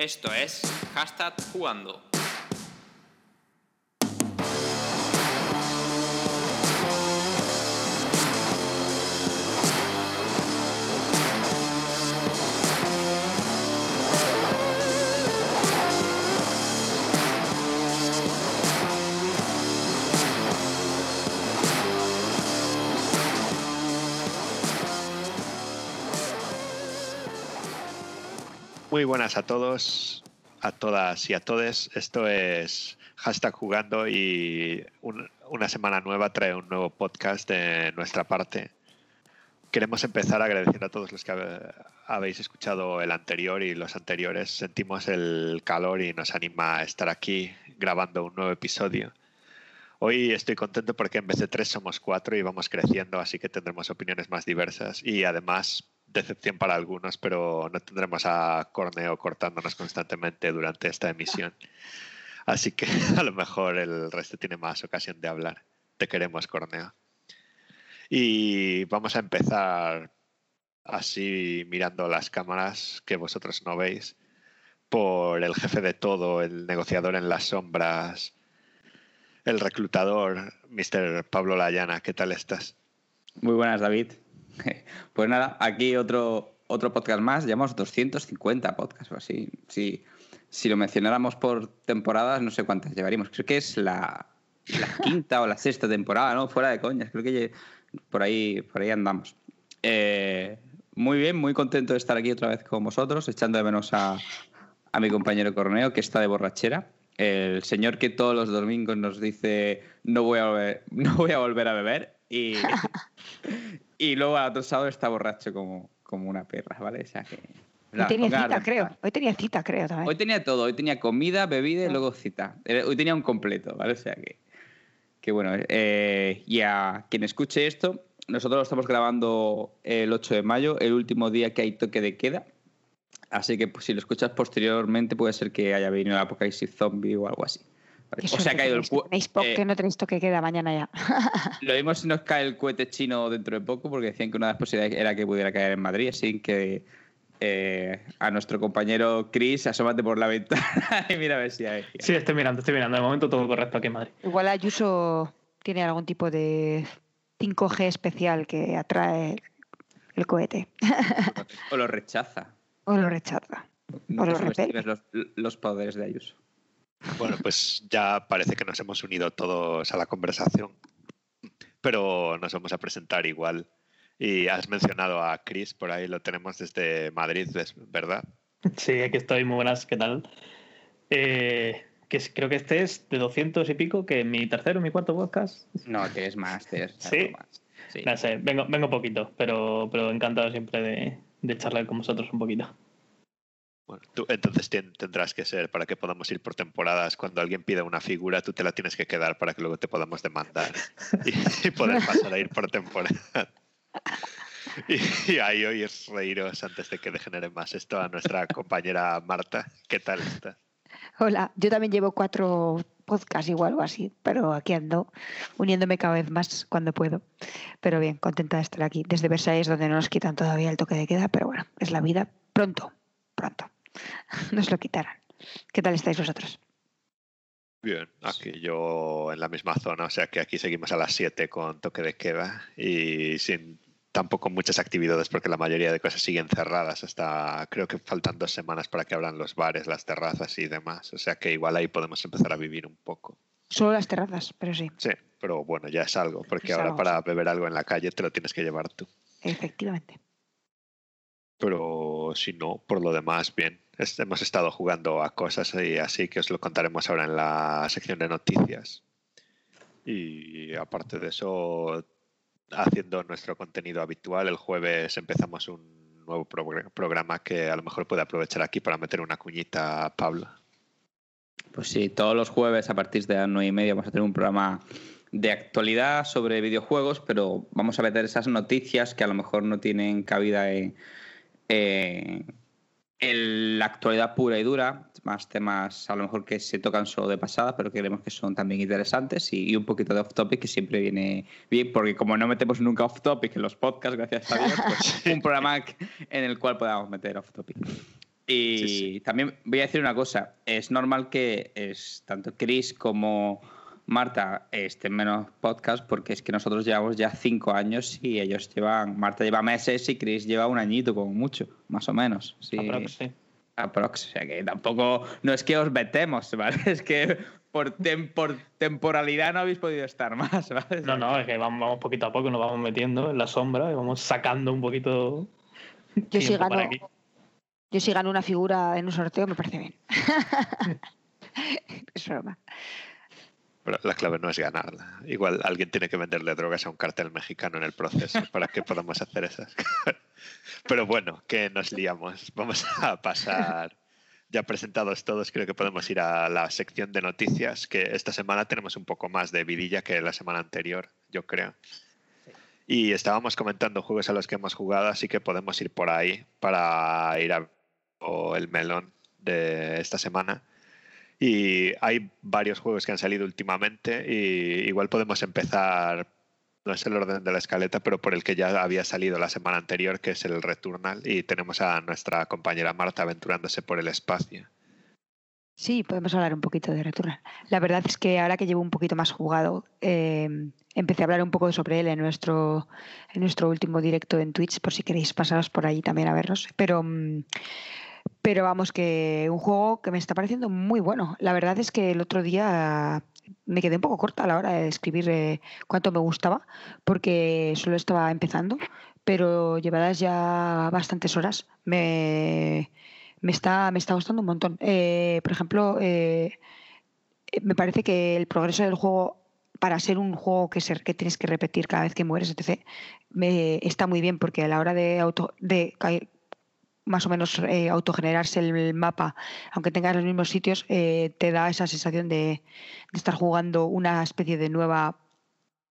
Esto es Hashtag Jugando. Muy buenas a todos, a todas y a todes. Esto es Hashtag Jugando y un- una semana nueva trae un nuevo podcast de nuestra parte. Queremos empezar agradeciendo a todos los que habéis escuchado el anterior y los anteriores. Sentimos el calor y nos anima a estar aquí grabando un nuevo episodio. Hoy estoy contento porque en vez de tres somos cuatro y vamos creciendo, así que tendremos opiniones más diversas y además decepción para algunos, pero no tendremos a Corneo cortándonos constantemente durante esta emisión. Así que a lo mejor el resto tiene más ocasión de hablar. Te queremos, Corneo. Y vamos a empezar así mirando las cámaras que vosotros no veis por el jefe de todo, el negociador en las sombras, el reclutador, Mr. Pablo Layana. ¿Qué tal estás? Muy buenas, David. Pues nada, aquí otro, otro podcast más. Llevamos 250 podcasts o así. Si, si lo mencionáramos por temporadas, no sé cuántas llevaríamos. Creo que es la, la quinta o la sexta temporada, ¿no? Fuera de coñas. Creo que por ahí, por ahí andamos. Eh, muy bien, muy contento de estar aquí otra vez con vosotros, echando de menos a, a mi compañero Corneo, que está de borrachera. El señor que todos los domingos nos dice no voy a volver, no voy a, volver a beber y, y luego al otro sábado está borracho como, como una perra, ¿vale? O sea que... Hoy tenía cita, creo. Hoy tenía cita, creo también. Hoy tenía todo, hoy tenía comida, bebida y Ah. luego cita. Era- Hoy tenía un completo, ¿vale? O sea que, que bueno, eh, y a quien escuche esto, nosotros lo estamos grabando el 8 de mayo, el último día que hay toque de queda. Así que pues, si lo escuchas posteriormente puede ser que haya venido el apocalipsis zombie o algo así. O sea, ha caído el tenéis, eh, que no tenéis toque queda mañana ya. Lo mismo si nos cae el cohete chino dentro de poco, porque decían que una de las posibilidades era que pudiera caer en Madrid, así que eh, a nuestro compañero Chris, asómate por la ventana y mira a ver si hay. Sí, estoy mirando, estoy mirando. De momento todo correcto aquí en Madrid. Igual Ayuso tiene algún tipo de 5G especial que atrae el cohete. O lo rechaza. o lo rechaza. No O lo los, los poderes de Ayuso. Bueno, pues ya parece que nos hemos unido todos a la conversación, pero nos vamos a presentar igual. Y has mencionado a Chris, por ahí lo tenemos desde Madrid, ¿ves- ¿verdad? Sí, aquí estoy. Muy buenas, ¿qué tal? Eh, que es- creo que este es de 200 y pico, que mi tercero, mi cuarto podcast. No, tienes más, tienes ¿Sí? algo más. Sí. No sé, vengo, vengo poquito, pero, pero encantado siempre de, de charlar con vosotros un poquito. Bueno, tú entonces tendrás que ser para que podamos ir por temporadas. Cuando alguien pida una figura, tú te la tienes que quedar para que luego te podamos demandar y, y poder pasar a ir por temporada. Y, y ahí oírs reíros antes de que degenere más esto a nuestra compañera Marta. ¿Qué tal está? Hola, yo también llevo cuatro podcasts igual o así, pero aquí ando uniéndome cada vez más cuando puedo. Pero bien, contenta de estar aquí. Desde Versalles, donde no nos quitan todavía el toque de queda, pero bueno, es la vida. Pronto, pronto. Nos lo quitarán. ¿Qué tal estáis vosotros? Bien, aquí yo en la misma zona, o sea que aquí seguimos a las 7 con toque de queda y sin tampoco muchas actividades porque la mayoría de cosas siguen cerradas hasta creo que faltan dos semanas para que abran los bares, las terrazas y demás, o sea que igual ahí podemos empezar a vivir un poco. Solo las terrazas, pero sí, Sí, pero bueno, ya es algo, porque Es ahora algo, para beber algo en la calle te lo tienes que llevar tú. efectivamente. Pero si no, por lo demás, bien. Hemos estado jugando a cosas y así que os lo contaremos ahora en la sección de noticias. Y aparte de eso, haciendo nuestro contenido habitual, el jueves empezamos un nuevo progr- programa que a lo mejor puede aprovechar aquí para meter una cuñita a Pablo. Pues sí, todos los jueves a partir de las nueve y media vamos a tener un programa de actualidad sobre videojuegos, pero vamos a meter esas noticias que a lo mejor no tienen cabida en, en- en la actualidad pura y dura, más temas a lo mejor que se tocan solo de pasada, pero que creemos que son también interesantes y, y un poquito de off topic que siempre viene bien, porque como no metemos nunca off topic en los podcasts, gracias a Dios, pues un programa en el cual podamos meter off topic. Y Sí, sí. también voy a decir una cosa. Es normal que es, tanto Chris como Marta estén menos podcast porque es que nosotros llevamos ya cinco años y ellos llevan, Marta lleva meses y Chris lleva un añito como mucho, más o menos. Sí. Aprox, sí. Aprox. O sea que tampoco, no es que os vetemos, ¿vale? Es que por, tem- por temporalidad no habéis podido estar más, ¿vale? No, no, es que vamos, vamos poquito a poco, nos vamos metiendo en la sombra y vamos sacando un poquito. Yo para gano, aquí. yo si gano una figura en un sorteo me parece bien. es broma. Pero la clave no es ganarla. Igual alguien tiene que venderle drogas a un cartel mexicano en el proceso para que podamos hacer esas. Pero bueno, que nos liamos. Vamos a pasar. Ya presentados todos, creo que podemos ir a la sección de noticias, que esta semana tenemos un poco más de vidilla que la semana anterior, yo creo. Y estábamos comentando juegos a los que hemos jugado, así que podemos ir por ahí para ir a o el melón de esta semana. Y hay varios juegos que han salido últimamente y igual podemos empezar, no es el orden de la escaleta, pero por el que ya había salido la semana anterior, que es el Returnal, y tenemos a nuestra compañera Marta aventurándose por el espacio. Sí, podemos hablar un poquito de Returnal. La verdad es que ahora que llevo un poquito más jugado, eh, empecé a hablar un poco sobre él en nuestro, en nuestro último directo en Twitch, por si queréis pasaros por ahí también a vernos. Pero, mm, pero vamos, que un juego que me está pareciendo muy bueno. La verdad es que el otro día me quedé un poco corta a la hora de escribir eh, cuánto me gustaba, porque solo estaba empezando, pero llevadas ya bastantes horas. Me, me está, me está gustando un montón. Eh, por ejemplo, eh, me parece que el progreso del juego, para ser un juego que, ser, que tienes que repetir cada vez que mueres, etc., me, está muy bien porque a la hora de, auto, de más o menos eh, autogenerarse el mapa, aunque tengas los mismos sitios, eh, te da esa sensación de, de estar jugando una especie de nueva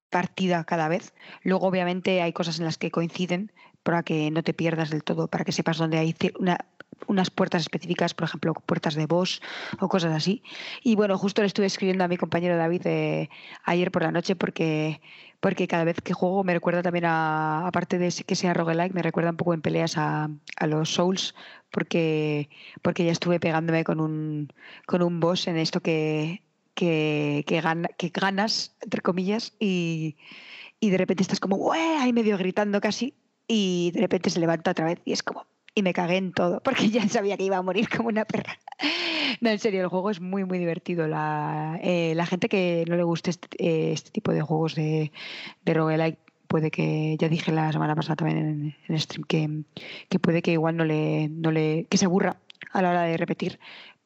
partida cada vez. Luego, obviamente, hay cosas en las que coinciden para que no te pierdas del todo, para que sepas dónde hay una- unas puertas específicas, por ejemplo, puertas de boss o cosas así. Y bueno, justo le estuve escribiendo a mi compañero David eh, ayer por la noche porque, porque cada vez que juego me recuerda también a, aparte de que sea roguelike, me recuerda un poco en peleas a, a los Souls, porque, porque ya estuve pegándome con un, con un boss en esto que, que, que, gana- que ganas, entre comillas, y, y de repente estás como, "Ué", ahí medio gritando casi, y de repente se levanta otra vez y es como, y me cagué en todo, porque ya sabía que iba a morir como una perra. No, en serio, el juego es muy, muy divertido. La, eh, la gente que no le guste este, eh, este tipo de juegos de, de roguelike puede que, ya dije la semana pasada también en, en stream, que, que puede que igual no le, no le, que se aburra a la hora de repetir.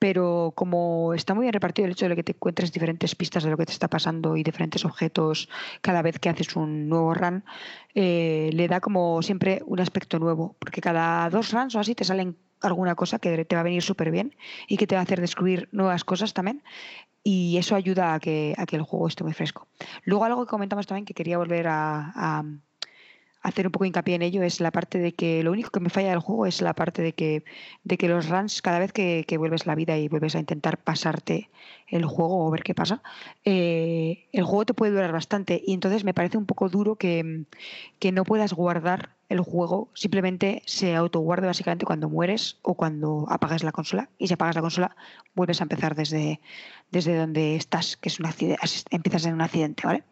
Pero como está muy bien repartido el hecho de que te encuentres diferentes pistas de lo que te está pasando y diferentes objetos cada vez que haces un nuevo run, eh, le da como siempre un aspecto nuevo. Porque cada dos runs o así te salen alguna cosa que te va a venir súper bien y que te va a hacer descubrir nuevas cosas también. Y eso ayuda a que, el juego esté muy fresco. Luego algo que comentamos también que quería volver a hacer un poco hincapié en ello es la parte de que lo único que me falla del juego es la parte de que, de que los runs, cada vez que, vuelves la vida y vuelves a intentar pasarte el juego o ver qué pasa, eh, el juego te puede durar bastante. Y entonces me parece un poco duro que, que no puedas guardar el juego, simplemente se autoguarde básicamente cuando mueres o cuando apagas la consola y si apagas la consola vuelves a empezar desde, desde donde estás, que es un accidente, empiezas en un accidente, ¿vale?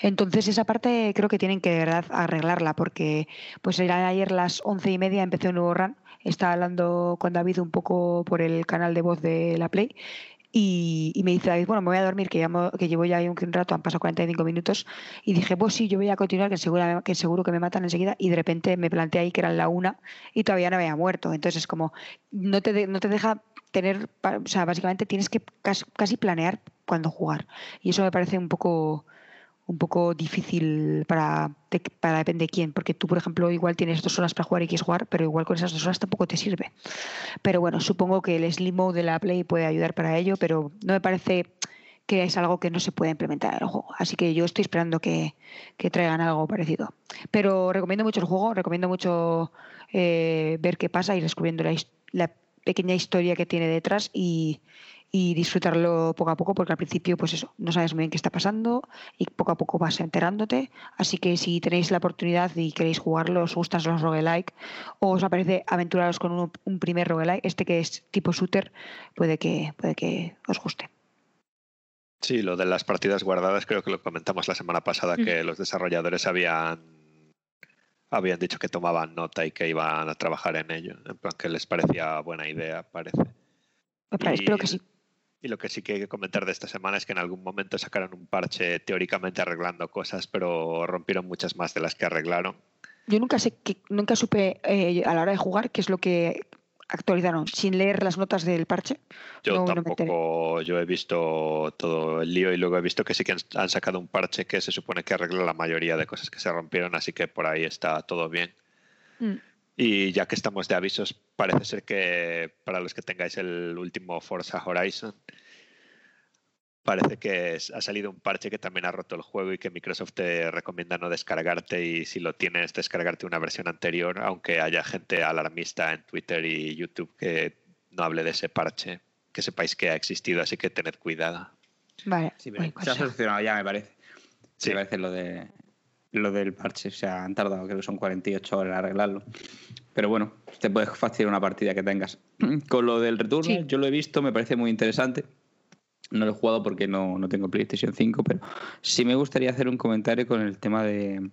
Entonces esa parte creo que tienen que de verdad arreglarla porque pues eran ayer las once y media, empecé un nuevo run, estaba hablando con David un poco por el canal de voz de la Play y, me dice David, bueno, me voy a dormir, que, llevo ya un, rato, han pasado 45 minutos y dije, pues sí, yo voy a continuar, que, segura, que seguro que me matan enseguida y de repente me planteé ahí que eran la una y todavía no había muerto, entonces es como, no te, de- no te deja tener, o sea, básicamente tienes que casi, casi planear cuándo jugar. Y eso me parece un poco un poco difícil para, para depende de quién, porque tú, por ejemplo, igual tienes dos horas para jugar y quieres jugar, pero igual con esas dos horas tampoco te sirve. Pero bueno, supongo que el Slim Mode de la Play puede ayudar para ello, pero no me parece que es algo que no se puede implementar en el juego. Así que yo estoy esperando que, que traigan algo parecido. Pero recomiendo mucho el juego, recomiendo mucho eh, ver qué pasa y descubriendo la, la pequeña historia que tiene detrás y, y disfrutarlo poco a poco, porque al principio, pues eso, no sabes muy bien qué está pasando y poco a poco vas enterándote. Así que si tenéis la oportunidad y queréis jugarlo, os gustan los roguelike o os apetece aventuraros con un, un primer roguelike, este que es tipo shooter, puede que, puede que os guste. Sí, lo de las partidas guardadas creo que lo comentamos la semana pasada, Mm. que los desarrolladores habían, habían dicho que tomaban nota y que iban a trabajar en ello, en plan que les parecía buena idea, parece. Espero que sí. Y lo que sí que hay que comentar de esta semana es que en algún momento sacaron un parche teóricamente arreglando cosas, pero rompieron muchas más de las que arreglaron. Yo nunca sé, que, nunca supe eh, a la hora de jugar qué es lo que actualizaron sin leer las notas del parche. Yo No, no tampoco, yo he visto todo el lío y luego he visto que sí que han- han sacado un parche que se supone que arregla la mayoría de cosas que se rompieron, así que por ahí está todo bien. Mm. Y ya que estamos de avisos, parece ser que para los que tengáis el último Forza Horizon, parece que ha salido un parche que también ha roto el juego y que Microsoft te recomienda no descargarte y si lo tienes, descargarte una versión anterior, aunque haya gente alarmista en Twitter y YouTube que no hable de ese parche, que sepáis que ha existido, así que tened cuidado. Vale, Sí, pero buen se ha solucionado ya, me parece. Sí. Me parece lo de lo del parche. O sea, han tardado, creo que son 48 horas en arreglarlo. Pero bueno, te puedes fastidiar una partida que tengas. Con lo del return, Sí. yo lo he visto, me parece muy interesante. No lo he jugado porque no, no tengo PlayStation 5, pero sí me gustaría hacer un comentario con el tema de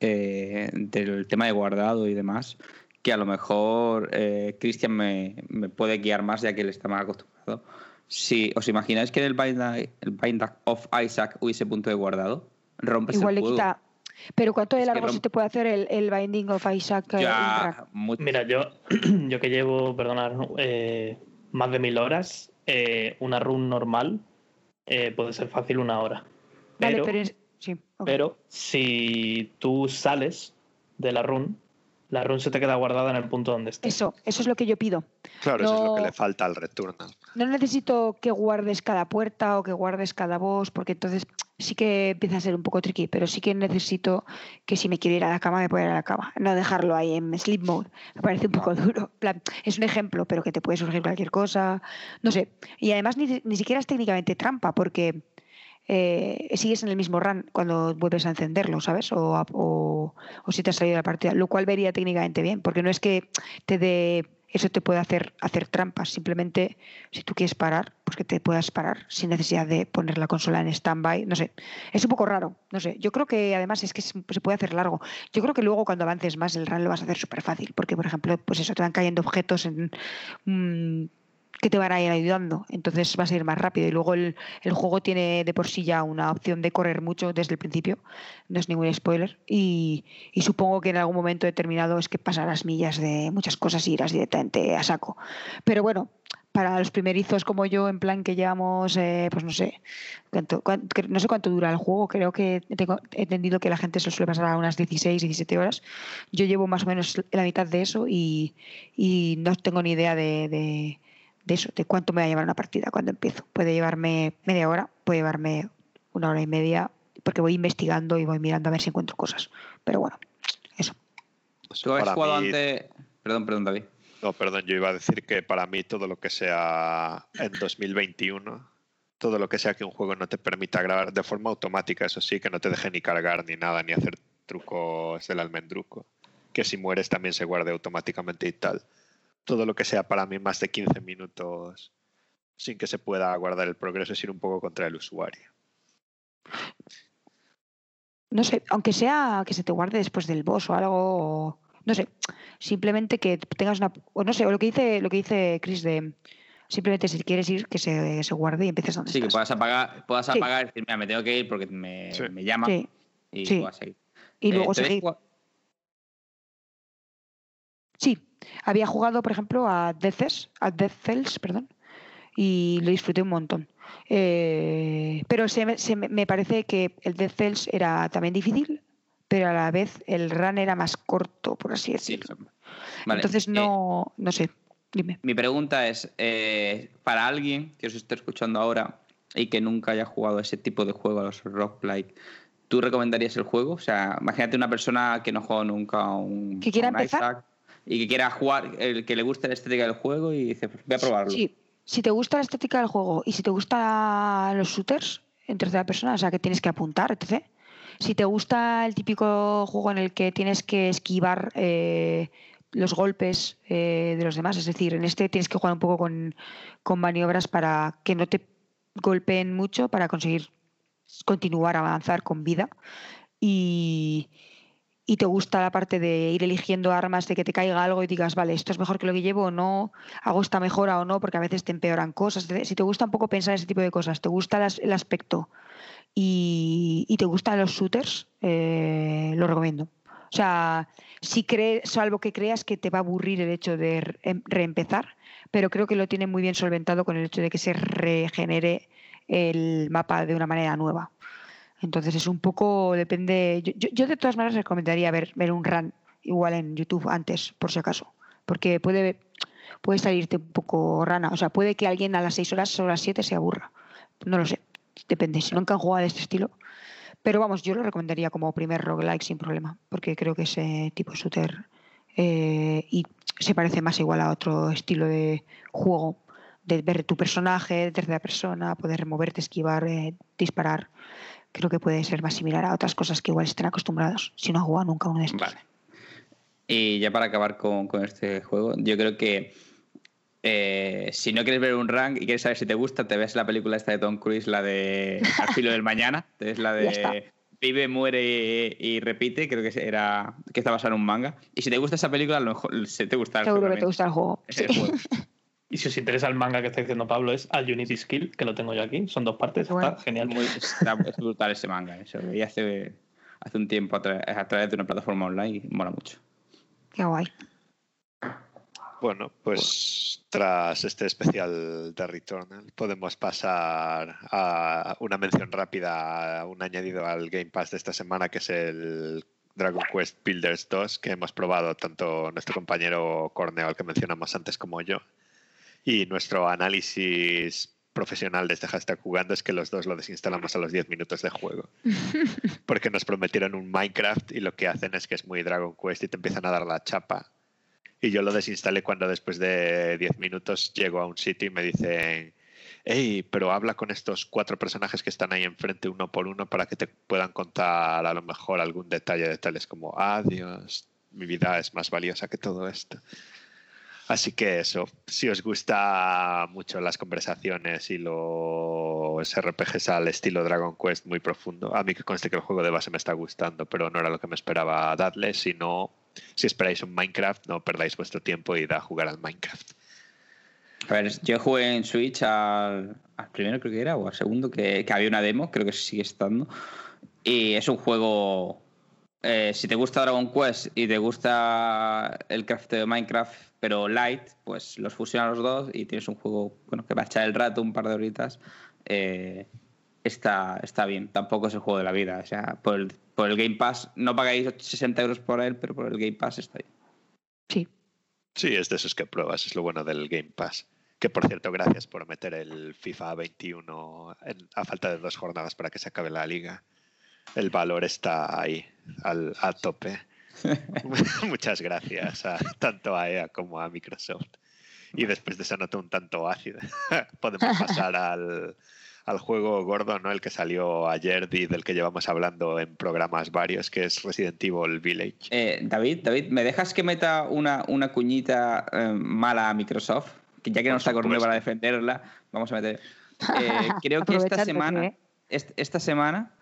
eh, del tema de guardado y demás, que a lo mejor eh, Cristian me, me puede guiar más ya que él está más acostumbrado. Si os imagináis que en el Bind, el Bind of Isaac hubiese punto de guardado, rompes Igual el le juego. quita. Pero ¿cuánto de largo se te puede hacer el, el Binding of Isaac? eh? Ya. Mira, yo, yo que llevo, perdonad, eh, más de mil horas, eh, una run normal eh, puede ser fácil una hora. Vale, Pero, pero es- sí, ok. pero si tú sales de la run, la run se te queda guardada en el punto donde estés. Eso, eso es lo que yo pido. Claro, eso es lo que No. le falta al Returnal. No necesito que guardes cada puerta o que guardes cada boss, porque entonces sí que empieza a ser un poco tricky, pero sí que necesito que si me quiero ir a la cama, me pueda ir a la cama. No dejarlo ahí en sleep mode. Me parece un poco duro. Plan, es un ejemplo, pero que te puede surgir cualquier cosa. No sé. Y además ni, ni siquiera es técnicamente trampa, porque eh, sigues en el mismo run cuando vuelves a encenderlo, ¿sabes? O, o, o si te has salido de la partida, lo cual vería técnicamente bien, porque no es que te dé eso te puede hacer hacer trampas. Simplemente, si tú quieres parar, pues que te puedas parar sin necesidad de poner la consola en stand-by. No sé, es un poco raro. No sé, yo creo que además es que se puede hacer largo. Yo creo que luego cuando avances más el run lo vas a hacer súper fácil, porque por ejemplo, pues eso, te van cayendo objetos en, mm, que te van a ir ayudando. Entonces vas a ir más rápido. Y luego el, el juego tiene de por sí ya una opción de correr mucho desde el principio. No es ningún spoiler. Y, y supongo que en algún momento determinado es que pasarás millas de muchas cosas y irás directamente a saco. Pero bueno, para los primerizos como yo, en plan que llevamos, eh, pues no sé, cuánto, cuán- que- no sé cuánto dura el juego, creo que tengo he entendido que la gente se lo suele pasar a unas 16, 17 horas. Yo llevo más o menos la mitad de eso y, y no tengo ni idea de, de- de eso, de cuánto me va a llevar una partida cuando empiezo. Puede llevarme media hora, puede llevarme una hora y media, porque voy investigando y voy mirando a ver si encuentro cosas. Pero bueno, eso. ¿Tú has Para jugado mí- antes? Perdón, perdón, David. No, perdón, yo iba a decir que para mí todo lo que sea en 2021, todo lo que sea que un juego no te permita grabar de forma automática, eso sí, que no te deje ni cargar ni nada, ni hacer trucos del almendruco, que si mueres también se guarde automáticamente y tal. Todo lo que sea para mí más de 15 minutos sin que se pueda guardar el progreso es ir un poco contra el usuario. No sé, aunque sea que se te guarde después del boss o algo, o- no sé, simplemente que tengas una, o no sé, o lo que dice, lo que dice Chris de simplemente si quieres ir que se, se guarde y empieces donde Sí, que estás. puedas apagar, puedas Sí. apagar y decir, mira, me tengo que ir porque me, Sí. me llama Sí, y sí. puedas seguir. y Eh, luego ¿te ves seguir. Sí, había jugado, por ejemplo, a Death Cells, a Death Cells, perdón, y lo disfruté un montón. Eh, pero se me, se me- parece que el Death Cells era también difícil, pero a la vez el run era más corto, por así Sí, decirlo. vale. Entonces Eh, no, no sé, dime. Mi pregunta es, eh, para alguien que os esté escuchando ahora y que nunca haya jugado ese tipo de juego, a los roguelike, ¿tú recomendarías el juego? O sea, imagínate una persona que no ha jugado nunca a un, ¿Que quiera un empezar? Isaac y que quiera jugar, el que le guste la estética del juego y dice, pues voy a probarlo. Sí, si te gusta la estética del juego y si te gustan los shooters en tercera persona, o sea, que tienes que apuntar, etc. Si te gusta el típico juego en el que tienes que esquivar eh, los golpes eh, de los demás, es decir, en este tienes que jugar un poco con, con maniobras para que no te golpeen mucho para conseguir continuar a avanzar con vida. Y, y te gusta la parte de ir eligiendo armas, de que te caiga algo y digas, vale, esto es mejor que lo que llevo o no, hago esta mejora o no, porque a veces te empeoran cosas. Si te gusta un poco pensar ese tipo de cosas, te gusta el aspecto y, te gustan los shooters, eh, lo recomiendo. O sea, si crees, salvo que creas que te va a aburrir el hecho de em, reempezar, pero creo que lo tiene muy bien solventado con el hecho de que se regenere el mapa de una manera nueva. Entonces es un poco, depende. Yo, de todas maneras recomendaría ver, ver un run igual en YouTube antes, por si acaso. Porque puede, puede salirte un poco rana. O sea, puede que alguien a las 6 horas o a las 7 se aburra. No lo sé. Depende. Si nunca han jugado de este estilo. Pero vamos, yo lo recomendaría como primer roguelike sin problema. Porque creo que ese tipo shooter eh, y se parece más igual a otro estilo de juego. De ver tu personaje de tercera persona, poder moverte, esquivar, eh, disparar creo que puede ser más similar a otras cosas que igual estén acostumbrados si no ha jugado nunca uno de estos. Vale. Y ya para acabar con, este juego, yo creo que eh, si no quieres ver un rank y quieres saber si te gusta, te ves la película esta de Tom Cruise, la de Al filo del mañana, te ves la de Vive, muere y, repite, creo que era que está basada en un manga. Y si te gusta esa película, a lo mejor te gusta Seguro que te gusta el juego. Y si os interesa el manga que está diciendo Pablo, es Al Unity Skill, que lo tengo yo aquí. Son dos partes, está genial. Muy, está, es brutal ese manga. Eso y hace, hace un tiempo a, través de una plataforma online y mola mucho. Qué guay. Bueno, pues tras este especial de Returnal podemos pasar a una mención rápida, un añadido al Game Pass de esta semana que es el Dragon Quest Builders 2 que hemos probado tanto nuestro compañero Corneo, al que mencionamos antes, como yo. Y nuestro análisis profesional de este hashtag jugando es que los dos lo desinstalamos a los 10 minutos de juego. Porque nos prometieron un Minecraft y lo que hacen es que es muy Dragon Quest y te empiezan a dar la chapa. Y yo lo desinstalé cuando después de 10 minutos llego a un sitio y me dicen, hey, pero habla con estos cuatro personajes que están ahí enfrente uno por uno para que te puedan contar a lo mejor algún detalle de tales como, adiós, mi vida es más valiosa que todo esto. Así que eso, si os gusta mucho las conversaciones y los RPGs al estilo Dragon Quest muy profundo, a mí que conste que el juego de base me está gustando, pero no era lo que me esperaba darle, si no, si esperáis un Minecraft, no perdáis vuestro tiempo y da a jugar al Minecraft. A ver, yo jugué en Switch al, primero creo que era, o al segundo, que, había una demo, creo que sigue estando, y es un juego eh, si te gusta Dragon Quest y te gusta el crafteo de Minecraft, pero light, pues los fusionas los dos y tienes un juego bueno, que va a echar el rato un par de horitas. Eh, está, está bien. Tampoco es el juego de la vida. O sea, por el, por el Game Pass, no pagáis 60 euros por él, pero por el Game Pass está bien. Sí. Sí, es de esos que pruebas, es lo bueno del Game Pass. Que por cierto, gracias por meter el FIFA 21 a falta de dos jornadas para que se acabe la liga el valor está ahí, al, a tope. Muchas gracias a, tanto a EA como a Microsoft. Y después de esa nota un tanto ácida, podemos pasar al, al, juego gordo, ¿no? El que salió ayer y del que llevamos hablando en programas varios, que es Resident Evil Village. Eh, David, David, ¿me dejas que meta una, una cuñita eh, mala a Microsoft? Que ya que no está Corneo para defenderla, vamos a meter. Eh, creo que esta semana, esta semana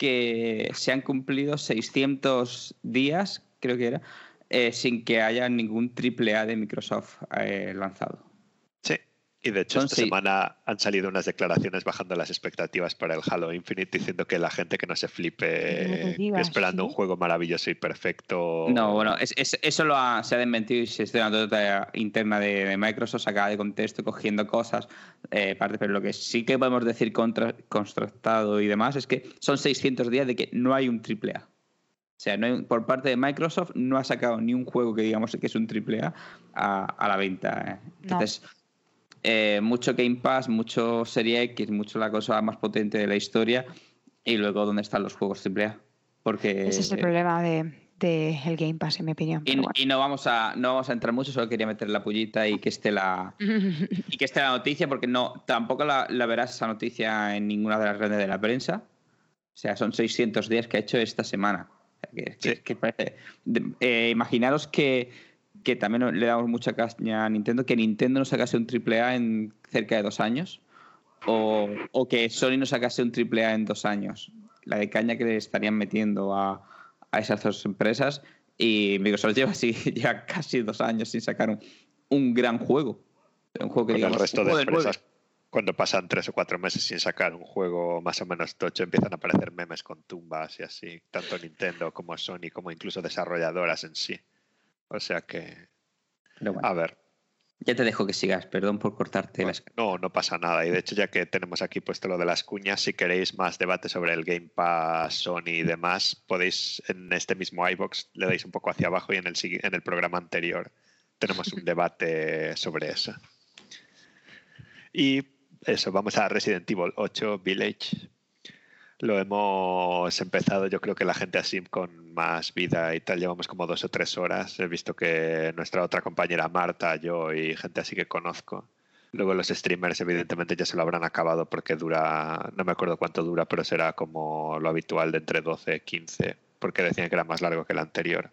que se han cumplido 600 días, creo que era, eh, sin que haya ningún triple A de Microsoft eh, lanzado. Y de hecho esta semana han salido unas declaraciones bajando las expectativas para el Halo Infinite diciendo que la gente que no se flipe esperando un juego maravilloso y perfecto. No, bueno, eso lo se ha desmentido y se está una nota interna de, Microsoft sacada de contexto, cogiendo cosas, eh, parte, pero lo que sí que podemos decir contra, constructado y demás es que son 600 días de que no hay un triple A. O sea, no por parte de Microsoft no ha sacado ni un juego que digamos que es un triple A a, la venta. ¿eh? Entonces, eh, mucho Game Pass, mucho Serie X, mucho la cosa más potente de la historia. Y luego, ¿dónde están los juegos AAA? Porque. Ese es el problema de, del Game Pass, en mi opinión. Y, bueno. y no vamos a no vamos a entrar mucho, solo quería meter la pullita y que esté la y que esté la noticia, porque no, tampoco la, la verás esa noticia en ninguna de las redes de la prensa. O sea, son 600 días que ha hecho esta semana. Que- que- Sí. que parece- de- eh, imaginaros que, que también le damos mucha caña a Nintendo, que Nintendo no sacase un AAA en cerca de dos años, o, o que Sony no sacase un AAA en dos años. La de caña que le estarían metiendo a, a esas dos empresas, y Microsoft lleva así ya casi dos años sin sacar un, un gran juego. Un juego que el digamos, resto un de empresas, cuando pasan tres o cuatro meses sin sacar un juego más o menos tocho, empiezan a aparecer memes con tumbas y así, tanto Nintendo como Sony, como incluso desarrolladoras en sí. O sea que, bueno, a ver, ya te dejo que sigas, perdón por cortarte Bueno, las no, no pasa nada. Y de hecho, ya que tenemos aquí puesto lo de las cuñas, si queréis más debate sobre el Game Pass, Sony y demás, podéis en este mismo iBox le dais un poco hacia abajo y en el, en el programa anterior tenemos un debate sobre eso. Y eso, vamos a Resident Evil 8 Village. Lo hemos empezado, yo creo que la gente así con más vida y tal, llevamos como dos o tres horas. He visto que nuestra otra compañera Marta, yo y gente así que conozco. Luego los streamers evidentemente ya se lo habrán acabado porque dura, no me acuerdo cuánto dura, pero será como lo habitual de entre 12 y 15, porque decían que era más largo que el anterior.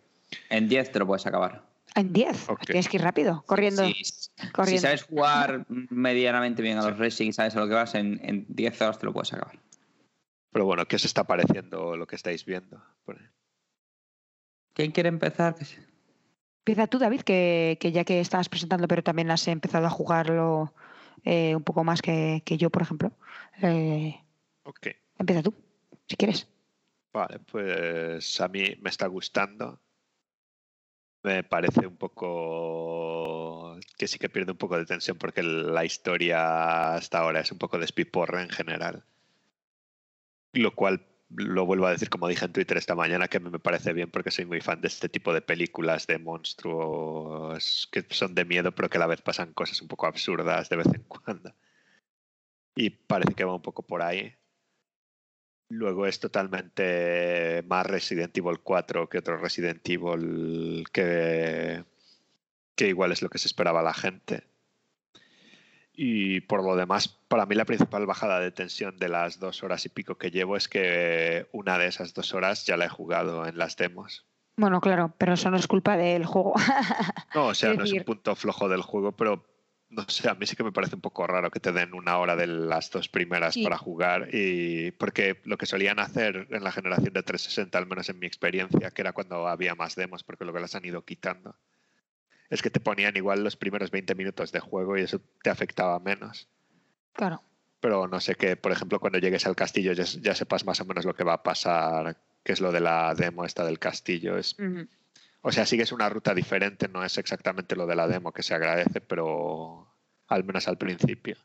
En 10 te lo puedes acabar. En 10. Ok. Tienes que ir rápido, corriendo. Si, corriendo. sabes jugar medianamente bien a los racing y sabes a lo que vas, en, en 10 horas te lo puedes acabar. Pero bueno, ¿qué os está pareciendo lo que estáis viendo? ¿Quién quiere empezar? Empieza tú, David, que, que ya que estabas presentando, pero también has empezado a jugarlo eh, un poco más que, que yo, por ejemplo. Eh, Ok. empieza tú, si quieres. Vale, pues a mí me está gustando. Me parece un poco que sí que pierde un poco de tensión porque la historia hasta ahora es un poco despiporre en general. Lo cual lo vuelvo a decir como dije en Twitter esta mañana que me parece bien porque soy muy fan de este tipo de películas de monstruos que son de miedo pero que a la vez pasan cosas un poco absurdas de vez en cuando. Y parece que va un poco por ahí. Luego es totalmente más Resident Evil 4 que otro Resident Evil que, que igual es lo que se esperaba la gente. Y por lo demás, para mí la principal bajada de tensión de las dos horas y pico que llevo es que una de esas dos horas ya la he jugado en las demos. Bueno, claro, pero eso no es culpa del juego. No, o sea, Es no es un punto flojo del juego, pero no sé, a mí sí que me parece un poco raro que te den una hora de las dos primeras Sí. para jugar y porque lo que solían hacer en la generación de 360, al menos en mi experiencia, que era cuando había más demos, porque luego las han ido quitando, es que te ponían igual los primeros 20 minutos de juego y eso te afectaba menos. claro. Pero no sé que, por ejemplo, cuando llegues al castillo ya, ya sepas más o menos lo que va a pasar, que es lo de la demo esta del castillo. Es Ujú. o sea, sigues una ruta diferente, no es exactamente lo de la demo que se agradece, pero al menos al principio.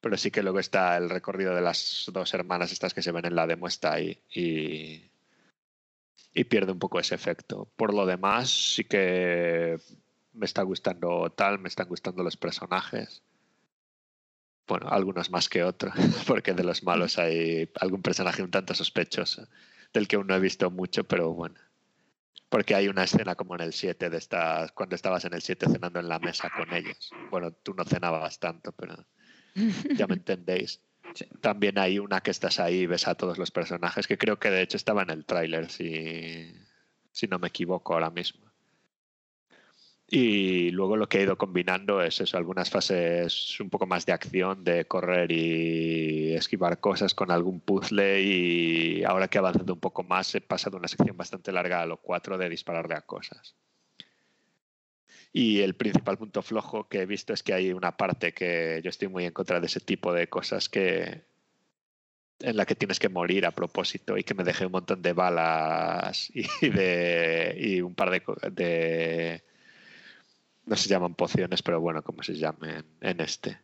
Pero sí que luego está el recorrido de las dos hermanas estas que se ven en la demo, está ahí y, y pierde un poco ese efecto. Por lo demás, sí que me está gustando tal, me están gustando los personajes. Bueno, algunos más que otros, porque de los malos hay algún personaje un tanto sospechoso, del que aún no he visto mucho, pero bueno. Porque hay una escena como en el 7 de estas, cuando estabas en el 7 cenando en la mesa con ellos. Bueno, tú no cenabas tanto, pero ya me entendéis. Sí. También hay una que estás ahí y ves a todos los personajes, que creo que de hecho estaba en el tráiler, si, si no me equivoco ahora mismo. Y luego lo que he ido combinando es eso, algunas fases un poco más de acción, de correr y esquivar cosas con algún puzzle y ahora que he avanzado un poco más he pasado una sección bastante larga a lo 4 de dispararle a cosas. Y el principal punto flojo que he visto es que hay una parte que yo estoy muy en contra de ese tipo de cosas que en la que tienes que morir a propósito y que me dejé un montón de balas y de y un par de, de no se llaman pociones, pero bueno, como se llamen en este.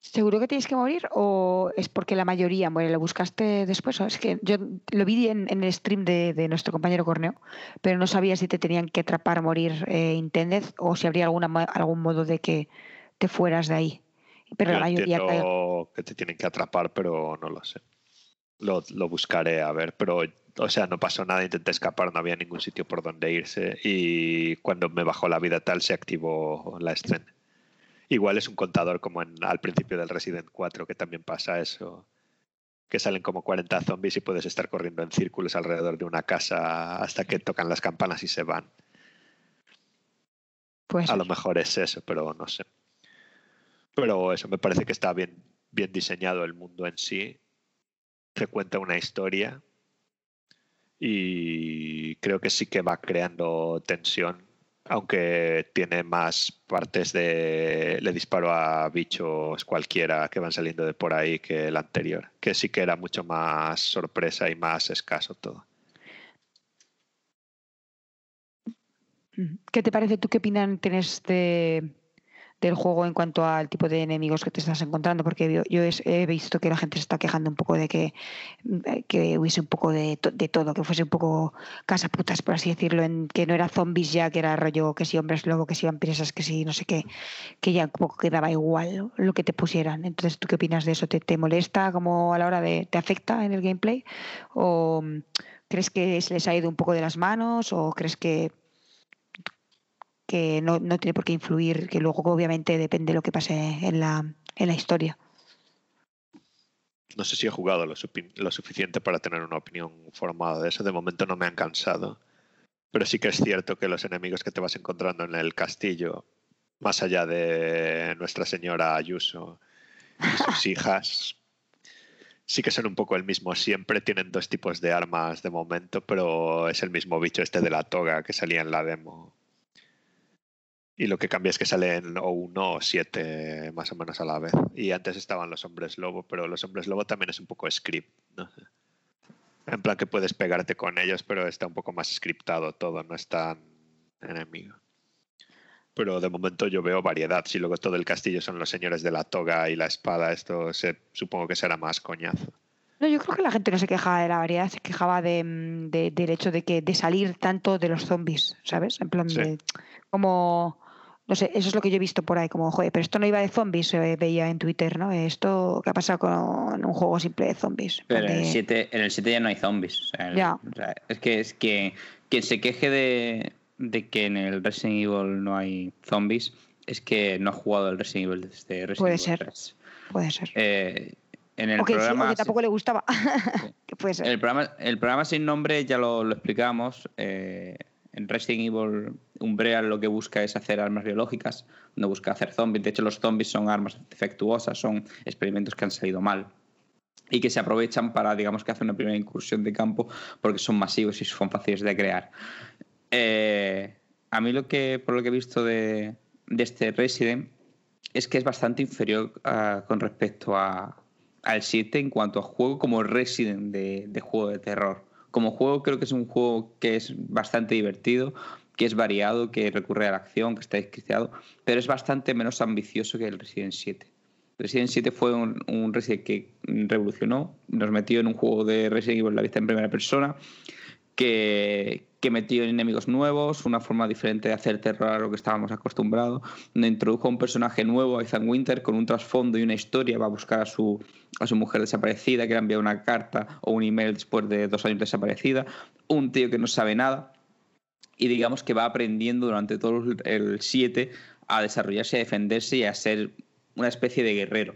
¿Seguro que tienes que morir o es porque la mayoría muere? ¿Lo buscaste después? o Es que yo lo vi en, en el stream de, de nuestro compañero Corneo, pero no sabía si te tenían que atrapar, morir eh, intended o si habría alguna, algún modo de que te fueras de ahí. Pero Yo la mayoría que te tienen que atrapar, pero no lo sé. Lo, lo buscaré a ver, pero o sea, no pasó nada, intenté escapar, no había ningún sitio por donde irse y cuando me bajó la vida tal se activó la escena. Igual es un contador como en, al principio del Resident 4 que también pasa eso, que salen como 40 zombies y puedes estar corriendo en círculos alrededor de una casa hasta que tocan las campanas y se van. Pues A lo mejor es eso, pero no sé. Pero eso me parece que está bien, bien diseñado el mundo en sí. Te cuenta una historia y creo que sí que va creando tensión, aunque tiene más partes de le disparo a bichos cualquiera que van saliendo de por ahí que el anterior, que sí que era mucho más sorpresa y más escaso todo. ¿Qué te parece? ¿Tú qué opinión tienes de, del juego en cuanto al tipo de enemigos que te estás encontrando? Porque yo, he visto que la gente se está quejando un poco de que, eh, que hubiese un poco de todo, que fuese un poco casaputas, por así decirlo, en que no era zombies ya, que era rollo que si hombres lobo, que si vampiresas, que si no sé qué, que ya un poco quedaba igual lo que te pusieran. Entonces, ¿tú qué opinas de eso? ¿Te, te molesta como a la hora de, te afecta en el gameplay? ¿O mm, crees que se les ha ido un poco de las manos? ¿O crees que que no, no tiene por qué influir, que luego obviamente depende de lo que pase en la, en la historia. No sé si he jugado lo, lo suficiente para tener una opinión formada de eso. De momento no me han cansado. Pero sí que es cierto que los enemigos que te vas encontrando en el castillo, más allá de Nuestra Señora Ayuso y sus hijas, sí que son un poco el mismo siempre. Tienen dos tipos de armas de momento, pero es el mismo bicho este de la toga que salía en la demo. Y lo que cambia es que salen o uno o siete más o menos a la vez. Y antes estaban los hombres lobo, pero los hombres lobo también es un poco script. ¿no? En plan que puedes pegarte con ellos, pero está un poco más scriptado todo, no es tan enemigo. Pero de momento yo veo variedad. Si luego todo el castillo son los señores de la toga y la espada, esto se, supongo que será más coñazo. No, yo creo que la gente no se quejaba de la variedad, se quejaba de, de- del hecho de que de salir tanto de los zombies, ¿sabes? En plan Sí. de como no sé, eso es lo que yo he visto por ahí, como, joder, pero esto no iba de zombies, eh, veía en Twitter, ¿no? Esto, ¿qué ha pasado con un juego simple de zombies? En Pero plan en el de- 7, en el 7 ya no hay zombies. o sea, el- Ya. o sea, es que es que quien se queje de, de que en el Resident Evil no hay zombies es que no ha jugado el Resident Evil desde Resident Puede Evil ser. 3. Puede ser. Eh, en el o que, sí, o programa que tampoco le gustaba. que puede ser. el programa, el programa sin nombre ya lo, lo explicamos. eh, en Resident Evil, Umbrella lo que busca es hacer armas biológicas, no busca hacer zombies. De hecho, los zombies son armas defectuosas, son experimentos que han salido mal y que se aprovechan para, digamos, que hacer una primera incursión de campo porque son masivos y son fáciles de crear. Eh, a mí lo que, por lo que he visto de, de este Resident, es que es bastante inferior ah, con respecto a, al 7 en cuanto a juego como Resident de, de juego de terror. Como juego creo que es un juego que es bastante divertido, que es variado, que recurre a la acción, que está desquiciado, pero es bastante menos ambicioso que el Resident 7. Resident 7 fue un, un Resident que revolucionó, nos metió en un juego de Resident Evil la vista en primera persona, que, que metió enemigos nuevos, una forma diferente de hacer terror a lo que estábamos acostumbrados, donde introdujo un personaje nuevo, Ethan Winter, con un trasfondo y una historia, va a buscar a su, a su mujer desaparecida, que le ha una carta o un email después de dos años desaparecida, un tío que no sabe nada, y digamos que va aprendiendo durante todo el 7 a desarrollarse, a defenderse y a ser una especie de guerrero.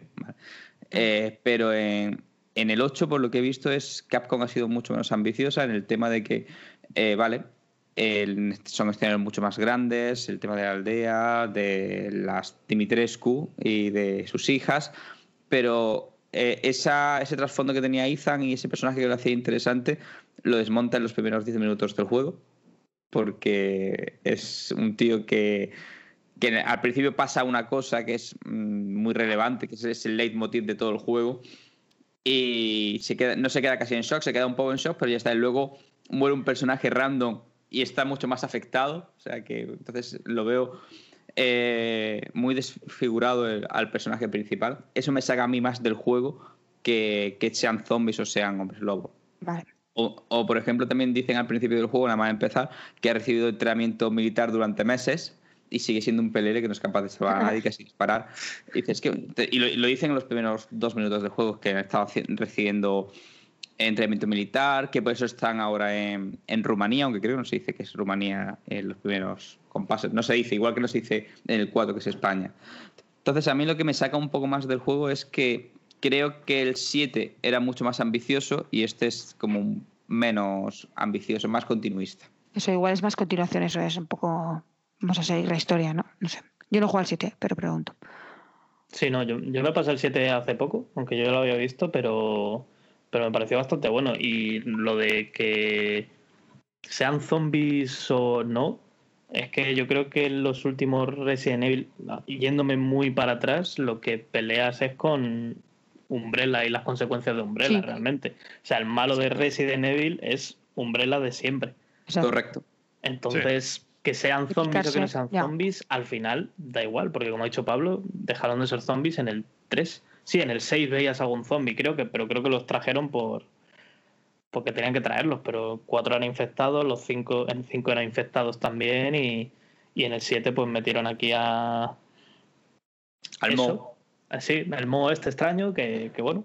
Eh, pero en, en el 8, por lo que he visto, es Capcom ha sido mucho menos ambiciosa en el tema de que, eh, vale, el- son escenarios mucho más grandes, el tema de la aldea, de las Dimitrescu y de sus hijas, pero eh, esa, ese trasfondo que tenía Ethan y ese personaje que lo hacía interesante lo desmonta en los primeros 10 minutos del juego, porque es un tío que, que al principio pasa una cosa que es mm, muy relevante, que es- el leitmotiv de todo el juego, y no se queda casi en shock, se queda un poco en shock, pero ya está. Y luego muere un personaje random y está mucho más afectado. O sea que entonces lo veo eh, muy desfigurado al personaje principal. Eso me saca a mí más del juego que, que sean zombies o sean hombres lobo. Vale. O, por ejemplo, también dicen al principio del juego, nada más empezar, que ha recibido entrenamiento militar durante meses y sigue siendo un pelele que no es capaz de salvar a nadie, casi disparar. Y, que, y lo, lo dicen en los primeros dos minutos del juego, que han estado recibiendo entrenamiento militar, que por eso están ahora en, en Rumanía, aunque creo que no se dice que es Rumanía en los primeros compases. No se dice, igual que no se dice en el 4 que es España. Entonces, a mí lo que me saca un poco más del juego es que creo que el 7 era mucho más ambicioso y este es como un menos ambicioso, más continuista. Eso igual es más continuación, eso es un poco. Vamos a seguir la historia, ¿no? No sé. Yo no juego al 7, pero pregunto. Sí, no, yo, yo me pasé el 7 hace poco, aunque yo lo había visto, pero, pero me pareció bastante bueno. Y lo de que sean zombies o no, es que yo creo que en los últimos Resident Evil, yéndome muy para atrás, lo que peleas es con Umbrella y las consecuencias de Umbrella, Sí. realmente. O sea, el malo de Resident Evil es Umbrella de siempre. Exacto. Correcto. Entonces, que sean zombies o que no sean ya. zombies, al final da igual, porque como ha dicho Pablo, dejaron de ser zombies en el 3. Sí, en el 6 veías algún zombie, creo que, pero creo que los trajeron por porque tenían que traerlos, pero cuatro eran infectados, los cinco, en 5 eran infectados también, y, y en el 7 pues metieron aquí a Al. Mo. Así, el modo este extraño, que, que bueno,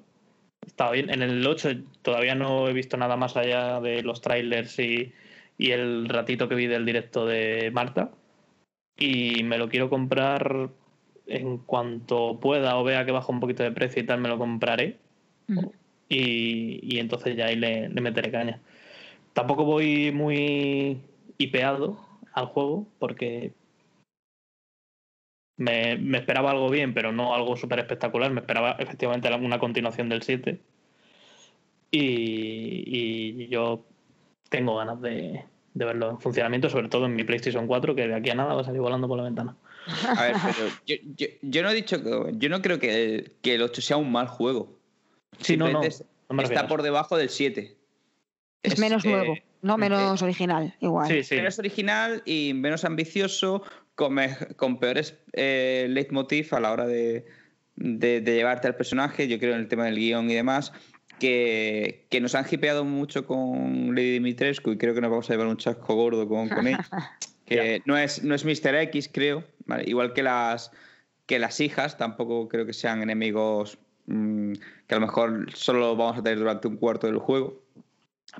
estaba bien. En el 8 todavía no he visto nada más allá de los trailers y, y el ratito que vi del directo de Marta. Y me lo quiero comprar en cuanto pueda o vea que baja un poquito de precio y tal, me lo compraré. Ujú. Y, y entonces ya ahí le, le meteré caña. Tampoco voy muy hipeado al juego porque me, me esperaba algo bien, pero no algo súper espectacular. Me esperaba efectivamente una continuación del 7. Y, y yo tengo ganas de, de verlo en funcionamiento, sobre todo en mi PlayStation 4, que de aquí a nada va a salir volando por la ventana. A ver, pero yo, yo- yo no he dicho que. Yo no creo que el, que el 8 sea un mal juego. Sí, no, no. No me está por debajo del 7. Es, menos eh, nuevo, no eh, menos original, igual. Sí, sí. menos original y menos ambicioso, con, peores eh, leitmotiv a la hora de, de- de llevarte al personaje, yo creo en el tema del guion y demás, que, que nos han hipeado mucho con Lady Dimitrescu y creo que nos vamos a llevar un chasco gordo con, con él, que no es, no es Mr. X, creo, ¿vale? igual que las, que las hijas, tampoco creo que sean enemigos mm, que a lo mejor solo vamos a tener durante un cuarto del juego.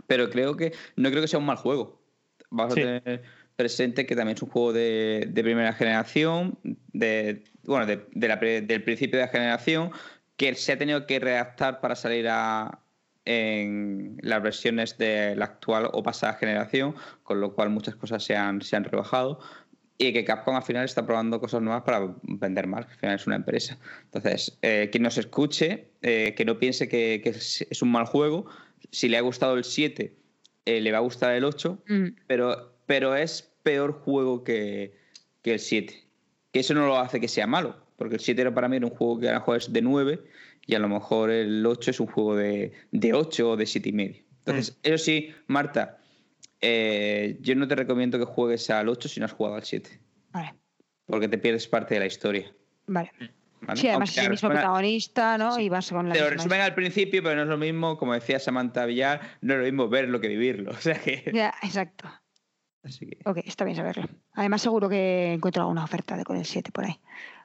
Pero creo que no creo que sea un mal juego. Vamos Sí. a tener presente que también es un juego de, de primera generación, de, bueno, de- de la del principio de la generación, que se ha tenido que redactar para salir a, en las versiones de la actual o pasada generación, con lo cual muchas cosas se han, se han rebajado. Y que Capcom al final está probando cosas nuevas para vender más, que al final es una empresa. Entonces, eh, quien nos escuche, eh, que no piense que, que es, es un mal juego, si le ha gustado el 7, eh, le va a gustar el 8, Mm, pero, pero es peor juego que, que el 7. Que eso no lo hace que sea malo, porque el 7 era para mí era un juego que a lo mejor es de 9 y a lo mejor el 8 es un juego de, de 8 o de 7 y medio. Entonces, eso sí, Marta, eh, yo no te recomiendo que juegues al 8 si no has jugado al 7, Vale, porque te pierdes parte de la historia. vale. ¿vale? Sí, además Aunque es el mismo protagonista, ¿no? Y vas con la Te lo resumen al principio, pero no es lo mismo, como decía Samantha Villar, no es lo mismo verlo que vivirlo. O sea que. Ya, exacto. Así que- Ok, está bien saberlo. Además, seguro que encuentro alguna oferta de con el 7 por ahí.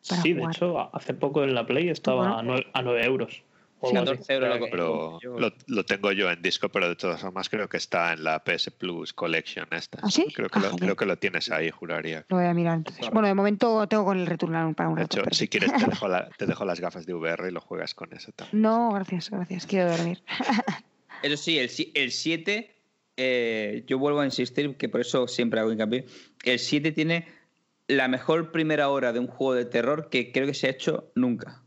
para Sí, de hecho, hace poco en la Play estaba Bueno. a 9, a 9 euros. o Sí. algo así. 14 euros lo lo, lo tengo yo en disco, pero de todas formas creo que está en la PS Plus Collection esta. ¿Ah, sí? Creo que, Ah, lo, creo que lo tienes ahí, juraría. Lo voy a mirar entonces. Claro. Bueno, de momento tengo con el retornar para un De rato. hecho, pero si quieres te dejo, la- te dejo las gafas de VR y lo juegas con eso también. No, gracias, gracias. Quiero dormir. Eso sí, el 7, eh, yo vuelvo a insistir, que por eso siempre hago hincapié. El 7 tiene la mejor primera hora de un juego de terror que creo que se ha hecho nunca.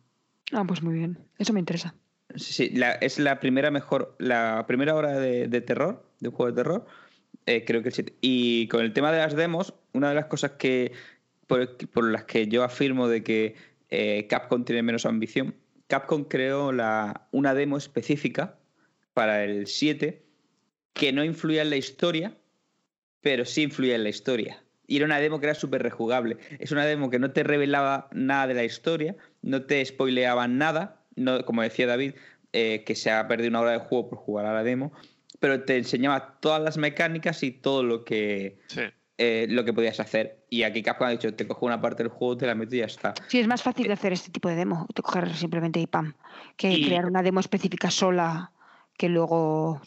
Ah, pues muy bien. Eso me interesa. Sí, sí, la- es la primera mejor, la primera hora de, de terror, de un juego de terror, eh, creo que el 7. Y con el tema de las demos, una de las cosas que por, por las que yo afirmo de que eh, Capcom tiene menos ambición, Capcom creó la, una demo específica para el 7 que no influía en la historia, pero sí influía en la historia. Y era una demo que era súper rejugable. Es una demo que no te revelaba nada de la historia, no te spoileaba nada, no, como decía David, eh, que se ha perdido una hora de juego por jugar a la demo, pero te enseñaba todas las mecánicas y todo lo que, Sí. eh, lo que podías hacer. Y aquí Capcom ha dicho, te cojo una parte del juego, te la meto y ya está. Sí, es más fácil de hacer este tipo de demo. De coger simplemente y pam. Que Y- crear una demo específica sola que luego,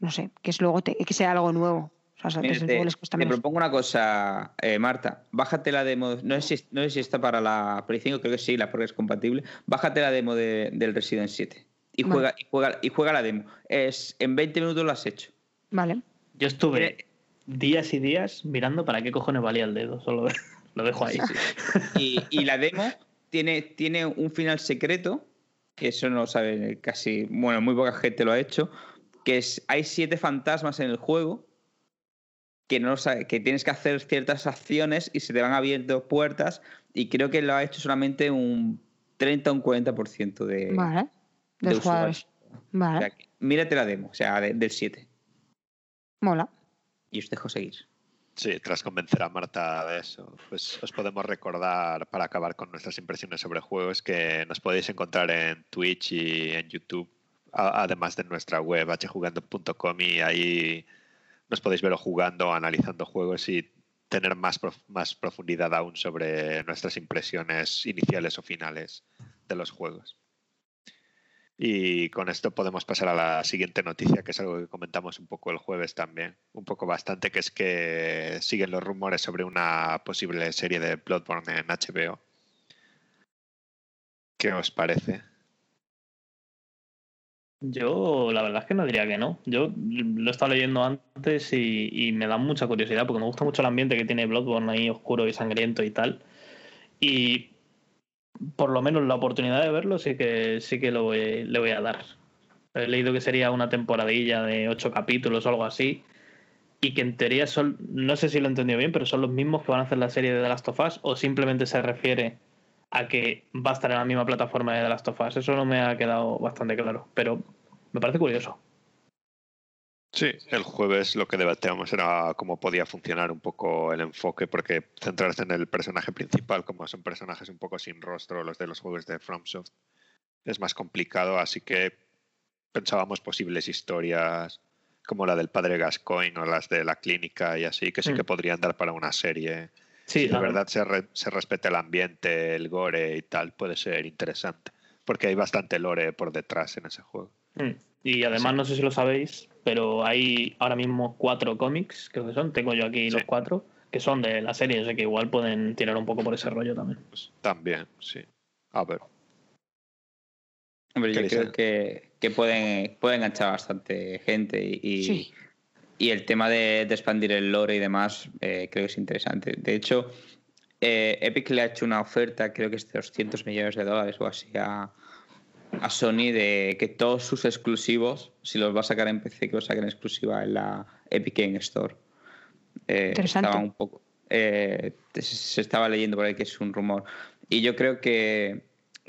no sé, que es luego te- que sea algo nuevo. O sea, Mira, te, les cuesta te menos. propongo una cosa, eh, Marta. Bájate la demo. No sé, si, no sé si está para la Play 5, creo que sí, la porque es compatible. Bájate la demo de- del Resident 7 y Vale. juega, y, juega, y juega la demo. Es, en 20 minutos lo has hecho. Vale. Yo estuve Mire- días y días mirando para qué cojones valía el dedo. Solo lo dejo ahí. Y, y la demo tiene, tiene un final secreto, que eso no lo sabe casi, bueno, muy poca gente lo ha hecho, que es, hay siete fantasmas en el juego que, no que tienes que hacer ciertas acciones y se te van abriendo puertas y creo que lo ha hecho solamente un 30 o un 40% de, Vale. De Los usuarios. jugadores. O Vale. sea, mírate la demo, o sea, de- del 7. Mola. Y os dejo seguir. Sí, tras convencer a Marta de eso, pues os podemos recordar para acabar con nuestras impresiones sobre juegos que nos podéis encontrar en Twitch y en YouTube, además de nuestra web hjugando.com y ahí nos podéis ver jugando, analizando juegos y tener más, prof- más profundidad aún sobre nuestras impresiones iniciales o finales de los juegos. Y con esto podemos pasar a la siguiente noticia, que es algo que comentamos un poco el jueves también, un poco bastante, que es que siguen los rumores sobre una posible serie de Bloodborne en HBO. ¿Qué os parece? Yo la verdad es que no diría que no. Yo lo he estado leyendo antes y, y me da mucha curiosidad porque me gusta mucho el ambiente que tiene Bloodborne ahí oscuro y sangriento y tal. Y por lo menos la oportunidad de verlo sí que sí que lo voy- le voy a dar. He leído que sería una temporadilla de ocho capítulos o algo así. Y que en teoría son, no sé si lo he entendido bien, pero son los mismos que van a hacer la serie de The Last of Us o simplemente se refiere a que va a estar en la misma plataforma de The Last of Us. Eso no me ha quedado bastante claro, pero me parece curioso. Sí, el jueves lo que debatíamos era cómo podía funcionar un poco el enfoque, porque centrarse en el personaje principal, como son personajes un poco sin rostro, los de los juegos de FromSoft, es más complicado, así que pensábamos posibles historias como la del padre Gascoigne o las de la clínica y así, que sí Mm. que podrían dar para una serie. Sí, si de la verdad se, re- se respeta el ambiente, el gore y tal, puede ser interesante, porque hay bastante lore por detrás en ese juego. Mm. Y además, Sí. no sé si lo sabéis, pero hay ahora mismo cuatro cómics, creo que son, tengo yo aquí Sí. los cuatro, que son de la serie, o sea que igual pueden tirar un poco por ese rollo también. Pues también, sí. A ver. Hombre, yo ¿Queréis creo que, que pueden, pueden enganchar bastante gente y, y- Sí. Y el tema de, de expandir el lore y demás eh, creo que es interesante. De hecho, eh, Epic le ha hecho una oferta, creo que es de 200 millones de dólares o así, a, a Sony de que todos sus exclusivos, si los va a sacar en PC, que los saquen en exclusiva en la Epic Game Store. Eh, Interesante. estaba un poco, eh, se- se estaba leyendo por ahí que es un rumor. Y yo creo que,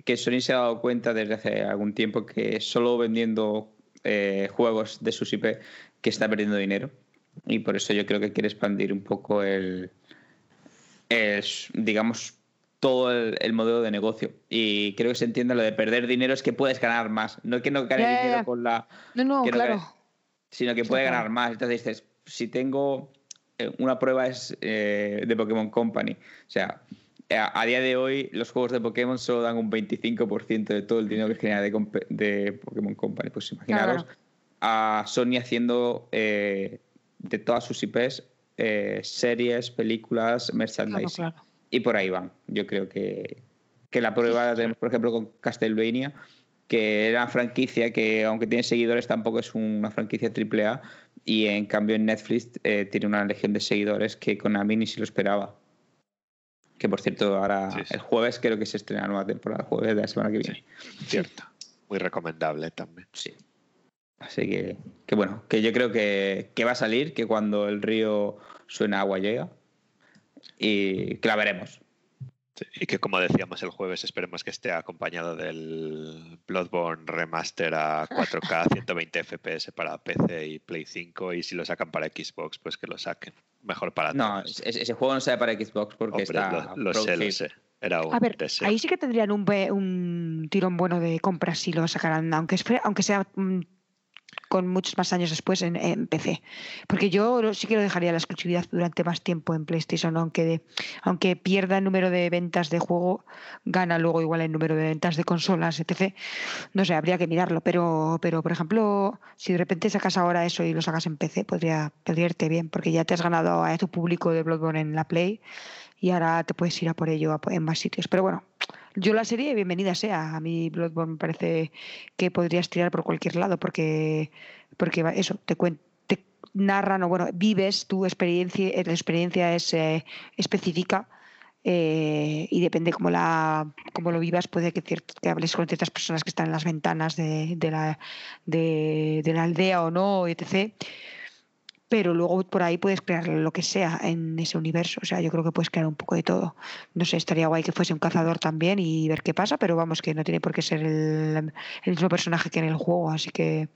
que Sony se ha dado cuenta desde hace algún tiempo que solo vendiendo eh, juegos de sus IP que está perdiendo dinero. Y por eso yo creo que quiere expandir un poco el, digamos, todo el, el modelo de negocio. Y creo que se entiende lo de perder dinero es que puedes ganar más. No que no ganes dinero ya. con la. No, no, que no claro. ganes- sino que Está puede claro. ganar más. Entonces dices, si tengo. eh, Una prueba es eh, de Pokémon Company. O sea, a, a día de hoy los juegos de Pokémon solo dan un 25% de todo el dinero que genera de, de Pokémon Company. Pues imaginaros Claro. a Sony haciendo eh, de todas sus IPs eh, series, películas, Claro, merchandising. claro. Y por ahí van. Yo creo que, que la prueba la tenemos, por ejemplo, con Castlevania, que era una franquicia que, aunque tiene seguidores, tampoco es una franquicia AAA. Y en cambio, en Netflix eh, tiene una legión de seguidores que Konami ni se lo esperaba. Que por cierto, ahora Sí, sí. el jueves creo que se estrena la nueva temporada, el jueves de la semana que viene. Cierto. Muy recomendable también. Sí. Así que, que bueno, que yo creo que, que va a salir, que cuando el río suena agua llega. Y que la veremos. Sí, Y que como decíamos el jueves, esperemos que esté acompañado del Bloodborne Remaster a 4K 120 FPS para PC y Play 5 y si lo sacan para Xbox, pues que lo saquen. Mejor para No, todos. ese, ese juego no sale para Xbox porque Hombre, está. lo, lo sé, lo sé. Era un A ver, deseo. ahí sí que tendrían un, un tirón bueno de compras si lo sacaran, aunque, aunque sea mm, con muchos más años después en, PC. Porque yo sí que lo dejaría la exclusividad durante más tiempo en PlayStation, aunque, aunque pierda el número de ventas de juego, gana luego igual el número de ventas de consolas, etc. No sé, habría que mirarlo, pero, pero por ejemplo, si de repente sacas ahora eso y lo sacas en PC, podría, podría irte bien, porque ya te has ganado a tu público de Bloodborne en la Play y ahora te puedes ir a por ello en más sitios. Pero bueno, yo la serie, bienvenida sea. A mí Bloodborne me parece que podrías tirar por cualquier lado porque, porque eso, te, cuen- te narran o bueno, vives tu experiencia, eh, la experiencia es eh, específica eh, y depende cómo, la, cómo lo vivas, puede que, ciert- que hables con ciertas personas que están en las ventanas de, la, de la aldea o no, etc pero luego por ahí puedes crear lo que sea en ese universo. O sea, yo creo que puedes crear un poco de todo. No sé, estaría guay que fuese un cazador también y ver qué pasa, pero vamos, que no tiene por qué ser el, el mismo personaje que en el juego, así que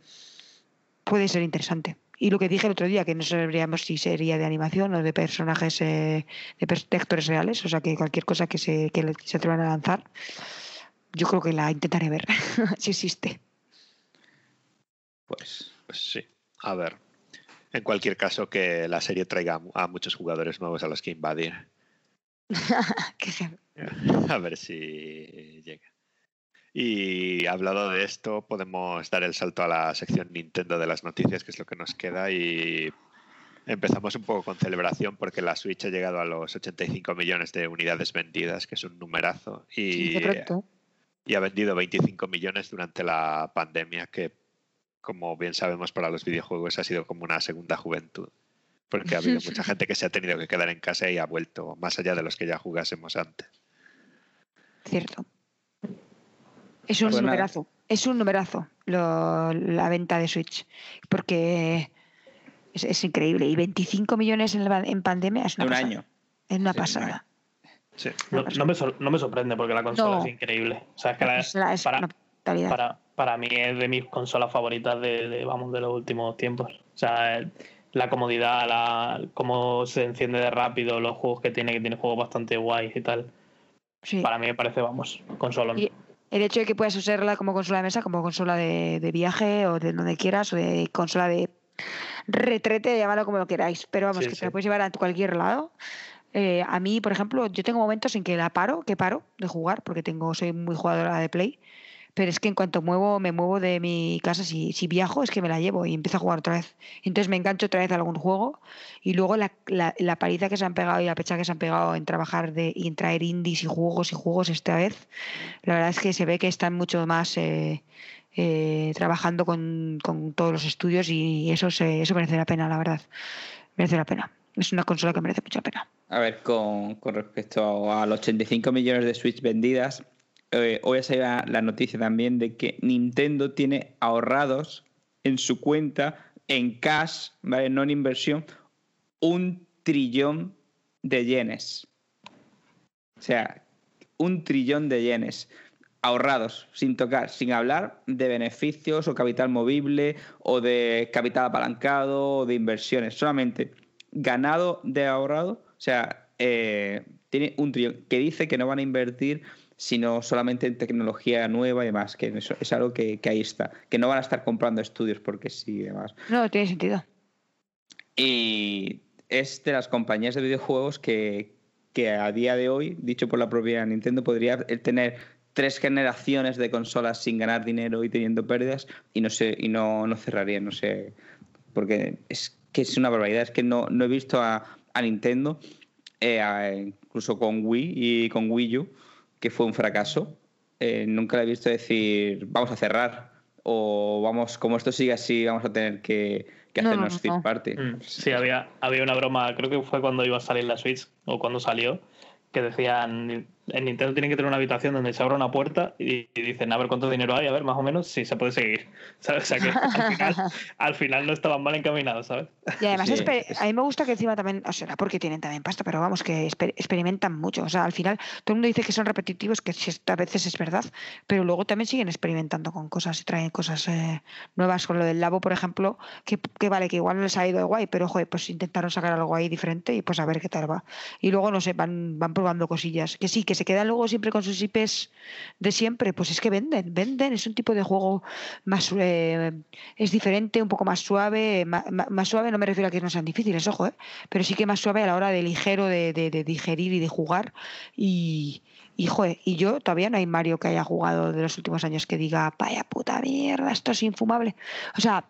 puede ser interesante. Y lo que dije el otro día, que no sabríamos si sería de animación o de personajes, eh, de, de actores reales, o sea, que cualquier cosa que se, que se atrevan a lanzar, yo creo que la intentaré ver, si existe. Pues Pues sí. A ver. En cualquier caso, que la serie traiga a mu- a muchos jugadores nuevos a los que invadir. A ver si llega. Y hablado de esto, podemos dar el salto a la sección Nintendo de las noticias, que es lo que nos queda. Y empezamos un poco con celebración porque la Switch ha llegado a los 85 millones de unidades vendidas, que es un numerazo. Y, y ha vendido 25 millones durante la pandemia, que como bien sabemos para los videojuegos ha sido como una segunda juventud. Porque ha habido mucha gente que se ha tenido que quedar en casa y ha vuelto, más allá de los que ya jugásemos antes. Cierto. Es un Pues nada. numerazo. Es un numerazo lo- la venta de Switch. Porque es, es increíble. Y 25 millones en, la- en pandemia es una un pasada. año. Es una Sí, un pasada. Sí. No, no me, sor- no me sorprende porque la consola No. es increíble. O sea, es que la- la- es para, una brutalidad. para, para mí es de mis consolas favoritas de, de, vamos, de los últimos tiempos. O sea, el- la comodidad, la, cómo se enciende de rápido, los juegos que tiene, que tiene juegos bastante guays y tal. Sí. Para mí me parece, vamos, consola. Y el hecho de que puedas usarla como consola de mesa, como consola de, de viaje o de donde quieras, o de consola de retrete, llámalo como lo queráis, pero vamos, Sí, que te sí. la puedes llevar a cualquier lado. Eh, a mí, por ejemplo, yo tengo momentos en que la paro, que paro de jugar, porque tengo, soy muy jugadora de Play, pero es que en cuanto muevo, me muevo de mi casa, si, si viajo, es que me la llevo y empiezo a jugar otra vez. Entonces me engancho otra vez a algún juego y luego la, la, la paliza que se han pegado y la pecha que se han pegado en trabajar de, y en traer indies y juegos y juegos esta vez, la verdad es que se ve que están mucho más eh, eh, trabajando con, con todos los estudios y eso, eso merece la pena, la verdad. Merece la pena. Es una consola que merece mucha pena. A ver, con, con respecto a los 85 millones de Switch vendidas, eh, hoy ha salido la, noticia también de que Nintendo tiene ahorrados en su cuenta, en cash, ¿vale? no en inversión, un trillón de yenes. O sea, un trillón de yenes ahorrados, sin tocar, sin hablar de beneficios o capital movible o de capital apalancado o de inversiones, solamente ganado de ahorrado, o sea, eh, tiene un trillón que dice que no van a invertir sino solamente en tecnología nueva y demás, que eso es algo que, que ahí está, que no van a estar comprando estudios porque sí y demás. No, tiene sentido. Y es de las compañías de videojuegos que, que a día de hoy, dicho por la propia Nintendo, podría tener tres generaciones de consolas sin ganar dinero y teniendo pérdidas y no sé, y no, no cerraría, no sé. Porque es que es una barbaridad. Es que no, no he visto a, a Nintendo, eh, a- incluso con Wii y con Wii U, que fue un fracaso. eh, nunca la he visto decir vamos a cerrar o vamos, como esto sigue así, vamos a tener que, que No, no, hacernos no, third no. party. Mm, Sí, había, había una broma, creo que fue cuando iba a salir la Switch o cuando salió, que decían, en Nintendo tienen que tener una habitación donde se abra una puerta y, y dicen, a ver cuánto dinero hay, a ver, más o menos, si se puede seguir. ¿Sabes? O sea que al final, al final no estaban mal encaminados, ¿sabes? Y además, Sí, espe- es- a mí me gusta que encima también, o será porque tienen también pasta, pero vamos, que exper- experimentan mucho. O sea, al final, todo el mundo dice que son repetitivos, que a veces es verdad, pero luego también siguen experimentando con cosas y traen cosas eh, nuevas. Con lo del Labo, por ejemplo, que, que vale, que igual no les ha ido guay, pero joder, pues intentaron sacar algo ahí diferente y pues a ver qué tal va. Y luego, no sé, van, van probando cosillas. Que sí, que se quedan luego siempre con sus IPs de siempre, pues es que venden, venden, es un tipo de juego más eh, es diferente, un poco más suave, más, suave no me refiero a que no sean difíciles, ojo, ¿eh? pero sí que más suave a la hora de ligero de, digerir y de jugar y, y, joder, y yo todavía no hay Mario que haya jugado de los últimos años que diga, vaya puta mierda, esto es infumable. O sea,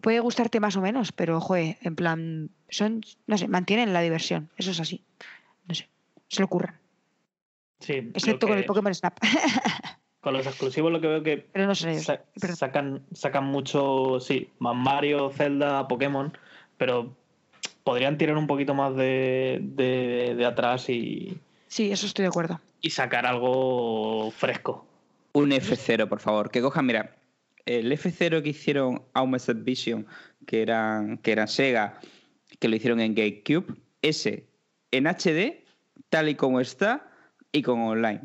puede gustarte más o menos, pero joder, en plan, son, no sé, mantienen la diversión, eso es así. No sé, se lo ocurran. Sí, Excepto con el Pokémon Snap. con los exclusivos lo que veo que pero no son ellos. sa- Perdón. sacan, sacan mucho, sí, más Mario, Zelda, Pokémon, pero podrían tirar un poquito más de, de, de atrás y, Sí, eso estoy de acuerdo. y sacar algo fresco. Un F0, por favor. Que cojan, mira, el F0 que hicieron Augmented Vision, que eran, que eran Sega, que lo hicieron en GameCube, ese en HD, tal y como está, y con online.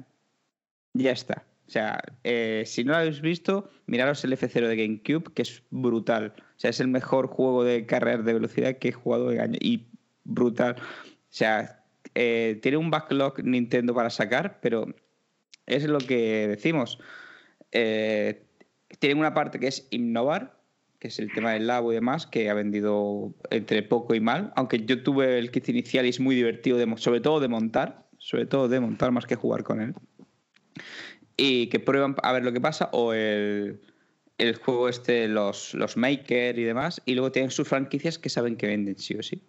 Ya está. O sea, eh, si no lo habéis visto, miraros el F0 de GameCube, que es brutal. O sea, es el mejor juego de carreras de velocidad que he jugado en años. Y brutal. O sea, eh, tiene un backlog Nintendo para sacar, pero es lo que decimos. Eh, tienen una parte que es innovar, que es el tema del labo y demás, que ha vendido entre poco y mal. Aunque yo tuve el kit inicial y es muy divertido, sobre todo de montar, sobre todo de montar más que jugar con él. Y que prueban a ver lo que pasa, o el, el juego este, los, los Maker y demás, y luego tienen sus franquicias que saben que venden sí o sí.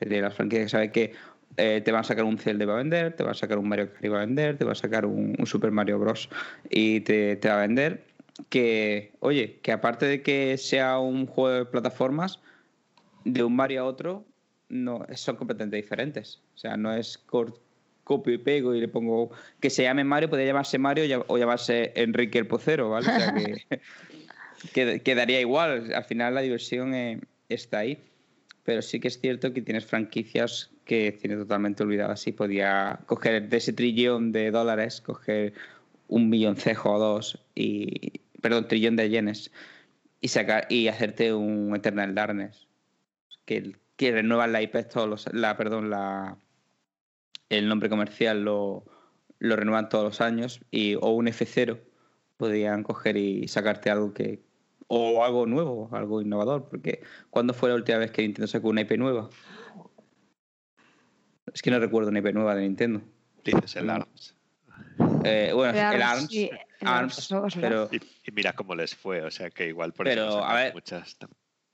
O las franquicias que saben que eh, te van a sacar un Zelda va a vender, te va a sacar un Mario Kart va a vender, te va a sacar un, Super Mario Bros. y te, te va a vender. Que, oye, que aparte de que sea un juego de plataformas, de un Mario a otro, no, son completamente diferentes. O sea, no es copio y pego y le pongo que se llame Mario, puede llamarse Mario o llamarse Enrique el Pocero, ¿vale? O sea, que, que- quedaría igual. Al final la diversión eh, está ahí. Pero sí que es cierto que tienes franquicias que tiene totalmente olvidadas y podía coger de ese trillón de dólares, coger un milloncejo o dos y perdón, trillón de yenes y sacar y hacerte un Eternal Darkness que, que renuevan la IP todos los la perdón la el nombre comercial lo, lo renuevan todos los años y o un F0 podían coger y sacarte algo que o algo nuevo, algo innovador, porque ¿cuándo fue la última vez que Nintendo sacó una IP nueva? Es que no recuerdo una IP nueva de Nintendo. Dices el. ARMS. Eh, bueno, El el ARMS, sí, el pero Y, y mira cómo les fue, o sea que igual por Pero, eso a ver, muchas.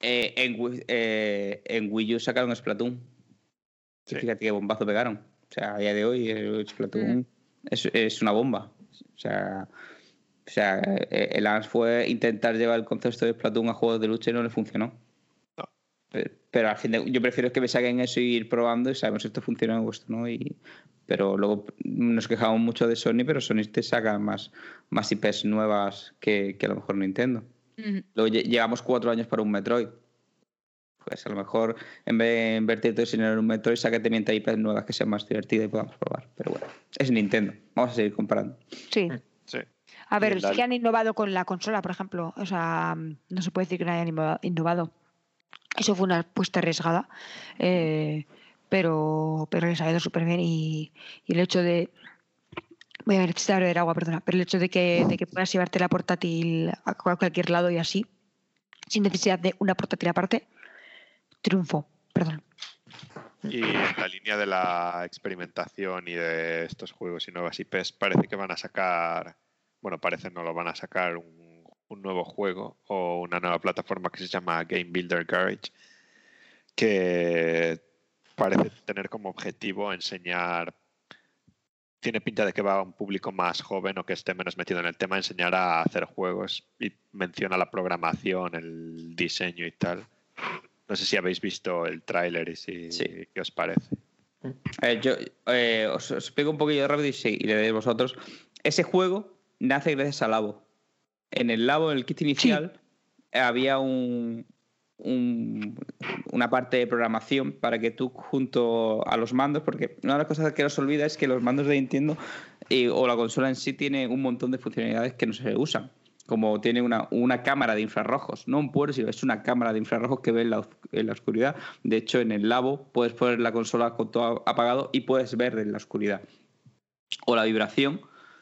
eh, en, Wii- eh, en Wii U sacaron Splatoon. Sí. Fíjate qué bombazo pegaron. O sea, a día de hoy el Splatoon Mm. es, es una bomba. O sea, o sea, eh, el ARMS fue intentar llevar el concepto de Splatoon a juegos de lucha y no le funcionó. No. Pero, pero al fin de- yo prefiero que me saquen eso y ir probando y sabemos si esto funciona o esto no. Y, pero luego nos quejamos mucho de Sony, pero Sony te saca más, más IPs nuevas que, que a lo mejor Nintendo. Ujú. Luego lle- llevamos cuatro años para un Metroid. Pues a lo mejor en vez de invertir todo ese dinero en un Metroid, sácate mientras IPs nuevas que sean más divertidas y podamos probar. Pero bueno, es Nintendo. Vamos a seguir comparando. Sí. Sí. A ver, sí que han innovado con la consola, por ejemplo. O sea, no se puede decir que no hayan innova- innovado. Eso fue una apuesta arriesgada, eh, pero, pero les ha ido súper bien. Y, y el hecho de. Voy a ver, necesito beber agua, perdona. Pero el hecho de que, de que puedas llevarte la portátil a cual- cualquier lado y así, sin necesidad de una portátil aparte, triunfo. Perdón. Y en la línea de la experimentación y de estos juegos y nuevas IPs, parece que van a sacar, bueno, parece no lo van a sacar un, un nuevo juego o una nueva plataforma que se llama Game Builder Garage, que parece tener como objetivo enseñar, tiene pinta de que va a un público más joven o que esté menos metido en el tema, enseñar a hacer juegos y menciona la programación, el diseño y tal. No sé si habéis visto el tráiler y si Sí. qué os parece. Eh, yo eh, os, os explico un poquillo rápido y, sí, y le deis vosotros. Ese juego nace gracias al Labo. En el Labo, en el kit inicial, había un, un- una parte de programación para que tú, junto a los mandos, porque una de las cosas que nos olvida es que los mandos de Nintendo y- o la consola en sí tiene un montón de funcionalidades que no se usan. Como tiene una, una cámara de infrarrojos, no un puerto, sino es una cámara de infrarrojos que ve en la, en la oscuridad. De hecho, en el labo puedes poner la consola con todo apagado y puedes ver en la oscuridad. o la vibración,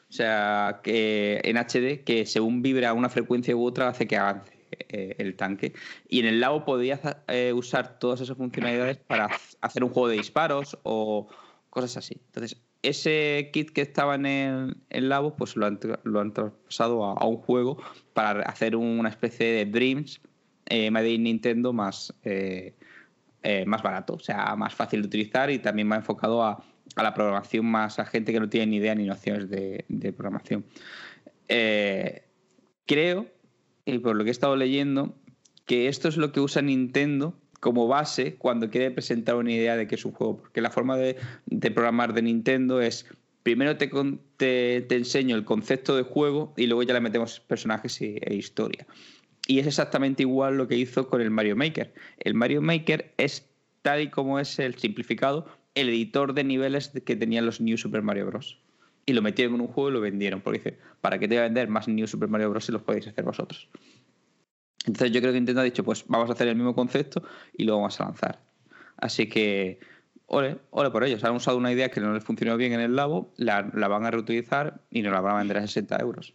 o sea, que en HD, que según vibra a una frecuencia u otra hace que avance eh, el tanque. Y en el labo podías eh, usar todas esas funcionalidades para hacer un juego de disparos o cosas así. Entonces, ese kit que estaba en el, labo, pues lo han, lo han traspasado a, un juego para hacer una especie de Dreams eh, Made in Nintendo más, eh, eh, más barato, o sea, más fácil de utilizar y también más enfocado a, a la programación más a gente que no tiene ni idea ni nociones de, de programación. Eh, creo, y por lo que he estado leyendo, que esto es lo que usa Nintendo como base cuando quiere presentar una idea de que es un juego, porque la forma de, programar de Nintendo es primero te enseño el concepto de juego y luego ya le metemos personajes y- e historia. Y es exactamente igual lo que hizo con el Mario Maker. El Mario Maker es tal y como es el simplificado, el editor de niveles que tenían los New Super Mario Bros. Y lo metieron en un juego y lo vendieron, porque dice, ¿para qué te voy a vender más New Super Mario Bros. si los podéis hacer vosotros? Entonces yo creo que Nintendo ha dicho, pues vamos a hacer el mismo concepto y lo vamos a lanzar. Así que, ole, ole por ellos. Han usado una idea que no les funcionó bien en el labo, la, la van a reutilizar y nos la van a vender a 60 euros.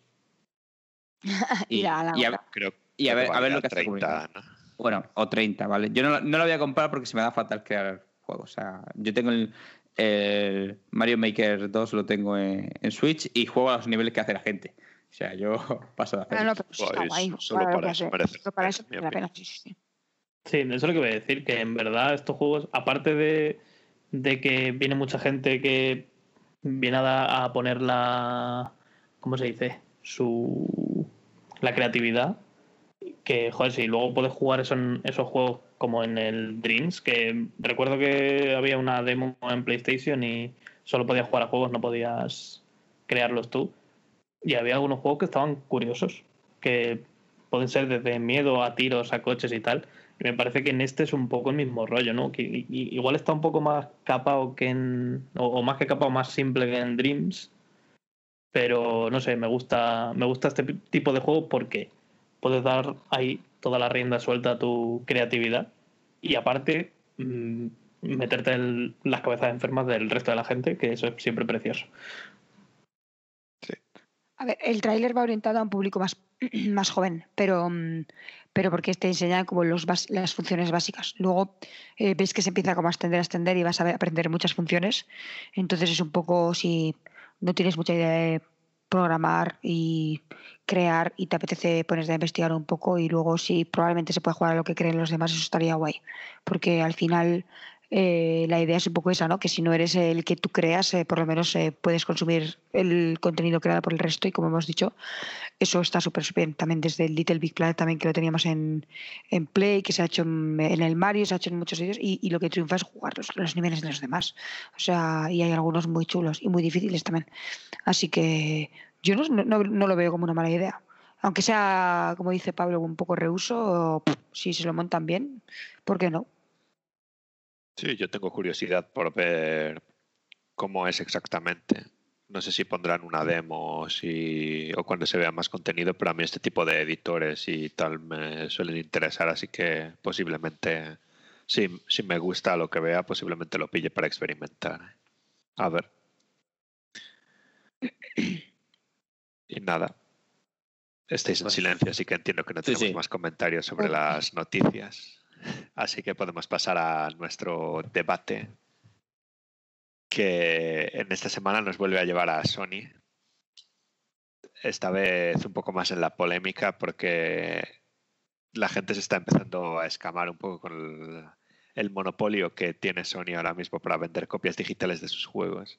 Y la y a. Creo y a ver, a ver lo que hace con 30, ¿no? bueno, o 30, ¿vale? Yo no, la- no la voy a comprar porque se me da fatal crear juegos. O sea, yo tengo el, el Mario Maker 2, lo tengo en, en Switch y juego a los niveles que hace la gente. O sea, yo paso de hacer. No, no, pero eso está guay. solo Para eso merece solo para eso pena, merece la mi pena. Sí, sí, sí. Sí, eso es lo que voy a decir, que en verdad estos juegos, aparte de, de que viene mucha gente que viene a, poner la, ¿cómo se dice? Su, la creatividad, que, joder, si luego puedes jugar eso en esos juegos como en el Dreams, que recuerdo que había una demo en PlayStation y solo podías jugar a juegos, no podías crearlos tú. Y había algunos juegos que estaban curiosos, que pueden ser desde miedo a tiros, a coches y tal. Y me parece que en este es un poco el mismo rollo, ¿no? Igual está un poco más capado que en. O, más que capado, más simple que en Dreams. Pero no sé, me gusta, me gusta este tipo de juego porque puedes dar ahí toda la rienda suelta a tu creatividad. Y aparte, mm, meterte en las cabezas enfermas del resto de la gente, que eso es siempre precioso. El tráiler va orientado a un público más, más joven, pero, mm, pero porque te enseñan como las funciones básicas. Luego eh, ves que se empieza como a extender, extender y vas a aprender muchas funciones. Entonces es un poco si no tienes mucha idea de programar y crear y te apetece ponerse a investigar un poco y luego si probablemente se puede jugar a lo que creen los demás, eso estaría guay. Porque al final eh, la idea es un poco esa, ¿no? Que si no eres el que tú creas, eh, por lo menos eh, puedes consumir el contenido creado por el resto y como hemos dicho, eso está súper bien. También desde el Little Big Planet también que lo teníamos en, Play, que se ha hecho en, el Mario, se ha hecho en muchos sitios y, y lo que triunfa es jugar los, niveles de los demás. O sea, y hay algunos muy chulos y muy difíciles también. Así que yo no, lo veo como una mala idea. Aunque sea, como dice Pablo, un poco reuso, si se lo montan bien, ¿por qué no? Sí, yo tengo curiosidad por ver cómo es exactamente. No sé si pondrán una demo o, si, o cuando se vea más contenido, pero a mí este tipo de editores y tal me suelen interesar, así que posiblemente, si, si me gusta lo que vea, posiblemente lo pille para experimentar. A ver. Y nada. Estáis en Pues- silencio, así que entiendo que no tenemos sí. más comentarios sobre las noticias. Así que podemos pasar a nuestro debate, que en esta semana nos vuelve a llevar a Sony. Esta vez un poco más en la polémica, porque la gente se está empezando a escamar un poco con el, monopolio que tiene Sony ahora mismo para vender copias digitales de sus juegos.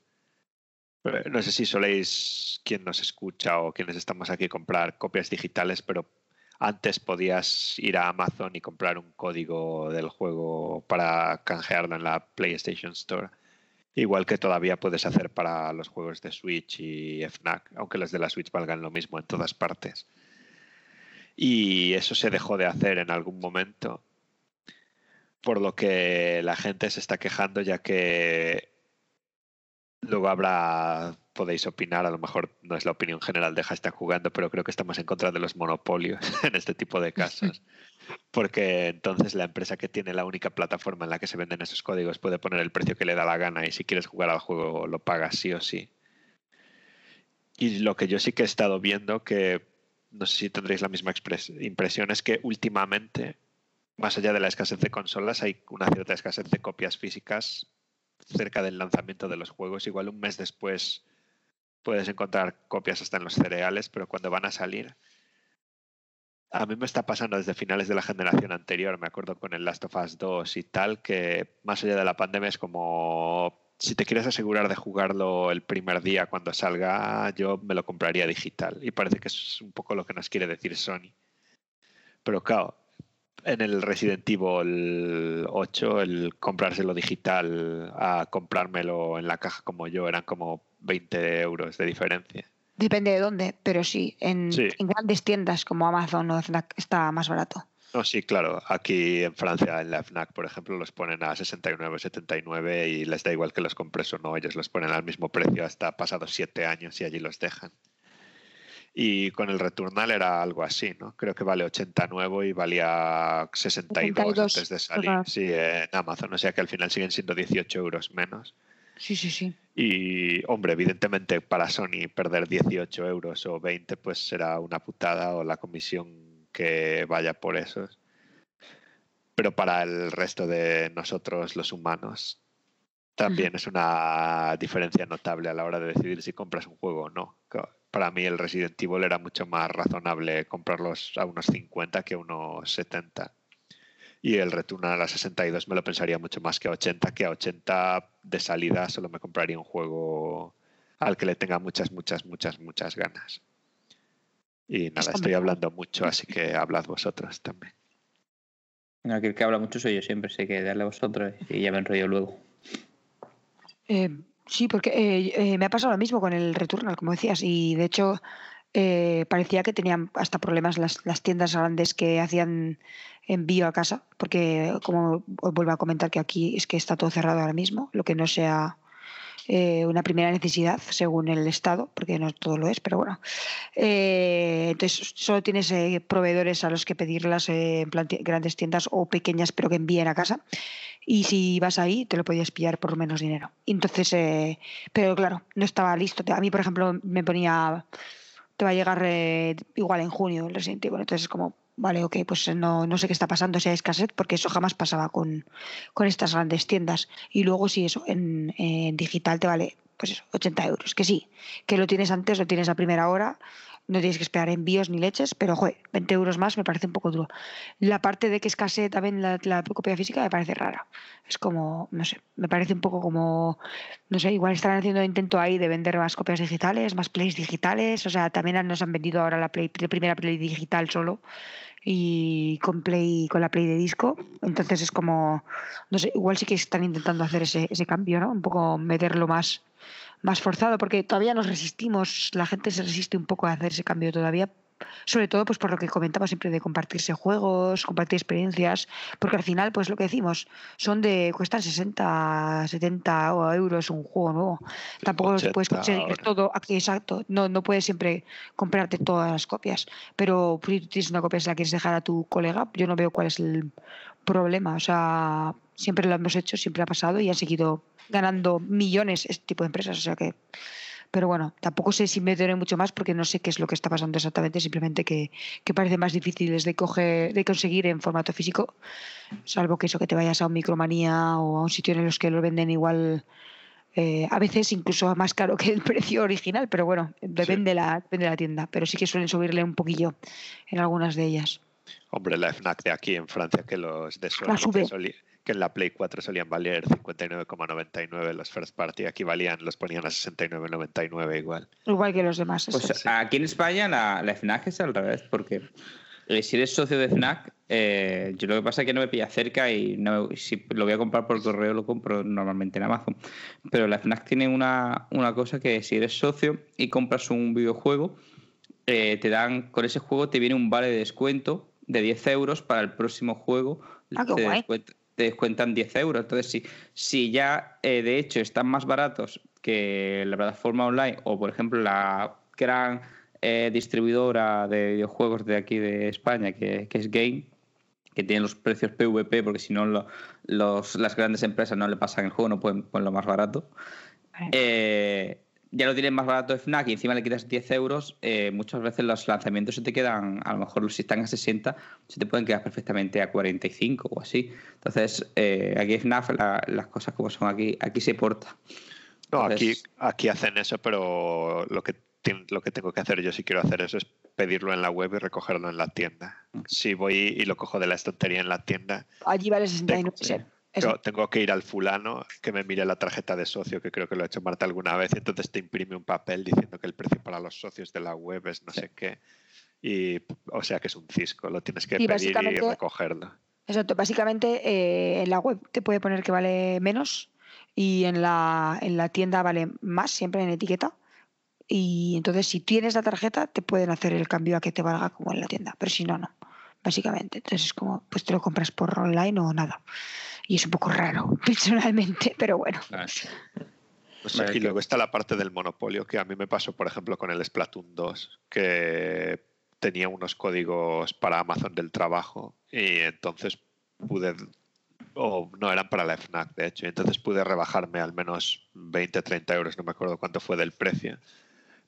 Eh, No sé si soléis, quien nos escucha o quienes estamos aquí, comprar copias digitales, pero antes podías ir a Amazon y comprar un código del juego para canjearlo en la PlayStation Store. Igual que todavía puedes hacer para los juegos de Switch y FNAC, aunque los de la Switch valgan lo mismo en todas partes. Y eso se dejó de hacer en algún momento, por lo que la gente se está quejando ya que luego habrá, podéis opinar, a lo mejor no es la opinión general de hashtag jugando, pero creo que estamos en contra de los monopolios en este tipo de casos. Porque entonces la empresa que tiene la única plataforma en la que se venden esos códigos puede poner el precio que le da la gana y si quieres jugar al juego lo pagas sí o sí. Y lo que yo sí que he estado viendo, que no sé si tendréis la misma impresión, es que últimamente, más allá de la escasez de consolas, hay una cierta escasez de copias físicas cerca del lanzamiento de los juegos. Igual un mes después puedes encontrar copias hasta en los cereales, pero cuando van a salir... A mí me está pasando desde finales de la generación anterior, me acuerdo con el Last of Us 2 y tal, que más allá de la pandemia es como si te quieres asegurar de jugarlo el primer día cuando salga, yo me lo compraría digital. Y parece que es un poco lo que nos quiere decir Sony. Pero claro, en el Resident Evil 8, el comprárselo digital a comprármelo en la caja como yo eran como 20 euros de diferencia. Depende de dónde, pero sí, en, en grandes tiendas como Amazon o Fnac está más barato. No, sí, claro. Aquí en Francia, en la FNAC, por ejemplo, los ponen a 69, 79 y les da igual que los compres o no. Ellos los ponen al mismo precio hasta pasados siete años y allí los dejan. Y con el Returnal era algo así, ¿no? Creo que vale 80 nuevo y valía 62, antes de salir. Sí, en Amazon. O sea que al final siguen siendo 18 euros menos. Sí, sí, sí. Y, hombre, evidentemente para Sony perder 18 euros o 20 pues será una putada o la comisión que vaya por esos. Pero para el resto de nosotros, los humanos, también es una diferencia notable a la hora de decidir si compras un juego o no. Para mí el Resident Evil era mucho más razonable comprarlos a unos 50 que a unos 70. Y el Returnal a 62 me lo pensaría mucho más que a 80, que a 80 de salida solo me compraría un juego al que le tenga muchas, muchas, muchas, muchas ganas. Y nada, estoy hablando mucho, así que hablad vosotros también. Aquí el que habla mucho soy yo siempre, sé que darle a vosotros y ya me enrollo luego. Eh, sí, porque eh, eh, me ha pasado lo mismo con el Returnal, como decías, y de hecho parecía que tenían hasta problemas las, las, tiendas grandes que hacían envío a casa, porque como os vuelvo a comentar que aquí es que está todo cerrado ahora mismo, lo que no sea eh, una primera necesidad según el Estado, porque no todo lo es, pero bueno. Eh, entonces, solo tienes eh, proveedores a los que pedirlas en grandes tiendas o pequeñas, pero que envíen a casa. Y si vas ahí, te lo podías pillar por menos dinero. Entonces, pero claro, no estaba listo. A mí, por ejemplo, me ponía, te va a llegar igual en junio el Resident Evil. Entonces, es como, vale, ok, pues no, no sé qué está pasando hay escasez, porque eso jamás pasaba con, con estas grandes tiendas. Y luego si eso en, en, digital te vale, pues eso, 80 euros, que sí, que lo tienes antes, lo tienes a primera hora, no tienes que esperar envíos ni leches, pero joder, 20 euros más me parece un poco duro. La parte de que escasee también la, la, copia física me parece rara. Es como, no sé, me parece un poco como, no sé, igual están haciendo intento ahí de vender más copias digitales, más plays digitales, o sea, también nos han vendido ahora la, play, la primera play digital solo y con play con la play de disco. Entonces es como no sé igual sí que están intentando hacer ese, ese cambio no un poco meterlo más más forzado porque todavía nos resistimos la gente se resiste un poco a hacer ese cambio todavía sobre todo pues por lo que comentaba siempre de compartirse juegos, compartir experiencias, porque al final pues lo que decimos son de cuestan 60, 70 euros un juego nuevo. Tampoco puedes conseguir todo aquí exacto, no no puedes siempre comprarte todas las copias, pero si tienes una copia si la quieres dejar a tu colega, yo no veo cuál es el problema, o sea, siempre lo hemos hecho, siempre ha pasado y ha seguido ganando millones este tipo de empresas, o sea que pero bueno, tampoco sé si me meteré mucho más porque no sé qué es lo que está pasando exactamente, simplemente que, que parece más difícil de, coger, de conseguir en formato físico, salvo que eso que te vayas a un micromanía o a un sitio en los que lo venden igual. Eh, a veces incluso más caro que el precio original, pero bueno, depende, la, depende de la tienda. Pero sí que suelen subirle un poquillo en algunas de ellas. Hombre, la FNAC de aquí en Francia, que los de que en la Play 4 solían valer 59,99 los first party, aquí valían, los ponían a 69,99 igual. Igual que los demás. Pues aquí en España la, la, FNAC es al revés, porque eh, si eres socio de FNAC, eh, yo lo que pasa es que no me pilla cerca y no, si lo voy a comprar por correo lo compro normalmente en Amazon. Pero la FNAC tiene una, una cosa que si eres socio y compras un videojuego, eh, te dan, con ese juego te viene un vale de descuento de 10 euros para el próximo juego. Ah, qué guay te descuentan 10 euros. Entonces, si, si ya eh, de hecho están más baratos que la plataforma online o, por ejemplo, la gran eh, distribuidora de videojuegos de aquí de España, que, es Game, que tiene los precios PVP, porque si no los, las grandes empresas no le pasan el juego, no pueden ponerlo más barato. Eh, ya lo tienes más barato de FNAC y encima le quitas 10 euros, eh, muchas veces los lanzamientos se te quedan, a lo mejor si están a 60, se te pueden quedar perfectamente a 45 o así. Entonces, eh, aquí FNAC las cosas como son aquí, aquí se porta. No, aquí, aquí hacen eso, pero lo que, lo que tengo que hacer yo si quiero hacer eso es pedirlo en la web y recogerlo en la tienda. Si voy y lo cojo de la estantería en la tienda. Allí vale 69 tengo que ir al fulano que me mire la tarjeta de socio, que creo que lo ha hecho Marta alguna vez, entonces te imprime un papel diciendo que el precio para los socios de la web es no sé qué. Y, o sea que es un cisco, lo tienes que pedir y recogerlo. Exacto, básicamente eh, en la web te puede poner que vale menos y en la, en la tienda vale más, siempre en etiqueta. Y entonces si tienes la tarjeta te pueden hacer el cambio a que te valga como en la tienda, pero si no, no, básicamente. Entonces es como, pues te lo compras por online o nada y es un poco raro personalmente, pero bueno. Ah, y luego está la parte del monopolio que a mí me pasó, por ejemplo, con el Splatoon 2, que tenía unos códigos para Amazon del trabajo y entonces pude, o no eran para la FNAC, de hecho, y entonces pude rebajarme al menos 20, 30 euros, no me acuerdo cuánto fue del precio.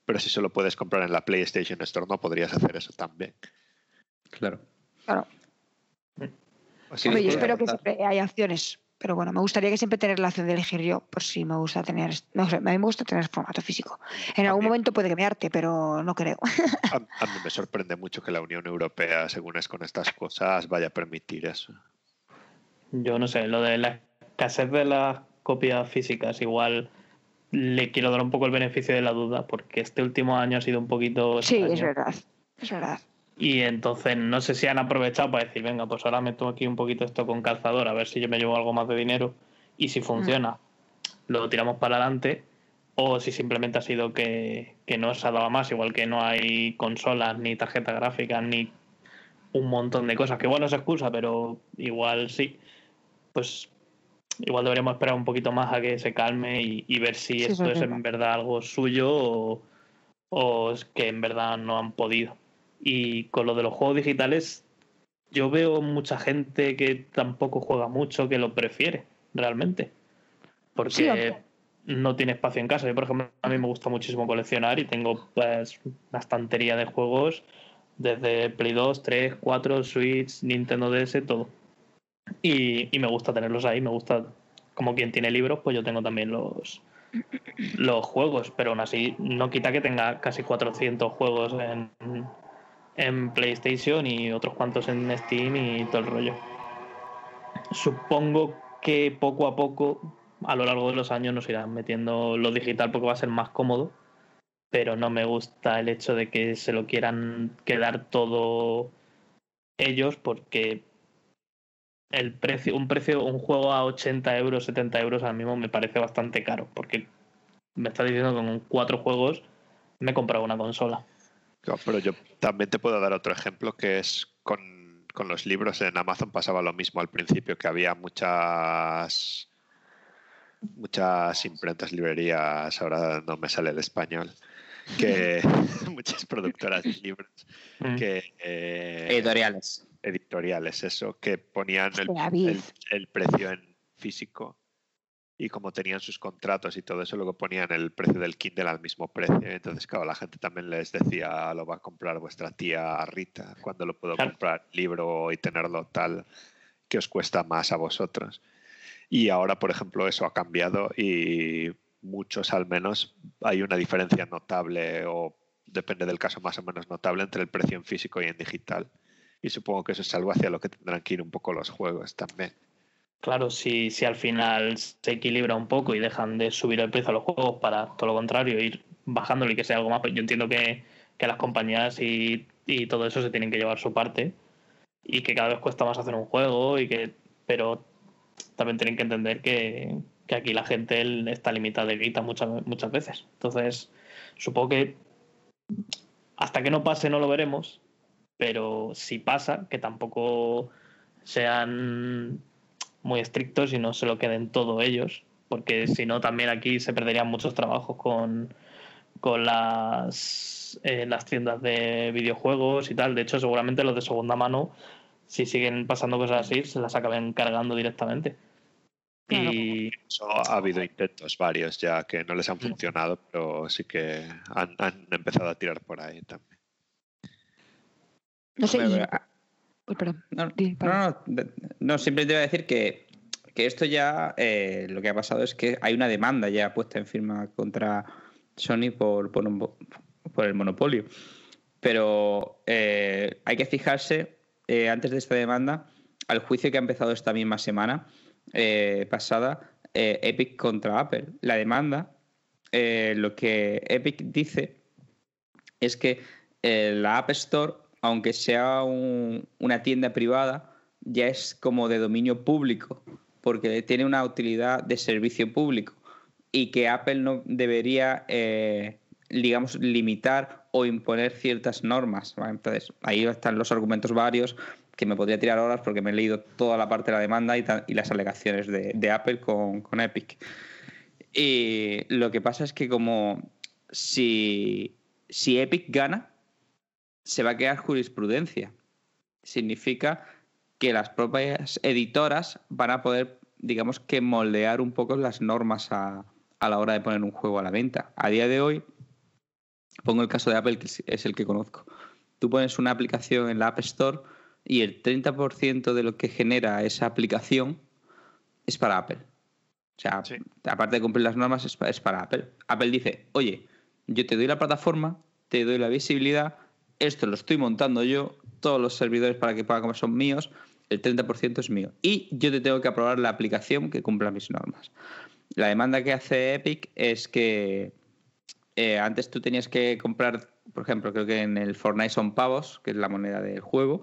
Pero si solo puedes comprar en la PlayStation Store, no podrías hacer eso también. Claro. Claro yo espero que siempre haya opciones, pero bueno, me gustaría que siempre tener la opción de elegir yo, por si me gusta tener, no sé, a mí me gusta tener formato físico. En algún momento puede que me arte, pero no creo. A, mí me sorprende mucho que la Unión Europea, según es con estas cosas, vaya a permitir eso. Yo no sé, lo de la escasez de las copias físicas, igual le quiero dar un poco el beneficio de la duda, porque este último año ha sido un poquito. Sí, es verdad, es verdad. Y entonces no sé si han aprovechado para decir, venga, pues ahora meto aquí un poquito esto con calzador, a ver si yo me llevo algo más de dinero. Y si funciona, lo tiramos para adelante. O si simplemente ha sido que, que no se ha dado más, igual que no hay consolas, ni tarjetas gráficas, ni un montón de cosas. Que bueno, es excusa, pero igual sí. Pues igual deberíamos esperar un poquito más a que se calme y, ver si esto es en verdad algo suyo o, o es que en verdad no han podido. Y con lo de los juegos digitales, yo veo mucha gente que tampoco juega mucho que lo prefiere, realmente. Porque no tiene espacio en casa. Yo, por ejemplo, a mí me gusta muchísimo coleccionar y tengo pues una estantería de juegos desde Play 2, 3, 4, Switch, Nintendo DS, todo. Y, y me gusta tenerlos ahí, me gusta, como quien tiene libros, pues yo tengo también los, los juegos, pero aún así no quita que tenga casi 400 juegos en, en PlayStation y otros cuantos en Steam y todo el rollo. Supongo que poco a poco, a lo largo de los años, nos irán metiendo lo digital porque va a ser más cómodo, pero no me gusta el hecho de que se lo quieran quedar todo ellos porque el precio, un precio, un juego a 80 euros, 70 euros al mismo me parece bastante caro, porque me está diciendo que con cuatro juegos me he comprado una consola pero yo también te puedo dar otro ejemplo que es con, con, los libros en Amazon pasaba lo mismo al principio, que había muchas muchas imprentas, librerías, ahora no me sale el español, que muchas productoras de libros mm. que eh, editoriales. Editoriales, eso, que ponían el, el precio en físico y como tenían sus contratos y todo eso, luego ponían el precio del Kindle al mismo precio. Entonces, claro, la gente también les decía, lo va a comprar vuestra tía Rita, cuando lo puedo comprar libro y tenerlo tal, que os cuesta más a vosotros. Y ahora, por ejemplo, eso ha cambiado y muchos al menos hay una diferencia notable o depende del caso más o menos notable entre el precio en físico y en digital. Y supongo que eso es algo hacia lo que tendrán que ir un poco los juegos también. Claro, si, si al final se equilibra un poco y dejan de subir el precio a los juegos para todo lo contrario, ir bajándolo y que sea algo más, pues yo entiendo que, las compañías y, todo eso se tienen que llevar su parte y que cada vez cuesta más hacer un juego y que pero también tienen que entender que, aquí la gente está limitada de guita muchas, muchas veces. Entonces, supongo que hasta que no pase no lo veremos, pero si pasa, que tampoco sean muy estrictos y no se lo queden todo ellos, porque si no también aquí se perderían muchos trabajos con, con las, eh, las tiendas de videojuegos y tal. De hecho, seguramente los de segunda mano, si siguen pasando cosas así, se las acaben cargando directamente. Claro. Y Eso ha habido intentos varios ya que no les han funcionado, pero sí que han, han empezado a tirar por ahí también. No sé. Hombre, y- pero, ah, Uy, perdón. No, no, no, no, simplemente iba a decir que, que esto ya eh, lo que ha pasado es que hay una demanda ya puesta en firma contra Sony por, por, un bo- por el monopolio. Pero eh, hay que fijarse, eh, antes de esta demanda, al juicio que ha empezado esta misma semana pasada, Epic contra Apple. La demanda, lo que Epic dice es que la App Store, aunque sea un- una tienda privada, ya es como de dominio público, porque tiene una utilidad de servicio público y que Apple no debería, eh, digamos, limitar o imponer ciertas normas. Entonces, ahí están los argumentos varios que me podría tirar horas porque me he leído toda la parte de la demanda y, las alegaciones de, de Apple con, con Epic. Y lo que pasa es que como si, si Epic gana, se va a quedar jurisprudencia. Significa que las propias editoras van a poder, digamos que moldear un poco las normas a, a la hora de poner un juego a la venta. A día de hoy, pongo el caso de Apple, que es- el que conozco. Tú pones una aplicación en la App Store y el 30% de lo que genera esa aplicación es para Apple. O sea, Sí. aparte de cumplir las normas, es para Apple. Apple dice, oye, yo te doy la plataforma, te doy la visibilidad, esto lo estoy montando yo, todos los servidores para que comer son míos, el 30% es mío. Y yo te tengo que aprobar la aplicación que cumpla mis normas. La demanda que hace Epic es que eh, antes tú tenías que comprar, por ejemplo, creo que en el Fortnite son pavos, que es la moneda del juego,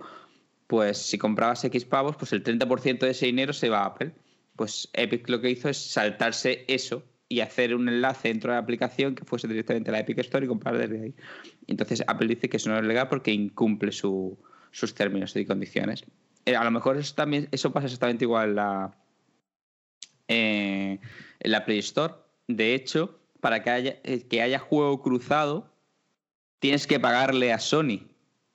pues si comprabas X pavos, pues el 30% de ese dinero se va a Apple. Pues Epic lo que hizo es saltarse eso y hacer un enlace dentro de la aplicación que fuese directamente a la Epic Store y comprar desde ahí. Entonces Apple dice que eso no es legal porque incumple su- sus términos y condiciones. Eh, a lo mejor eso, también, eso pasa exactamente igual en la, eh, en la Play Store. De hecho, para que haya, eh, que haya juego cruzado, tienes que pagarle a Sony.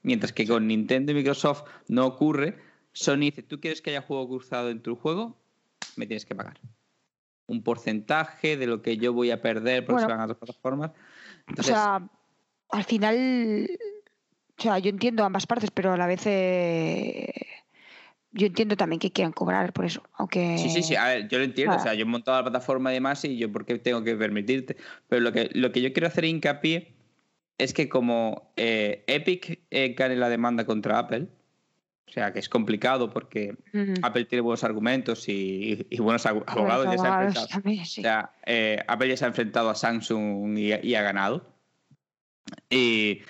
Mientras que con Nintendo y Microsoft no ocurre, Sony dice, ¿tú quieres que haya juego cruzado en tu juego? Me tienes que pagar. Un porcentaje de lo que yo voy a perder porque Bueno. se van a otras plataformas. O Entonces, sea, al final, o sea, yo entiendo ambas partes, pero a la vez eh, yo entiendo también que quieran cobrar por eso, aunque Sí, sí, sí, a ver, yo lo entiendo. Ah. O sea, yo he montado la plataforma y demás y yo por qué tengo que permitirte. Pero lo que, lo que yo quiero hacer hincapié es que como eh, Epic eh, gane la demanda contra Apple, o sea, que es complicado porque Ujú. Apple tiene buenos argumentos y, y buenos abogados ya se ha abogados también, sí. O sea, eh, Apple ya se ha enfrentado a Samsung y, y ha ganado. Y,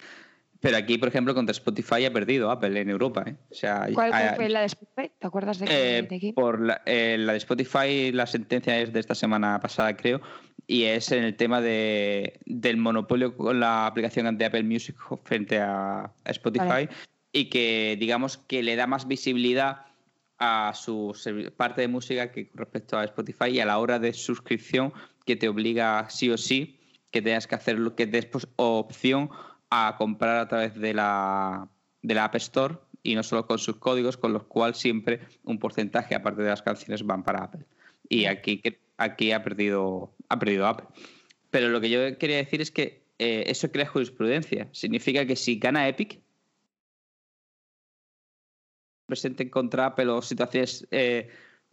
pero aquí, por ejemplo, contra Spotify ha perdido Apple en Europa. ¿eh? O sea, ¿Cuál, ha- fue la de Spotify? ¿Te acuerdas de, qué- eh, de qué? por la, eh, la de Spotify, la sentencia es de esta semana pasada, creo, y es en el tema de, del monopolio con la aplicación de Apple Music frente a, a Spotify Vale. Y que, digamos, que le da más visibilidad a su parte de música que con respecto a Spotify y a la hora de suscripción que te obliga sí o sí que tengas que hacer lo que des pues, opción a comprar a través de la, de la App Store y no solo con sus códigos, con los cuales siempre un porcentaje, aparte de las canciones, van para Apple. Y aquí, aquí ha, perdido, ha perdido Apple. Pero lo que yo quería decir es que eh, eso crea jurisprudencia. Significa que si gana Epic, presenten contra Apple o situaciones eh,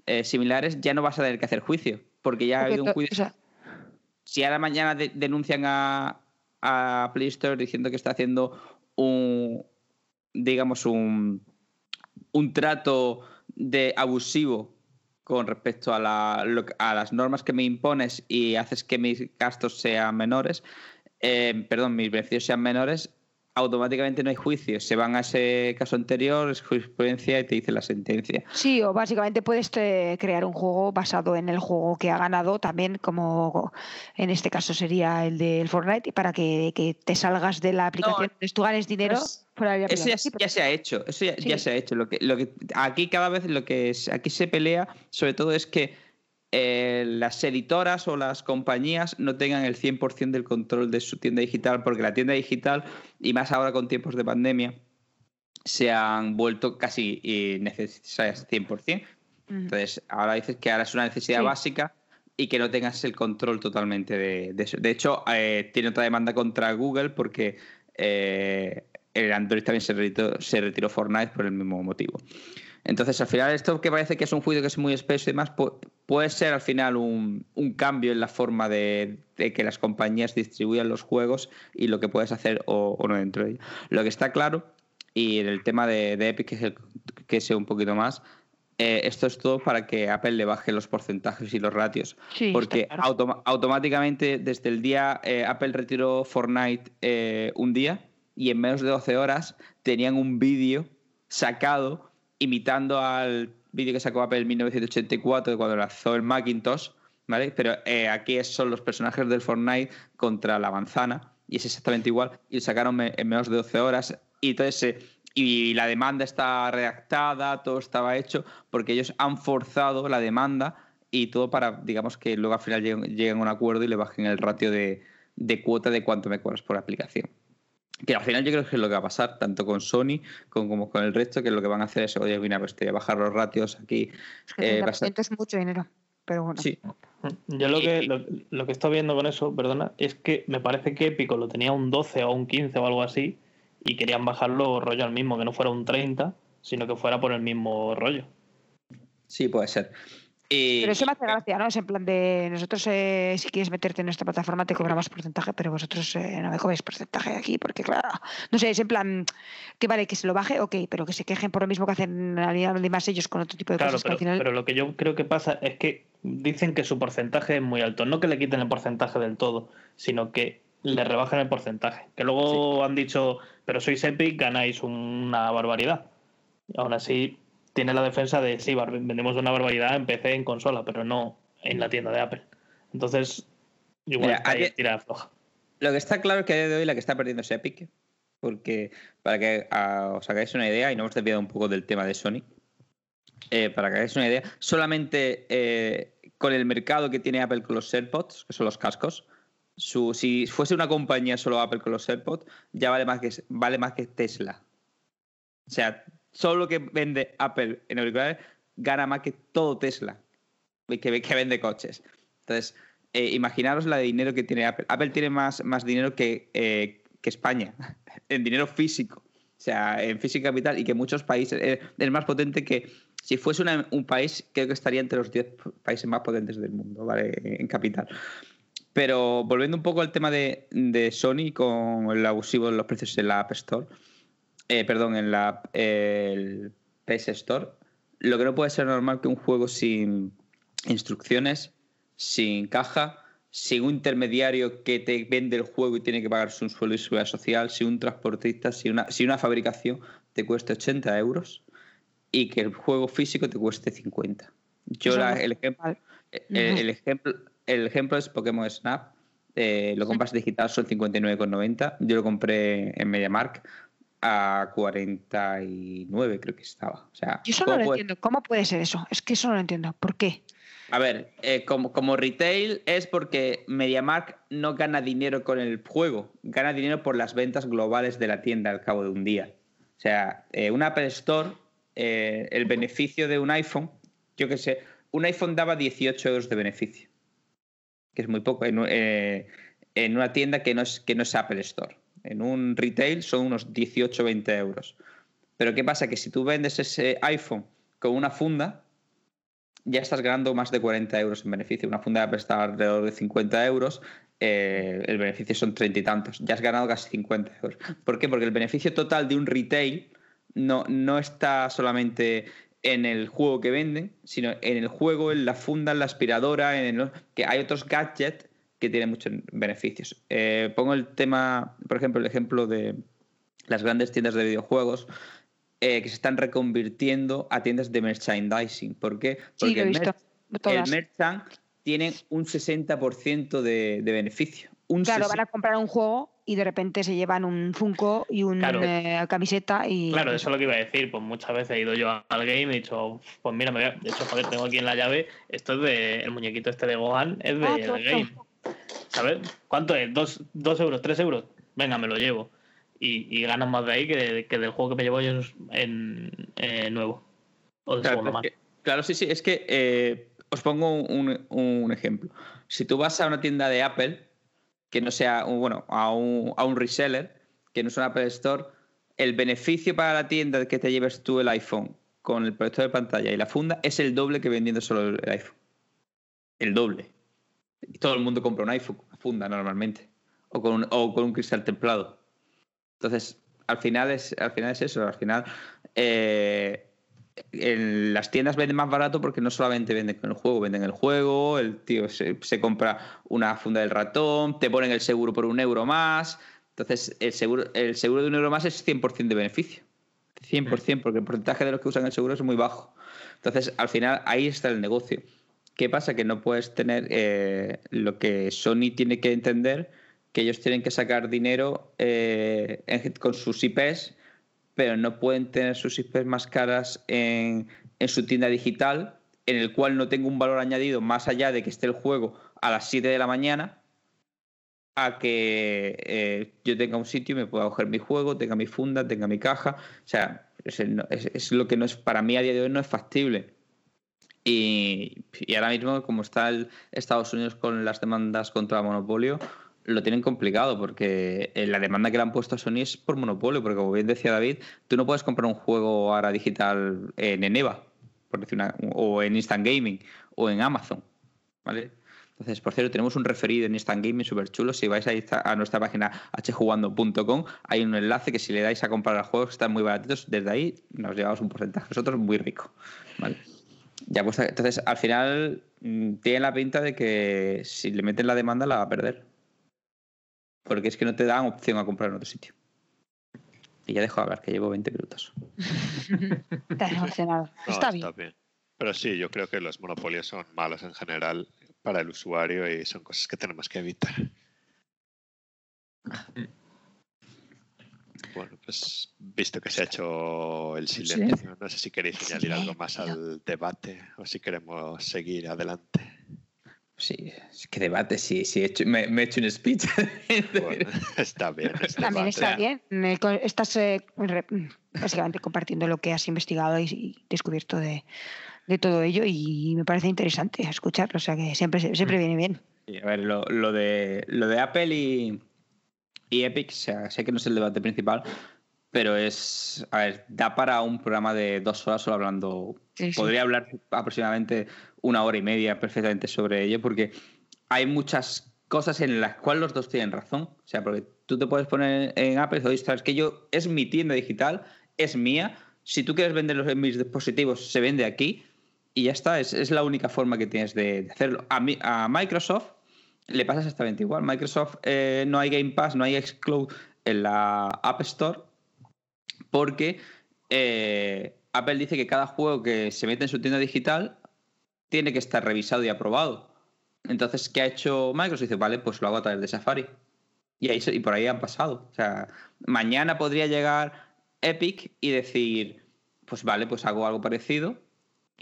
eh, similares, ya no vas a tener que hacer juicio. Porque ya ha habido un juicio o sea, si a la mañana de- denuncian a, a Play Store diciendo que está haciendo un, digamos, un, un trato de abusivo con respecto a, la- lo a las normas que me impones y haces que mis gastos sean menores, eh, perdón, mis beneficios sean menores, automáticamente no hay juicio. Se van a ese caso anterior, es jurisprudencia y te dice la sentencia. Sí, o básicamente puedes eh, crear un juego basado en el juego que ha ganado, también como en este caso sería el del Fortnite, y para que, que te salgas de la aplicación, entonces tú ganes dinero es- fuera de la Eso ya, aplicación. ya se ha hecho, eso ya, Sí. ya se ha hecho. Lo que, lo que, aquí cada vez lo que es- aquí se pelea, sobre todo es que eh, las editoras o las compañías no tengan el 100% del control de su tienda digital, porque la tienda digital, y más ahora con tiempos de pandemia, se han vuelto casi innecesarias 100%. Entonces, ahora dices que ahora es una necesidad Sí. básica y que no tengas el control totalmente de, de eso. De hecho, eh, tiene otra demanda contra Google porque eh, el Android también se retiró, se retiró Fortnite por el mismo motivo. Entonces, al final, esto que parece que es un juicio que es muy espeso y demás, pu- puede ser al final un, un cambio en la forma de, de que las compañías distribuyan los juegos y lo que puedes hacer o, o no dentro de ello. Lo que está claro, y en el tema de, de Epic, que, es el- que sé un poquito más, eh, esto es todo para que Apple le baje los porcentajes y los ratios. Sí, porque claro. automa- automáticamente, desde el día, eh, Apple retiró Fortnite eh, un día y en menos de 12 horas tenían un vídeo sacado imitando al vídeo que sacó Apple en 1984 de cuando lanzó el Macintosh, ¿vale? Pero eh, aquí son los personajes del Fortnite contra la manzana y es exactamente igual y lo sacaron en menos de 12 horas y entonces eh, y la demanda está redactada, todo estaba hecho porque ellos han forzado la demanda y todo para, digamos, que luego al final lleguen, lleguen a un acuerdo y le bajen el ratio de, de cuota de cuánto me cobras por aplicación. Que al final yo creo que es lo que va a pasar, tanto con Sony como, como con el resto, que lo que van a hacer es, oye, mira, pues te voy a bajar los ratios aquí. Es que eh, va a ser- 30% es mucho dinero. Pero bueno. Sí, Yo lo que, lo, lo que estoy viendo con eso, perdona, es que me parece que Epico lo tenía un 12 o un 15 o algo así y querían bajarlo rollo al mismo, que no fuera un 30, sino que fuera por el mismo rollo. sí, puede ser. Y- Pero eso me hace gracia, ¿no? Es en plan de nosotros, eh, si quieres meterte en nuestra plataforma, te cobramos porcentaje, pero vosotros eh, no me cobréis porcentaje aquí, porque claro, no sé, es en plan que vale, que se lo baje, ok, pero que se quejen por lo mismo que hacen además ellos con otro tipo de Claro, cosas que pero, al final. pero lo que yo creo que pasa es que dicen que su porcentaje es muy alto. No que le quiten el porcentaje del todo, sino que le rebajen el porcentaje. Que luego han dicho, pero sois Epic, ganáis una barbaridad. Y aún así, tiene la defensa de, sí, vendemos una barbaridad en PC, en consola, pero no en la tienda de Apple. Entonces, igual Mira, hay- tira floja. Lo que está claro es que a día de hoy la que está perdiendo es Epic, porque para que os hagáis una idea, y no hemos desviado un poco del tema de Sony, eh, para que hagáis una idea, solamente eh, con el mercado que tiene Apple con los AirPods, que son los cascos, su, si fuese una compañía solo Apple con los AirPods, ya vale más que, vale más que Tesla. O sea, solo lo que vende Apple en auriculares gana más que todo Tesla, que, que vende coches. Entonces, eh, imaginaros la de dinero que tiene Apple. Apple tiene más, más dinero que, eh, que España, en dinero físico. O sea, en física capital y que muchos países. eh, es más potente que. Si fuese un país, creo que estaría entre los 10 países más potentes del mundo, ¿vale? En capital. Pero volviendo un poco al tema de, de Sony con el abusivo de los precios en la App Store, eh, perdón, en la el PS Store, lo que no puede ser normal que un juego sin instrucciones, sin caja, sin un intermediario que te vende el juego y tiene que pagarse un sueldo y seguridad social, sin un transportista, sin una, sin una fabricación, te cueste 80 euros y que el juego físico te cueste 50. Yo la- el, ejemplo, el ejemplo, el ejemplo es Pokémon Snap. eh, lo compras digital, son 59,90. Yo lo compré en MediaMark a 49, creo que estaba. O sea, Yo eso no ¿cómo lo puede- entiendo. ¿Cómo puede ser eso? Es que eso no lo entiendo. ¿Por qué? A ver, eh, como, como retail es porque MediaMark no gana dinero con el juego, gana dinero por las ventas globales de la tienda al cabo de un día. O sea, eh, una Apple Store, eh, el beneficio de un iPhone, yo qué sé, un iPhone daba 18 euros de beneficio, que es muy poco en, un- en una tienda que no, es, que no es Apple Store. En un retail son unos 18 o 20 euros. Pero ¿qué pasa? Que si tú vendes ese iPhone con una funda, ya estás ganando más de 40 euros en beneficio. Una funda de Apple está alrededor de 50 euros, eh, el beneficio son 30 y tantos. Ya has ganado casi 50 euros. ¿Por qué? Porque el beneficio total de un retail no, no está solamente en el juego que venden, sino en el juego, en la funda, en la aspiradora, en el- que hay otros gadgets que tienen muchos beneficios. Eh, pongo el tema, por ejemplo, el ejemplo de las grandes tiendas de videojuegos eh, que se están reconvirtiendo a tiendas de merchandising. ¿Por qué? Sí, lo he el mer- el merchant tiene un 60% de, de beneficio. Un Claro, 60. van a comprar un juego y de repente se llevan un Funko y una Claro. camiseta y. Claro, eso es lo que iba a decir. Pues muchas veces he ido yo al game y he dicho, pues mira, me voy a- de hecho, joder, tengo aquí en la llave, esto es de, el muñequito este de Gohan, es de, Ah, del tonto. game. ¿Sabes? ¿Cuánto es? ¿Dos, dos euros? ¿Tres euros? Venga, me lo llevo. Y, y ganas más de ahí que, que del juego que me llevo yo en, eh, nuevo. O de Claro, más. que, Claro, sí, sí. Es que eh, os pongo un, un ejemplo. Si tú vas a una tienda de Apple, que no sea, un- bueno, a un, a un reseller, que no es un Apple Store, el beneficio para la tienda que te lleves tú el iPhone con el proyector de pantalla y la funda es el doble que vendiendo solo el iPhone. El doble. Y todo el mundo compra una funda normalmente. O con un, cristal templado. Entonces, al final es, al final es eso. Al final, eh, en las tiendas venden más barato porque no solamente venden con el juego, venden el juego, el tío se, se compra una funda del ratón, te ponen el seguro por un euro más. Entonces, el seguro, el seguro de un euro más es 100% de beneficio. 100%, porque el porcentaje de los que usan el seguro es muy bajo. Entonces, al final, ahí está el negocio. ¿Qué pasa? Que no puedes tener eh, lo que Sony tiene que entender, que ellos tienen que sacar dinero eh, con sus IPs, pero no pueden tener sus IPs más caras en, su tienda digital, en el cual no tenga un valor añadido más allá de que esté el juego a las 7 de la mañana, a que eh, yo tenga un sitio y me pueda coger mi juego, tenga mi funda, tenga mi caja. O sea, es- es lo que no es, para mí a día de hoy no es factible. Y, ahora mismo, como está el Estados Unidos con las demandas contra monopolio, lo tienen complicado porque eh, la demanda que le han puesto a Sony es por monopolio, porque como bien decía David, tú no puedes comprar un juego ahora digital en Eneva, por decir una, o en Instant Gaming, o en Amazon, ¿vale? Entonces, por cierto, tenemos un referido en Instant Gaming súper chulo. Si vais a, a nuestra página hjugando.com, hay un enlace que si le dais a comprar los juegos que están muy baratitos, desde ahí nos llevamos un porcentaje nosotros muy rico. ¿vale? Ya, pues, entonces, al final, mm, tiene la pinta de que si le meten la demanda la va a perder. Porque es que no te dan opción a comprar en otro sitio. Y ya dejo de hablar, que llevo 20 minutos. Estás emocionado. No, está bien. bien. Pero sí, yo creo que los monopolios son malos en general para el usuario y son cosas que tenemos que evitar. Bueno, pues visto que se ha hecho el silencio, no sé si queréis añadir algo más al debate o si queremos seguir adelante. Sí, es que debate, sí, sí. he hecho- me, me he hecho un speech. Bueno, está bien. es También está bien. Estás eh, básicamente compartiendo lo que has investigado y, y descubierto de, de todo ello y me parece interesante escucharlo. O sea que siempre, siempre viene bien. Sí, a ver, lo, lo de, lo de Apple y, y Epic, o sea, sé que no es el debate principal, pero es. A ver, da para un programa de dos horas solo hablando. Sí, sí. Podría hablar aproximadamente una hora y media perfectamente sobre ello, porque hay muchas cosas en las cuales los dos tienen razón. O sea, porque tú te puedes poner en Apple y decir, "Ostras, es que yo es mi tienda digital, es mía. Si tú quieres venderlos en mis dispositivos, se vende aquí. Y ya está, es, es la única forma que tienes de, de hacerlo. A, mi- a Microsoft le pasa exactamente igual. Microsoft eh, no hay Game Pass, no hay Xcloud en la App Store porque eh, Apple dice que cada juego que se mete en su tienda digital tiene que estar revisado y aprobado. Entonces, ¿qué ha hecho Microsoft? Dice, vale, pues lo hago a través de Safari. Y, ahí, y por ahí han pasado. O sea, mañana podría llegar Epic y decir, pues vale, pues hago algo parecido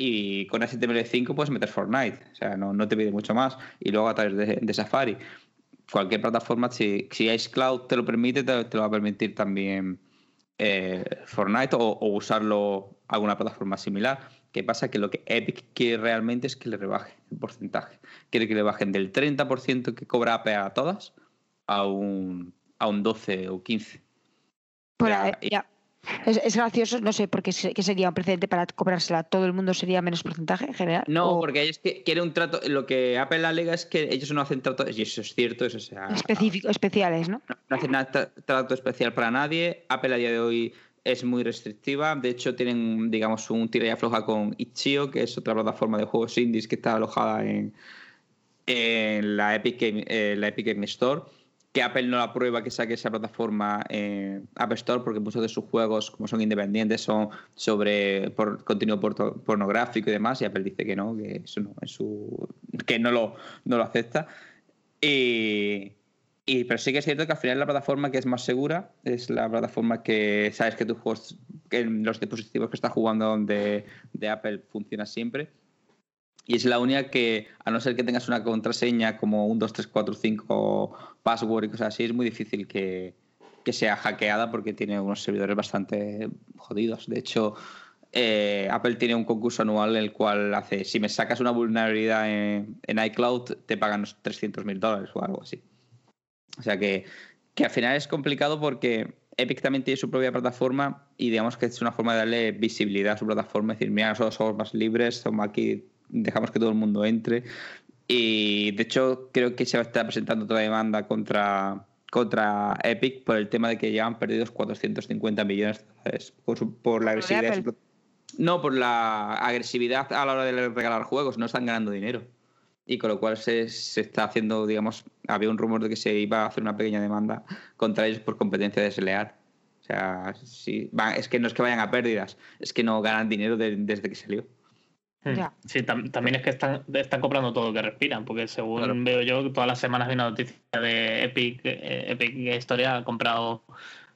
y con HTML5 puedes meter Fortnite. O sea, no, no te pide mucho más. Y luego a través de, de Safari. Cualquier plataforma, si, si Cloud te lo permite, te, te lo va a permitir también eh, Fortnite o, o usarlo alguna plataforma similar. ¿Qué pasa? Que lo que Epic quiere realmente es que le rebaje el porcentaje. Quiere que le bajen del 30% que cobra Apple a todas a un, a un 12 o 15. Por ahí- ya. Es, es gracioso, no sé, porque ¿qué sería un precedente para cobrársela todo el mundo? ¿Sería menos porcentaje en general? No, ¿O porque ellos que- quieren un trato. Lo que Apple alega es que ellos no hacen trato. Y eso es cierto, eso sea. específico, especiales, ¿no? no, no hacen nada tra- trato especial para nadie. Apple a día de hoy es muy restrictiva. De hecho, tienen, digamos, un tira y afloja con Itch.io, que es otra plataforma de juegos indies que está alojada en, en la, Epic Game, eh, la Epic Game Store. Que Apple no la aprueba que saque esa plataforma en App Store porque muchos de sus juegos, como son independientes, son sobre por, contenido porto- pornográfico y demás. Y Apple dice que no, que eso no, es su, que no lo, no lo acepta. Y, y- pero sí que es cierto que al final la plataforma que es más segura es la plataforma que sabes que tus juegos, que los dispositivos que estás jugando de, de Apple funciona siempre. Y es la única que, a no ser que tengas una contraseña como un 2345 password y cosas así, es muy difícil que, que sea hackeada porque tiene unos servidores bastante jodidos. De hecho, eh, Apple tiene un concurso anual en el cual hace, si me sacas una vulnerabilidad en, en iCloud, te pagan unos 300 mil dólares o algo así. O sea que, que al final es complicado porque Epic también tiene su propia plataforma y digamos que es una forma de darle visibilidad a su plataforma, es decir, mira, nosotros somos más libres, somos aquí, dejamos que todo el mundo entre. Y de hecho creo que se va a estar presentando toda demanda contra, contra Epic por el tema de que llevan perdidos 450 millones dólares por, su- por la agresividad. No, por la agresividad a la hora de regalar juegos, no están ganando dinero. Y con lo cual se, se está haciendo, digamos, había un rumor de que se iba a hacer una pequeña demanda contra ellos por competencia desleal. O sea, sí, es que no es que vayan a pérdidas, es que no ganan dinero de- desde que salió. Hmm. Ya. Sí, tam- también es que están, están comprando todo lo que respiran, porque según Claro. veo yo, todas las semanas hay una noticia de Epic, eh, Epic Historia ha comprado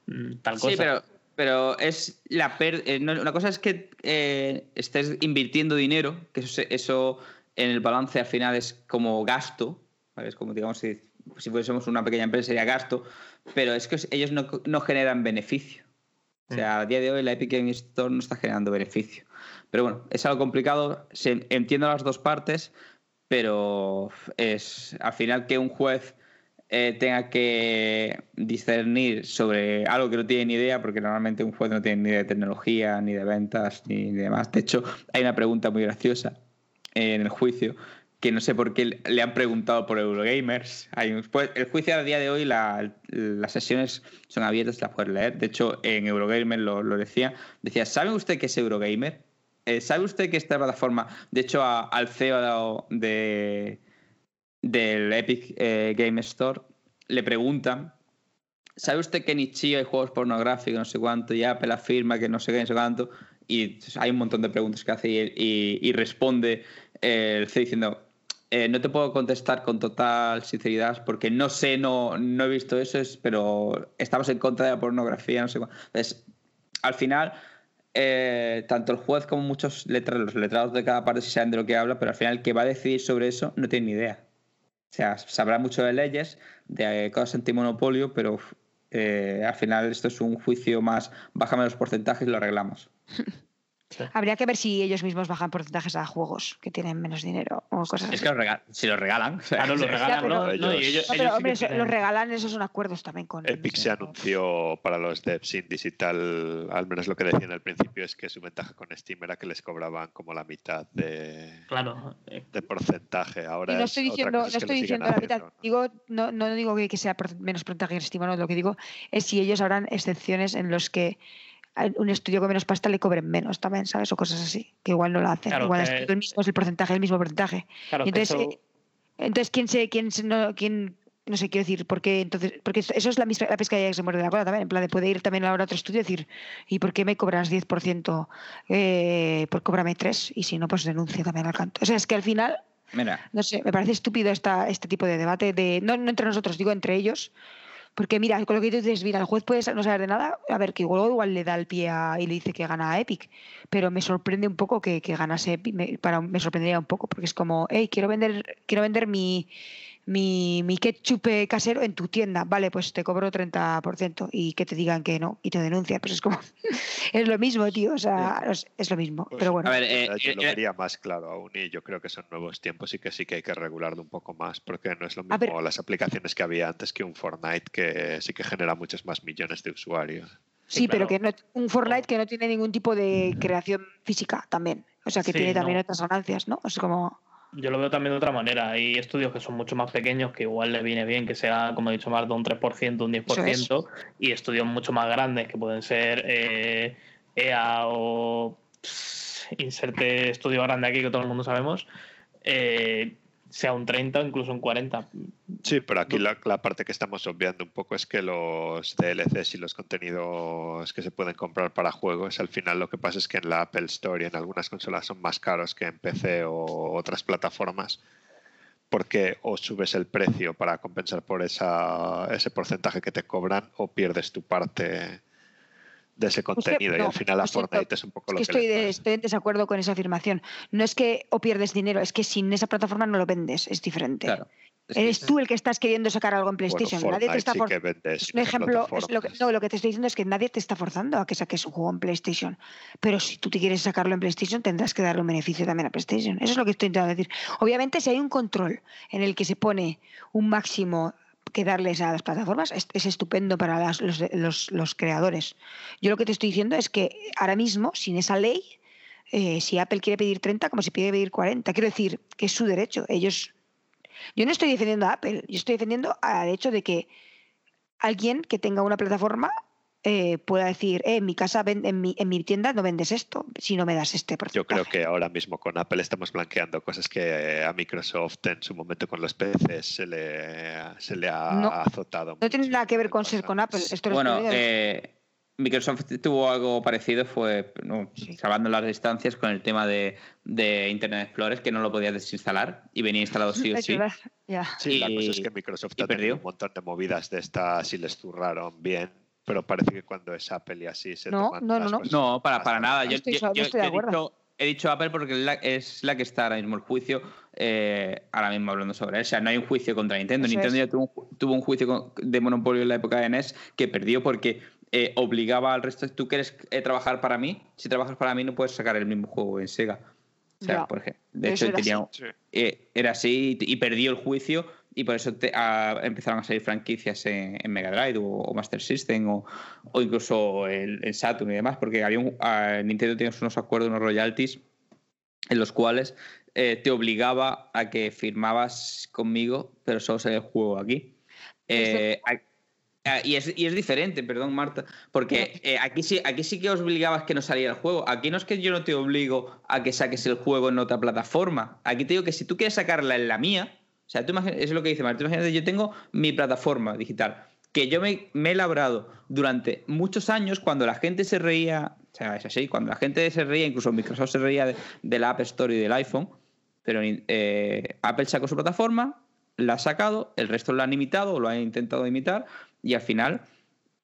mm, tal cosa. Sí, pero, pero es la per- eh, no, una cosa es que eh, estés invirtiendo dinero, que eso, se- eso en el balance al final es como gasto, ¿vale? Es como, digamos, si, si fuésemos una pequeña empresa sería gasto, pero es que ellos no, no generan beneficio. O sea, a día de hoy la Epic Game Store no está generando beneficio. Pero bueno, es algo complicado, se, entiendo las dos partes, pero es al final que un juez eh, tenga que discernir sobre algo que no tiene ni idea, porque normalmente un juez no tiene ni idea de tecnología, ni de ventas, ni demás. De hecho, hay una pregunta muy graciosa en el juicio que no sé por qué le han preguntado por Eurogamers. Hay un- pues, el juicio a día de hoy, la- las sesiones son abiertas, las puedes leer. De hecho, en Eurogamer lo, lo decía. Decía, ¿sabe usted qué es Eurogamer? Eh, ¿Sabe usted que esta plataforma, de hecho, al CEO de, del Epic eh, Game Store le preguntan, ¿sabe usted que en Itch.io hay juegos pornográficos, no sé cuánto, y Apple afirma que no sé qué, no sé cuánto? Y hay un montón de preguntas que hace y, responde eh, el CEO diciendo, no te puedo contestar con total sinceridad porque no sé, no, no he visto eso, es, pero estamos en contra de la pornografía, no sé cuánto. Entonces, al final, eh, tanto el juez como muchos letrados, los letrados de cada parte sí saben de lo que habla, pero al final el que va a decidir sobre eso no tiene ni idea. O sea, sabrá mucho de leyes, de cosas antimonopolio, pero eh, al final esto es un juicio más, bájame los porcentajes y lo arreglamos. Habría que ver si ellos mismos bajan porcentajes a juegos que tienen menos dinero o cosas Es así. que lo rega- si lo regalan. o sea, Claro, lo regalan, pero ¿no? No, ellos- No, ellos pero sí hombre, que los regalan, esos son acuerdos también con. Epic se anunció para los devs indie y tal, al menos lo que decían al principio es que su ventaja con Steam era que les cobraban como la mitad de, Claro, eh, de porcentaje. Ahora Y no es estoy diciendo, no es que estoy diciendo la mitad. ¿no? Digo, no, no digo que, que sea menos porcentaje estimado, lo que digo es si ellos habrán excepciones en los que un estudio con menos pasta le cobren menos también, ¿sabes? O cosas así, que igual no lo hacen. Claro, igual es el mismo es el porcentaje, el mismo porcentaje. claro entonces, eso- eh, entonces quién se, quién se- no, quién, no sé, quiero decir, porque entonces, porque eso es la, misma, la pescadilla que se muerde la cola también, en plan de puede ir también ahora a otro estudio y decir, ¿y por qué me cobras 10%? Eh, pues cóbrame 3 y si no, pues denuncia también al canto. O sea, es que al final Mira, no sé, me parece estúpido esta, este tipo de debate, de no, no entre nosotros, digo entre ellos. Porque mira, con lo que tú dices, mira, el juez puede no saber de nada, a ver, que igual, igual le da el pie a- y le dice que gana a Epic, pero me sorprende un poco que, que ganase Epic, me, para, me sorprendería un poco, porque es como, hey, quiero vender, quiero vender mi, mi, mi ketchup casero en tu tienda, vale, pues te cobro 30% y que te digan que no y te denuncian, pues es como, es lo mismo, tío, o sea, es, es lo mismo, Pues, pero bueno. a ver, eh, O sea, yo eh, lo eh, vería más claro aún y yo creo que son nuevos tiempos y que sí que hay que regularlo un poco más porque no es lo ver. mismo las aplicaciones que había antes que un Fortnite que sí que genera muchos más millones de usuarios. Sí, Sí, pero que no, un Fortnite que no tiene ningún tipo de creación física también. O sea, que Sí, tiene también no. otras ganancias, ¿no? Es como. Yo lo veo también de otra manera. Hay estudios que son mucho más pequeños, que igual le viene bien que sea, como he dicho, más de un 3%, un 10%, y estudios mucho más grandes, que pueden ser eh, EA o pss, inserte estudio grande aquí que todo el mundo sabemos, eh, sea un 30 o incluso un 40. Sí, pero aquí la, la parte que estamos obviando un poco es que los DLCs y los contenidos que se pueden comprar para juegos, al final lo que pasa es que en la Apple Store y en algunas consolas son más caros que en PC o otras plataformas, porque o subes el precio para compensar por esa, ese porcentaje que te cobran o pierdes tu parte de ese contenido y al final a lo siento, Fortnite es un poco Es lo que que, estoy, de- estoy en desacuerdo con esa afirmación. No es que o pierdes dinero, es que sin esa plataforma no lo vendes, es diferente. claro. Es que Eres tú el que estás queriendo sacar algo en PlayStation. Bueno, nadie te está sí for- un ejemplo, es lo que, no, lo que te estoy diciendo es que nadie te está forzando a que saques un juego en PlayStation. Pero si tú te quieres sacarlo en PlayStation, tendrás que darle un beneficio también a PlayStation. Eso es lo que estoy intentando decir. Obviamente, si hay un control en el que se pone un máximo que darles a las plataformas, es, es estupendo para las- los, los- los creadores. Yo lo que te estoy diciendo es que ahora mismo, sin esa ley, eh, si Apple quiere pedir 30, como si pide pedir 40. Quiero decir que es su derecho. Ellos. Yo no estoy defendiendo a Apple, yo estoy defendiendo al hecho de que alguien que tenga una plataforma eh, pueda decir, eh, en mi casa, ven- en, mi, en mi tienda no vendes esto, si no me das este Yo porcentaje. creo que ahora mismo con Apple estamos blanqueando cosas que eh, a Microsoft en su momento con los PCs se le, se le ha No, azotado. No tiene nada que ver con ser con Apple. Esto Bueno, eh, Microsoft tuvo algo parecido, fue no, Sí. salvando las distancias con el tema de, de Internet Explorer, que no lo podías desinstalar y venía instalado sí o sí. ya. Sí, la cosa es y- que Microsoft y ha tenido un montón de movidas de estas y les zurraron bien, pero parece que cuando es Apple y así se No, toman no, no, las no. cosas No, para, para nada. Yo, Estoy yo- yo estoy de yo he, acuerdo. dicho, he dicho Apple porque es la, es la que está ahora mismo el juicio, eh, ahora mismo hablando sobre él. O sea, no hay un juicio contra Nintendo. Eso Nintendo es. ya tuvo, un tuvo un juicio de monopolio en la época de NES que perdió porque eh, obligaba al resto. Tú quieres eh, trabajar para mí, si trabajas para mí no puedes sacar el mismo juego en Sega. O sea, Ya. por ejemplo, de Eso hecho era tenía, Sí. eh, era así y, y perdió el juicio y por eso te- ah, empezaron a salir franquicias en, en Mega Drive o, o Master System o, o incluso el, el Saturn y demás, porque había un, ah, Nintendo tenía unos acuerdos, unos royalties en los cuales eh, te obligaba a que firmabas conmigo, pero solo se el juego aquí. Eh, a- a- y, es, y es diferente, perdón Marta, porque eh, aquí, sí, aquí sí que os obligabas que no saliera el juego. Aquí no es que yo no te obligo a que saques el juego en otra plataforma. Aquí te digo que si tú quieres sacarla en la mía, sea, tú es lo que dice Marta, tú imagínate, yo tengo mi plataforma digital, que yo me, he labrado durante muchos años cuando la gente se reía, o sea, es así, cuando la gente se reía, incluso Microsoft se reía de la App Store y del iPhone, pero eh, Apple sacó su plataforma, la ha sacado, el resto lo han imitado o lo han intentado imitar y al final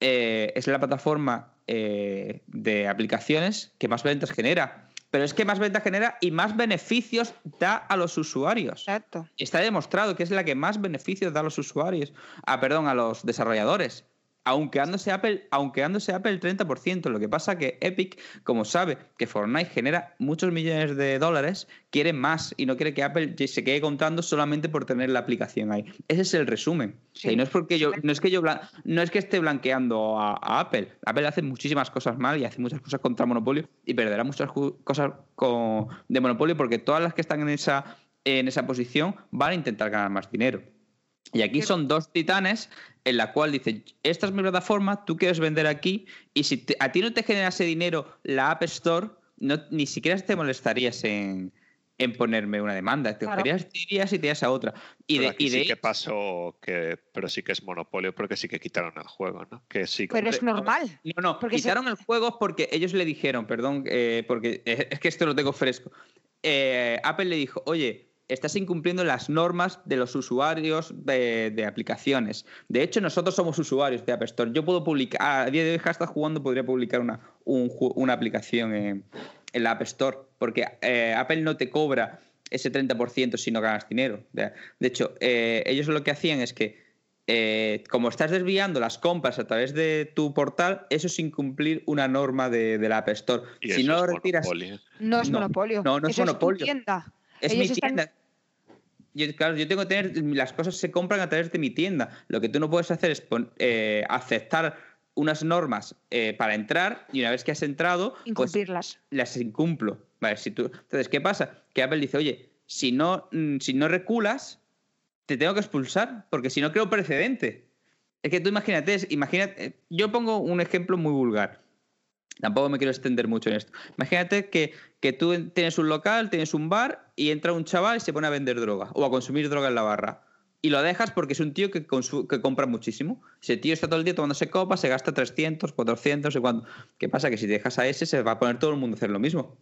eh, es la plataforma eh, de aplicaciones que más ventas genera. Pero es que más ventas genera y más beneficios da a los usuarios. Exacto. Está demostrado que es la que más beneficios da a los usuarios. Ah, perdón, a los desarrolladores. Aunque dándose Apple, aunque dándose Apple el 30%. Lo que pasa que Epic, como sabe que Fortnite genera muchos millones de dólares, quiere más y no quiere que Apple se quede contando solamente por tener la aplicación ahí. Ese es el resumen. O sea, Sí. y no es porque yo, no es que yo no es que esté blanqueando a, a Apple. Apple hace muchísimas cosas mal y hace muchas cosas contra monopolio y perderá muchas cosas con- de monopolio porque todas las que están en esa, en esa posición van a intentar ganar más dinero. Y aquí son dos titanes en la cual dice, esta es mi plataforma, tú quieres vender aquí y si te- a ti no te genera ese dinero la App Store, no, ni siquiera te molestarías en, en ponerme una demanda. Te Claro. irías y te irías a otra. Y Pero de, aquí y de sí que pasó que, pero sí que es monopolio porque sí que quitaron el juego, ¿no? Que sí. Pero es normal. No, no, Porque se- quitaron el juego porque ellos le dijeron, perdón, eh, porque eh, es que esto lo tengo fresco. Eh, Apple le dijo, oye, estás incumpliendo las normas de los usuarios de, de aplicaciones. De hecho, nosotros somos usuarios de App Store. Yo puedo publicar, a día de hoy, hashtag jugando, podría publicar una, un una aplicación en, en la App Store, porque eh, Apple no te cobra ese 30% si no ganas dinero. De, de hecho, eh, ellos lo que hacían es que eh, como estás desviando las compras a través de tu portal, eso es incumplir una norma de, de la App Store. Y si eso no es lo retiras, monopolio. No es No, monopolio. no, no es Eso monopolio. tu tienda. es ellos mi están- tienda. Yo, claro, yo tengo que tener, las cosas se compran a través de mi tienda. Lo que tú no puedes hacer es pon- eh, aceptar unas normas eh, para entrar y una vez que has entrado, pues Incumplirlas. las incumplo. Vale, si tú, entonces, ¿qué pasa? Que Apple dice, oye, si no, mm, si no reculas, te tengo que expulsar, porque si no creo precedente. Es que tú imagínate, imagínate, eh, yo pongo un ejemplo muy vulgar. Tampoco me quiero extender mucho en esto. Imagínate que, que tú tienes un local, tienes un bar y entra un chaval y se pone a vender droga o a consumir droga en la barra. Y lo dejas porque es un tío que, que compra muchísimo. Ese tío está todo el día tomándose copas, se gasta 300, 400, no sé cuánto. ¿Qué pasa? Que si dejas a ese, se va a poner todo el mundo a hacer lo mismo.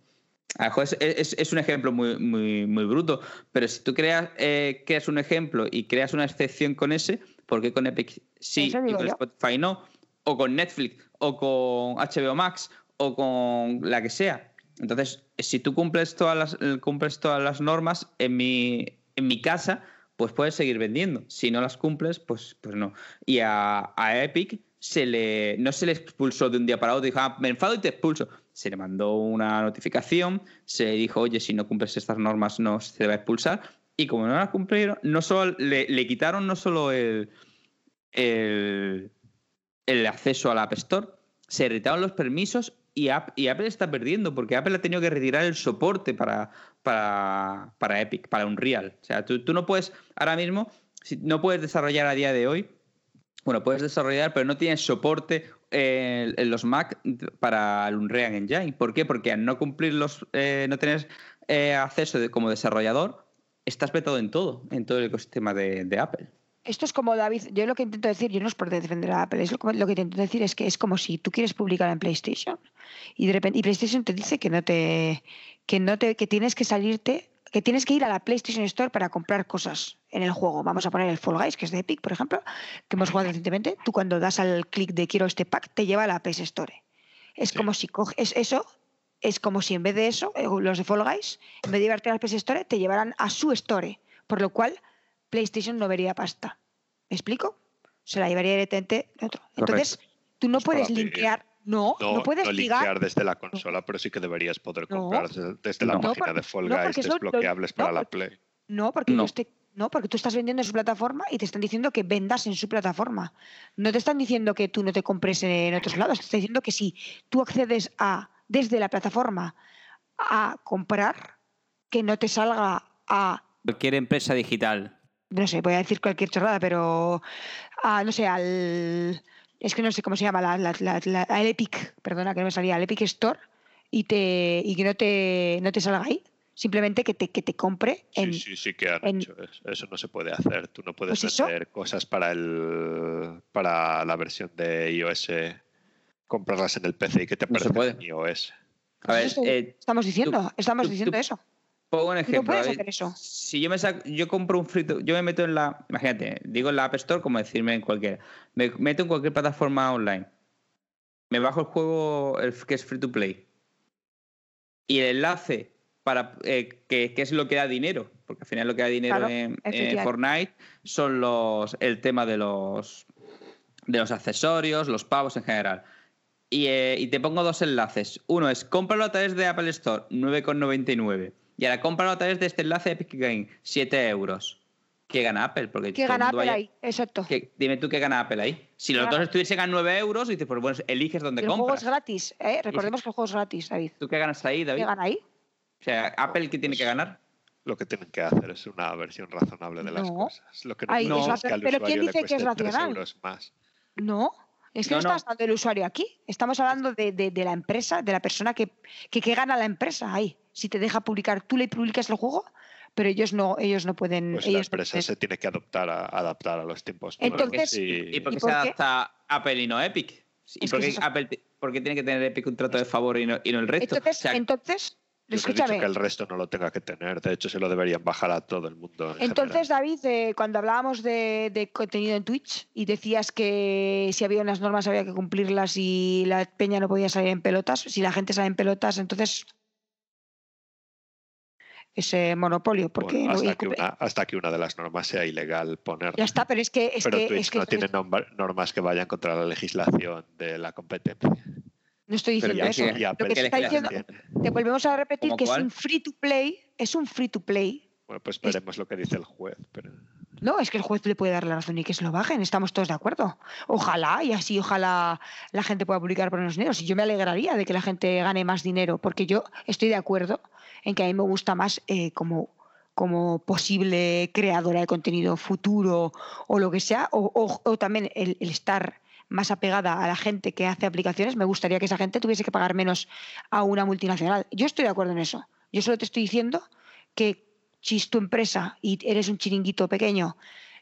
A es, es- es un ejemplo muy, muy, muy bruto, pero si tú creas, eh, creas un ejemplo y creas una excepción con ese, ¿por qué con Epic sí y con yo. Spotify no? O con Netflix, o con HBO Max, o con la que sea. Entonces, si tú cumples todas las, cumples todas las normas, en mi, en mi casa, pues puedes seguir vendiendo. Si no las cumples, pues, pues no. Y a, Epic no se le expulsó de un día para otro, dijo, ah, me enfado y te expulso. Se le mandó una notificación, se le dijo, oye, si no cumples estas normas no se te va a expulsar. Y como no las cumplieron, no solo le, quitaron no solo el, el acceso al App Store, se retiraron los permisos y, App- y Apple está perdiendo, porque Apple ha tenido que retirar el soporte para, para, para Epic, para Unreal. O sea, tú, tú no puedes, ahora mismo, si- no puedes desarrollar a día de hoy, bueno, puedes desarrollar, pero no tienes soporte eh, en los Mac para el Unreal Engine. ¿Por qué? Porque al no cumplir los, eh, no tener eh, acceso como desarrollador, estás vetado en todo, en todo el ecosistema de Apple. Esto es como David, yo lo que intento decir, yo no es por defender a Apple, es lo, lo que intento decir es que es como si tú quieres publicar en PlayStation y de repente y PlayStation te dice que no te que no te que tienes que salirte, que tienes que ir a la PlayStation Store para comprar cosas en el juego. Vamos a poner el Fall Guys, que es de Epic, por ejemplo, que hemos jugado recientemente. Tú cuando das al clic de quiero este pack te lleva a la PS Store. Es Sí. como si coges eso es como si en vez de eso, eh, los de Fall Guys, en vez de llevarte a la PS Store, te llevaran a su Store. Por lo cual, PlayStation no vería pasta. ¿Me explico? Se la llevaría directamente a otro. Entonces, tú no Pues puedes linkear. No, no, No, puedes no linkear desde la consola, pero sí que deberías poder No. comprar desde, desde la No. página No, de Fall no, Guys lo- desbloqueables no, para la Play. No, porque No. te- no, porque tú estás vendiendo en su plataforma y te están diciendo que vendas en su plataforma. No te están diciendo que tú no te compres en otros lados. Te están diciendo que si tú accedes a desde la plataforma a comprar, que no te salga a Cualquier empresa digital. No sé, voy a decir cualquier chorrada, pero a, no sé, al es que no sé cómo se llama, la, la- la- la- al Epic, perdona que no me salía, al Epic Store y te y que no te no te salga ahí, simplemente que te que te compre en sí, sí, sí que han en- hecho eso. Eso no se puede hacer. Tú no puedes Pues eso. vender cosas para el para la versión de iOS, comprarlas en el PC y que te No puede. en iOS. A ver, Eso eh, estamos diciendo, estamos tú- diciendo tú- eso. Pongo un ejemplo. puedes David. hacer eso. Si yo me saco, yo compro un free to- yo me meto en la, imagínate, digo en la App Store como decirme en cualquiera, me meto en cualquier plataforma online, me bajo el juego el que es free to play y el enlace para eh, que, que es lo que da dinero, porque al final lo que da dinero Claro, en. Fortnite son los el tema de los de los accesorios, los pavos en general. Y, eh, y te pongo dos enlaces. Uno es cómpralo a través de Apple Store, 9,99. Y ahora cómpralo a través de este enlace Epic Game, 7 euros. ¿Qué gana Apple? Porque ¿Qué gana Apple vaya- ahí? Exacto. ¿Qué- dime tú qué gana Apple ahí. Si los Nada. dos estuviesen a 9 euros, dices, pues bueno, eliges dónde El juego compras. es gratis, ¿eh? Recordemos que el juego es gratis, David. ¿Tú qué ganas ahí, David? ¿Qué gana ahí? O sea, ¿Apple qué tiene que ganar? Lo que tienen que hacer es una versión razonable de las No. cosas. Lo que no Ay, puede es que al pero ¿quién le dice que es racional? No, es que No, no, no. estamos hablando del usuario aquí. Estamos hablando de, de- de la empresa, de la persona que, que, que gana la empresa ahí. Si te deja publicar, tú le publicas el juego, pero ellos no, ellos no pueden. Pues la ellos no empresa se tiene que adoptar a, adaptar a los tiempos Entonces- y, ¿Y por qué ¿Y se adapta Apple y no Epic? ¿Y Es por qué. Apple te- por qué tiene que tener Epic un trato de favor y no, y no el resto? Entonces, O sea, entonces, yo no he dicho escúchame. que el resto no lo tenga que tener. De hecho, se lo deberían bajar a todo el mundo. en Entonces, general. David, eh, cuando hablábamos de, de contenido en Twitch y decías que si había unas normas había que cumplirlas y la peña no podía salir en pelotas, si la gente sale en pelotas, entonces ese monopolio, porque Bueno, no- y hasta, que una, hasta que una de las normas sea ilegal poner. ya está, pero es que es Pero que, Twitch es que no tiene normas que vayan contra la legislación de la competencia. no estoy diciendo eso. Lo que ¿qué te está diciendo, te volvemos a repetir ¿Cómo que es un free to play, es un free to play. Bueno, pues veremos lo que dice el juez. Pero... No, es que el juez le puede dar la razón y que se lo bajen, estamos todos de acuerdo. Ojalá, y así ojalá la gente pueda publicar por los dineros. Y yo me alegraría de que la gente gane más dinero, porque yo estoy de acuerdo en que a mí me gusta más eh, como, como posible creadora de contenido futuro o lo que sea, o, o- o también el, el estar más apegada a la gente que hace aplicaciones, me gustaría que esa gente tuviese que pagar menos a una multinacional. Yo estoy de acuerdo en eso. Yo solo te estoy diciendo que si es tu empresa y eres un chiringuito pequeño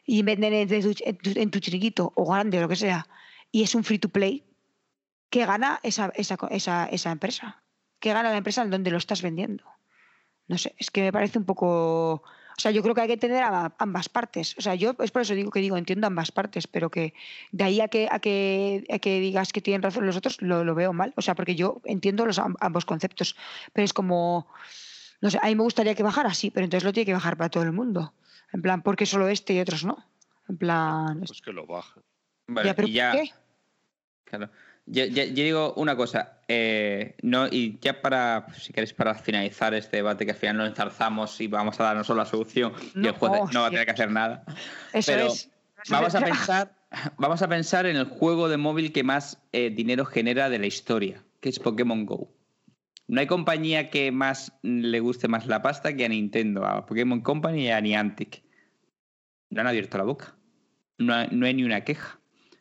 y venden en tu, en tu- chiringuito o grande o lo que sea y es un free to play, ¿qué gana esa, esa, esa, esa empresa? ¿Qué gana la empresa en donde lo estás vendiendo? No sé, es que me parece un poco... O sea, yo creo que hay que tener a ambas partes. O sea, yo es por eso digo que digo, entiendo ambas partes, pero que de ahí a que, a que, a que digas que tienen razón los otros, lo, lo veo mal. O sea, porque yo entiendo los am- ambos conceptos, pero es como... No sé, a mí me gustaría que bajara, sí, pero entonces lo tiene que bajar para todo el mundo. En plan, ¿por qué solo este y otros no? En plan, Pues que lo bajen. Vale, ya, pero y ya, ¿por qué? Claro. Yo, yo- yo digo una cosa, eh, no, y ya para, si queréis, para finalizar este debate, que al final nos enzarzamos y vamos a darnos solo la solución y el juez No, no va a tener que hacer nada. Eso pero es. Eso Vamos a es- pensar, vamos a pensar en el juego de móvil que más eh, dinero genera de la historia, que es Pokémon Go. No hay compañía que más le guste más la pasta que a Nintendo, a Pokémon Company y a Niantic. No han abierto la boca. No, hay- no hay ni una queja.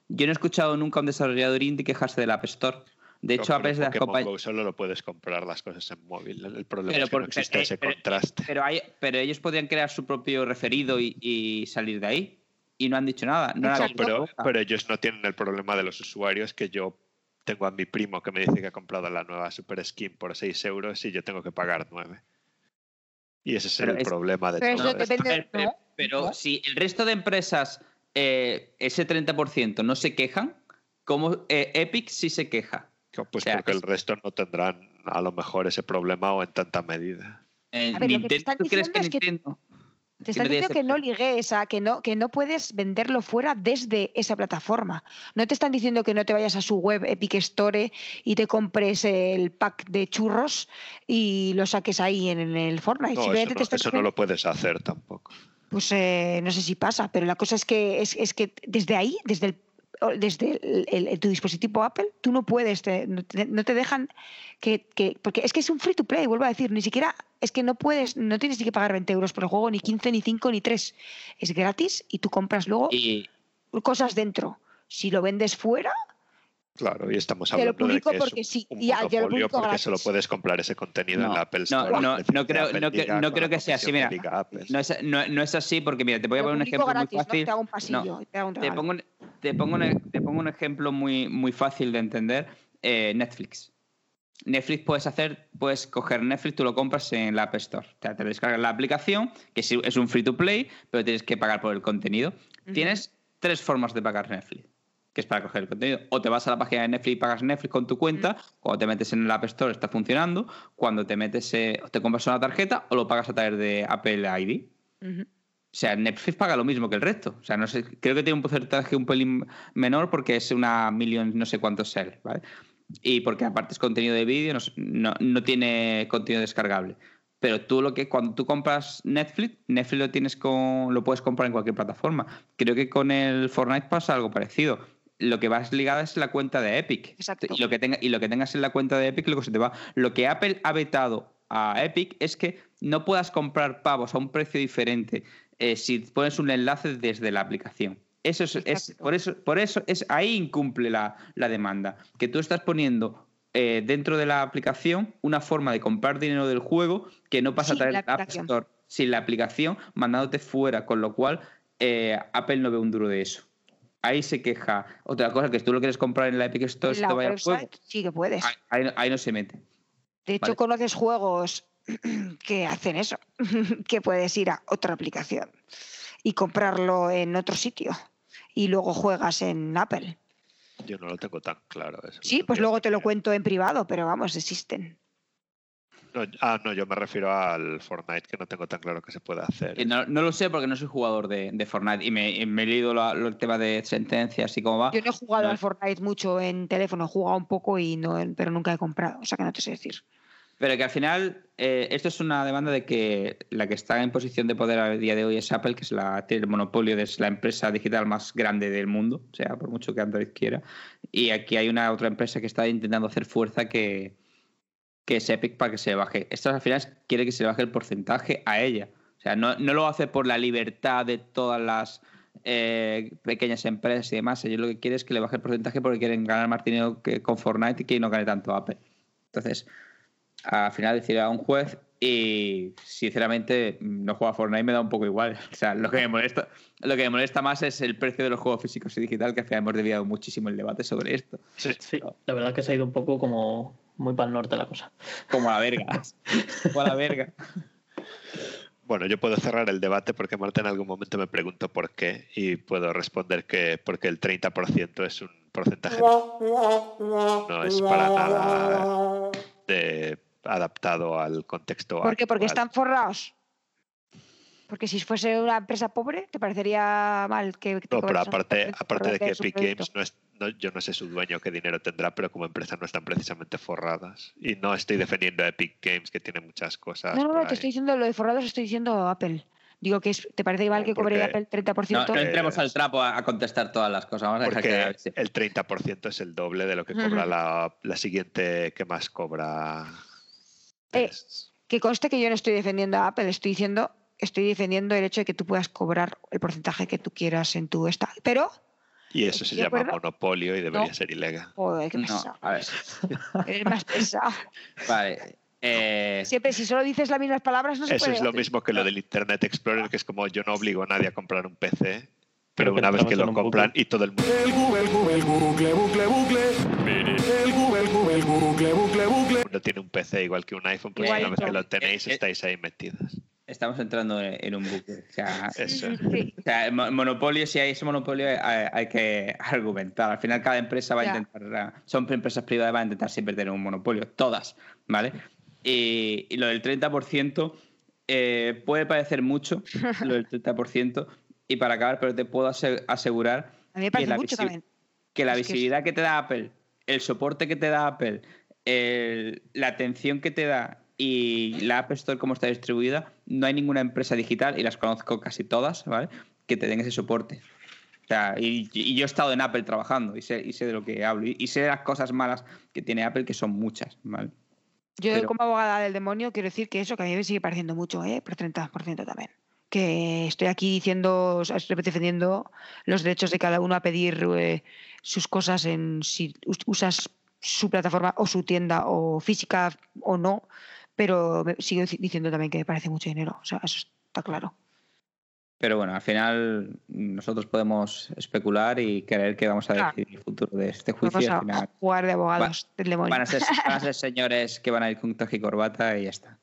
Yo no he escuchado nunca a un desarrollador indie quejarse del App Store. De hecho, Apple es de las compañías. Solo lo puedes comprar las cosas en móvil. El problema Pero es que no existe eh, ese pero- contraste. Pero, hay, pero ellos podrían crear su propio referido y, y salir de ahí. Y no han dicho nada. No han pero ellos no tienen el problema de los usuarios que yo tengo a mi primo que me dice que ha comprado la nueva Super Skin por 6 euros y yo tengo que pagar 9. Y ese es Pero el es- problema de Pero todo eso esto. depende- pero, pero si el resto de empresas, eh, ese 30%, no se quejan, ¿cómo eh, Epic sí se queja? Pues o sea, porque es- el resto no tendrán a lo mejor ese problema o en tanta medida. Eh, A ver, lo que te Nintendo- están ¿Tú crees que diciendo es que- Nintendo? Te están diciendo que no ligues, a que no, que no puedes venderlo fuera desde esa plataforma. No te están diciendo que no te vayas a su web Epic Store y te compres el pack de churros y lo saques ahí en, en el Fortnite. No, eso no, te están eso no diciendo- lo puedes hacer tampoco. Pues eh, no sé si pasa, pero la cosa es que es, es que desde ahí, desde el desde el- tu dispositivo Apple, tú no puedes, te- no, te, no te dejan que, que- Porque es que es un free to play, vuelvo a decir, ni siquiera. Es que no puedes, no tienes ni que pagar 20 euros por el juego, ni 15, ni 5, ni 3. Es gratis y tú compras luego Y, cosas dentro. Si lo vendes fuera, Claro, y estamos lo hablando de que porque es sí, un y lo publico porque solo puedes comprar ese contenido en No, la Apple no, Store. no, no que creo- no que- no creo que sea así, mira. no, es, no- no es así porque, mira, te voy a poner un ejemplo gratis, muy ¿no? fácil. Te hago un No, pasillo y te hago un Te regalo. pongo, un- te pongo, un, te pongo un ejemplo muy, muy fácil de entender. eh, Netflix. Netflix puedes hacer, puedes coger Netflix, tú lo compras en la App Store. O sea, te descargas la aplicación, que es un free to play, pero tienes que pagar por el contenido. Tienes tres formas de pagar Netflix, que es para coger el contenido. O te vas a la página de Netflix y pagas Netflix con tu cuenta, cuando te metes en la App Store está funcionando, cuando te metes, eh, te compras una tarjeta o lo pagas a través de Apple ID. O sea, Netflix paga lo mismo que el resto. O sea, no sé, creo que tiene un porcentaje un pelín menor porque es una millón, no sé cuántos ¿vale? Y porque aparte es contenido de vídeo, no, no, no tiene contenido descargable. Pero tú lo que cuando tú compras Netflix, Netflix lo tienes con, lo puedes comprar en cualquier plataforma. Creo que con el Fortnite pasa algo parecido. Lo que vas ligada es la cuenta de Epic. Exacto. Y lo que tenga, y lo que tengas en la cuenta de Epic, luego se te va. Lo que Apple ha vetado a Epic es que no puedas comprar pavos a un precio diferente eh, si pones un enlace desde la aplicación. Eso es, es- por eso, por eso es ahí incumple la, la demanda. Que tú estás poniendo eh, dentro de la aplicación una forma de comprar dinero del juego que no pasa a la App. Store, sin la aplicación, mandándote fuera, con lo cual eh, Apple no ve un duro de eso. Ahí se queja. Otra cosa que si tú lo quieres comprar en la Epic Store, la te vaya website juego. sí que puedes. Ahí, ahí no- ahí no se mete. De hecho, Vale. conoces juegos que hacen eso, que puedes ir a otra aplicación y comprarlo en otro sitio y luego juegas en Apple. Yo no lo tengo tan claro. Eso Sí, pues luego te lo cuento en privado, pero vamos, existen. No, ah, no, yo me refiero al Fortnite, que no tengo tan claro que se puede hacer. No, no lo sé porque no soy jugador de, de Fortnite y me, y me he leído la- lo- el tema de sentencias y cómo va. Yo no he jugado no al Fortnite mucho en teléfono, he jugado un poco y no, pero nunca he comprado, o sea que no te sé decir. Pero que al final, eh, esto es una demanda de que la que está en posición de poder a día de hoy es Apple, que es la, tiene el monopolio, de es la empresa digital más grande del mundo, o sea, por mucho que Android quiera. Y aquí hay una otra empresa que está intentando hacer fuerza que, que es Epic para que se baje. Esta al final quiere que se baje el porcentaje a ella. O sea, no, no lo hace por la libertad de todas las eh, pequeñas empresas y demás. Ellos lo que quieren es que le baje el porcentaje porque quieren ganar más dinero que con Fortnite y que no gane tanto Apple. Entonces, al final decir a un juez y sinceramente no juego a Fortnite me da un poco igual. O sea, lo que me molesta, lo que me molesta más es el precio de los juegos físicos y digital, que al final hemos desviado muchísimo el debate sobre esto. Sí. Sí, la verdad que se ha ido un poco como muy para el norte la cosa. Como a la verga. Como a la verga. Bueno, yo puedo cerrar el debate porque Marta en algún momento me preguntó por qué y puedo responder que porque el 30% es un porcentaje no es para nada de- adaptado al contexto ¿Por qué? Porque actual. están forrados. Porque si fuese una empresa pobre, ¿te parecería mal que te No, pero aparte, aparte de que Epic producto? Games no es, no- yo no sé su dueño qué dinero tendrá, pero como empresa no están precisamente forradas. Y no estoy defendiendo a Epic Games, que tiene muchas cosas. No, no, no, ahí. te estoy diciendo lo de forrados, estoy diciendo Apple. Digo que es, ¿te parece mal que cobre Apple 30%? No, no entremos es- al trapo a, a contestar todas las cosas. Vamos a dejar Porque que. el 30% es el doble de lo que cobra la, la siguiente que más cobra. Eh, Es- Que conste que yo no estoy defendiendo a Apple, estoy diciendo, estoy defendiendo el hecho de que tú puedas cobrar el porcentaje que tú quieras en tu esta. Pero, y eso se ¿de llama acuerdo? monopolio y debería No. ser ilegal. joder, qué No, pesado. a ver. Eres más pesado. Vale. eh, Siempre, si solo dices las mismas palabras, no se Eso puede es lo mismo que lo del Internet Explorer, que es como yo no obligo a nadie a comprar un PC, pero una vez que lo un compran bucle. y todo el mundo El Google, el Google, el bucle, bucle, bucle. El Google, el bucle, bucle, bucle. tiene un PC igual que un iPhone, pues una vez que lo tenéis Eh, eh, estáis ahí metidos. estamos entrando en, un bucle. O sea, Eso. Sí, o sea, monopolio, si hay ese monopolio, hay, hay que argumentar. Al final, cada empresa va a Ya. intentar. Son empresas privadas, van a intentar siempre tener un monopolio. Todas, ¿vale? Y, y lo del 30% eh, puede parecer mucho, lo del 30%, y para acabar, pero te puedo ase- asegurar A mí me que la mucho también. que la Es que es- visibilidad que te da Apple, el soporte que te da Apple, el- la atención que te da y la App Store como está distribuida, no hay ninguna empresa digital, y las conozco casi todas, ¿vale? Que te den ese soporte. O sea, y, y yo he estado en Apple trabajando y sé, y sé de lo que hablo. Y, y sé de las cosas malas que tiene Apple, que son muchas, ¿vale? Yo pero- como abogada del demonio quiero decir que eso que a mí me sigue pareciendo mucho, ¿eh? por 30% también. Que estoy aquí diciendo, estoy defendiendo los derechos de cada uno a pedir eh, sus cosas en si us- usas su plataforma o su tienda o física o no, pero sigo dici- diciendo también que me parece mucho dinero, o sea, eso está claro. Pero bueno, al final nosotros podemos especular y creer que vamos a Claro. decidir el futuro de este juicio. Vamos al final jugar de abogados del demonio. van, a ser, van a ser señores que van a ir con traje y corbata y ya está.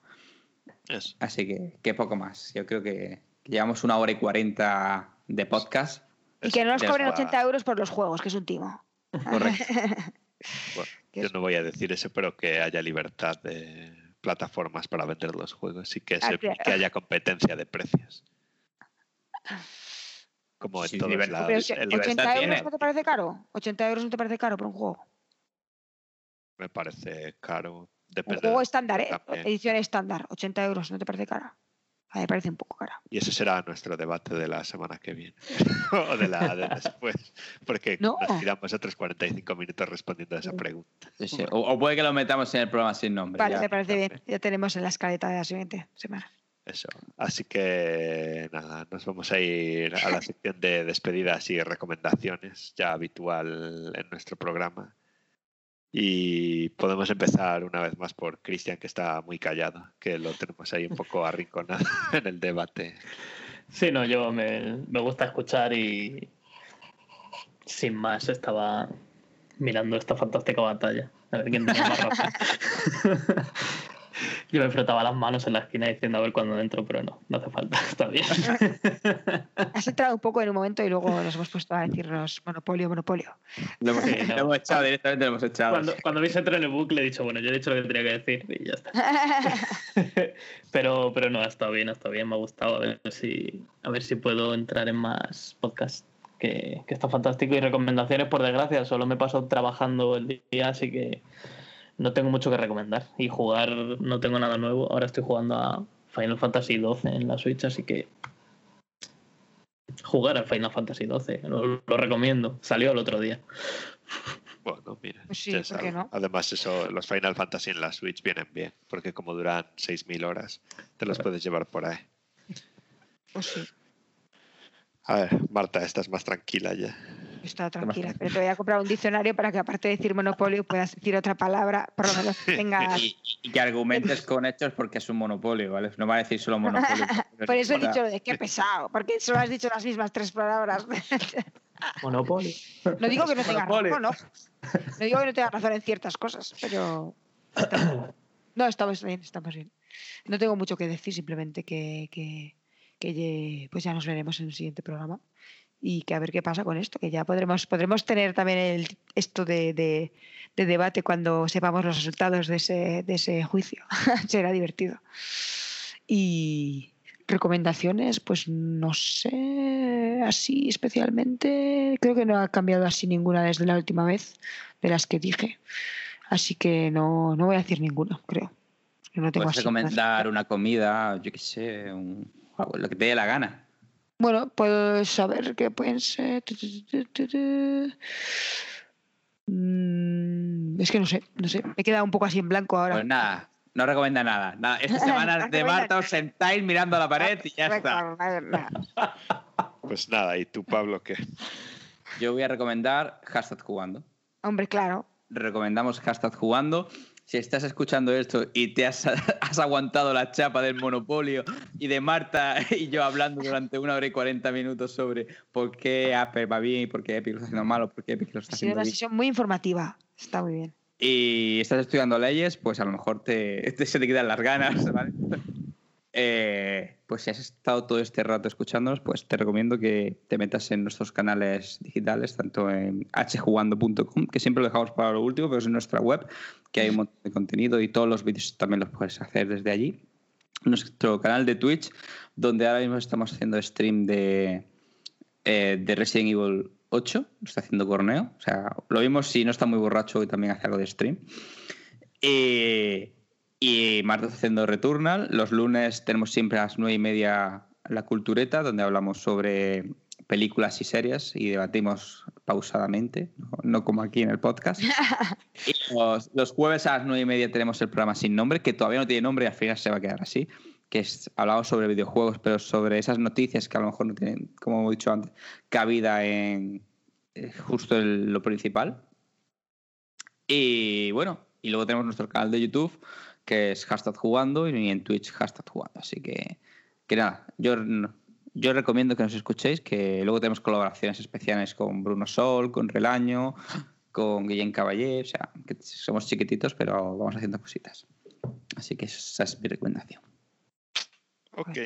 Eso. Así que, que poco más. Yo creo que llevamos una hora y cuarenta de podcast. y que no nos cobren está. 80 euros por los juegos, que es un timo. Correcto. Bueno, ¿Qué yo no voy a decir eso, pero que haya libertad de plataformas para vender los juegos y que, se- claro. que haya competencia de precios. Como en Sí, todos libertad. lados. Pero si El- libertad 80 euros tiene. no te parece caro. 80 euros no te parece caro por un juego. me parece caro. Un Depende juego estándar, ¿eh? Edición estándar. 80 euros no te parece cara. A mí me parece un poco cara. Y ese será nuestro debate de la semana que viene. o de la de después. Porque No. nos tiramos otros 45 minutos respondiendo a esa pregunta. Sí, sí. O, o puede que lo metamos en el programa sin nombre. Vale, ya. me parece bien. Ya tenemos en la escaleta de la siguiente semana. Eso. Así que nada, nos vamos a ir a la sección de despedidas y recomendaciones, ya habitual en nuestro programa. Y podemos empezar una vez más por Cristian, que está muy callado, que lo tenemos ahí un poco arrinconado en el debate. Sí, no, yo me, me gusta escuchar y sin más estaba mirando esta fantástica batalla. A ver quién tenía más razón. Yo me frotaba las manos en la esquina diciendo a ver cuándo entro, pero no, no hace falta, está bien. Has entrado un poco en un momento y luego nos hemos puesto a decirnos monopolio, monopolio. Lo hemos, Sí, no. lo hemos echado directamente, lo hemos echado. Cuando, cuando veis entrar en el bucle he dicho, bueno, yo he dicho lo que tenía que decir y ya está. pero, pero no, ha estado bien, ha estado bien, me ha gustado. A ver si, a ver si puedo entrar en más podcasts, que, que está fantástico. Y recomendaciones, por desgracia, solo me paso trabajando el día, así que no tengo mucho que recomendar. Y jugar, no tengo nada nuevo. Ahora estoy jugando a Final Fantasy XII en la Switch, así que jugar al Final Fantasy XII, lo, lo recomiendo. Salió el otro día. Bueno, mira. Pues. Además, eso, los Final Fantasy en la Switch vienen bien, porque como duran 6.000 horas, te los puedes llevar por ahí. Pues sí, A ver, Marta, estás más tranquila ya. Está tranquila. Pero te voy a comprar un diccionario para que aparte de decir monopolio puedas decir otra palabra, por lo menos tengas... Y, y que argumentes con hechos porque es un monopolio, ¿vale? No va a decir solo monopolio. Por eso he dicho de qué pesado, porque solo has dicho las mismas tres palabras. Monopoly. No digo que no tengas Monopolio. razón, ¿no? No digo que no tengas razón en ciertas cosas, pero. No, estamos bien, estamos bien. No tengo mucho que decir, simplemente que, que, que ye- pues ya nos veremos en el siguiente programa y que a ver qué pasa con esto, que ya podremos, podremos tener también el, esto de, de- de debate cuando sepamos los resultados de ese, de ese juicio. Será divertido. Y recomendaciones, pues no sé, así especialmente. Creo que no ha cambiado así ninguna desde la última vez de las que dije. Así que no, no voy a decir ninguno, creo. No tengo Puedes así recomendar una comida, yo qué sé, un- lo que te dé la gana. Bueno, puedo saber qué pueden ser. Tu, tu, tu, tu, tu. Mm, Es que no sé, no sé. Me he quedado un poco así en blanco ahora. Pues nada, no recomienda nada. nada. Esta semana de Marta os sentáis mirando a la pared y ya está. Pues nada, ¿y tú, Pablo, qué? Yo voy a recomendar hashtag jugando. Hombre, claro. recomendamos hashtag jugando. Si estás escuchando esto y te has, has aguantado la chapa del monopolio y de Marta y yo hablando durante una hora y 40 minutos sobre por qué Apple va bien y por qué Epic lo está haciendo mal o por qué Epic lo está Ha sido haciendo una bien. sesión muy informativa. Está muy bien. Y estás estudiando leyes, pues a lo mejor te, te- se te quitan las ganas, ¿vale? Eh, pues si has estado todo este rato escuchándonos, pues te recomiendo que te metas en nuestros canales digitales, tanto en hjugando.com, que siempre lo dejamos para lo último, pero es en nuestra web, que hay un montón de contenido y todos los vídeos también los puedes hacer desde allí. Nuestro canal de Twitch, donde ahora mismo estamos haciendo stream de, eh, de Resident Evil 8, lo está haciendo Corneo. O sea, lo vimos si no está muy borracho y también hace algo de stream. Y Marta está haciendo Returnal. Los lunes tenemos siempre a las nueve y media la cultureta, donde hablamos sobre películas y series y debatimos pausadamente, no, no como aquí en el podcast. y los, los jueves a las nueve y media tenemos el programa sin nombre, que todavía no tiene nombre y al final se va a quedar así. Que es, hablamos sobre videojuegos, pero sobre esas noticias que a lo mejor no tienen, como hemos dicho antes, cabida en eh, justo lo principal. Y bueno, y luego tenemos nuestro canal de YouTube, que es hashtag jugando, y en Twitch hashtag jugando. Así que, que nada, yo, yo recomiendo que nos escuchéis, que luego tenemos colaboraciones especiales con Bruno Sol, con Relaño, con Guillén Caballé, o sea, que somos chiquititos, pero vamos haciendo cositas. Así que esa es mi recomendación. Ok,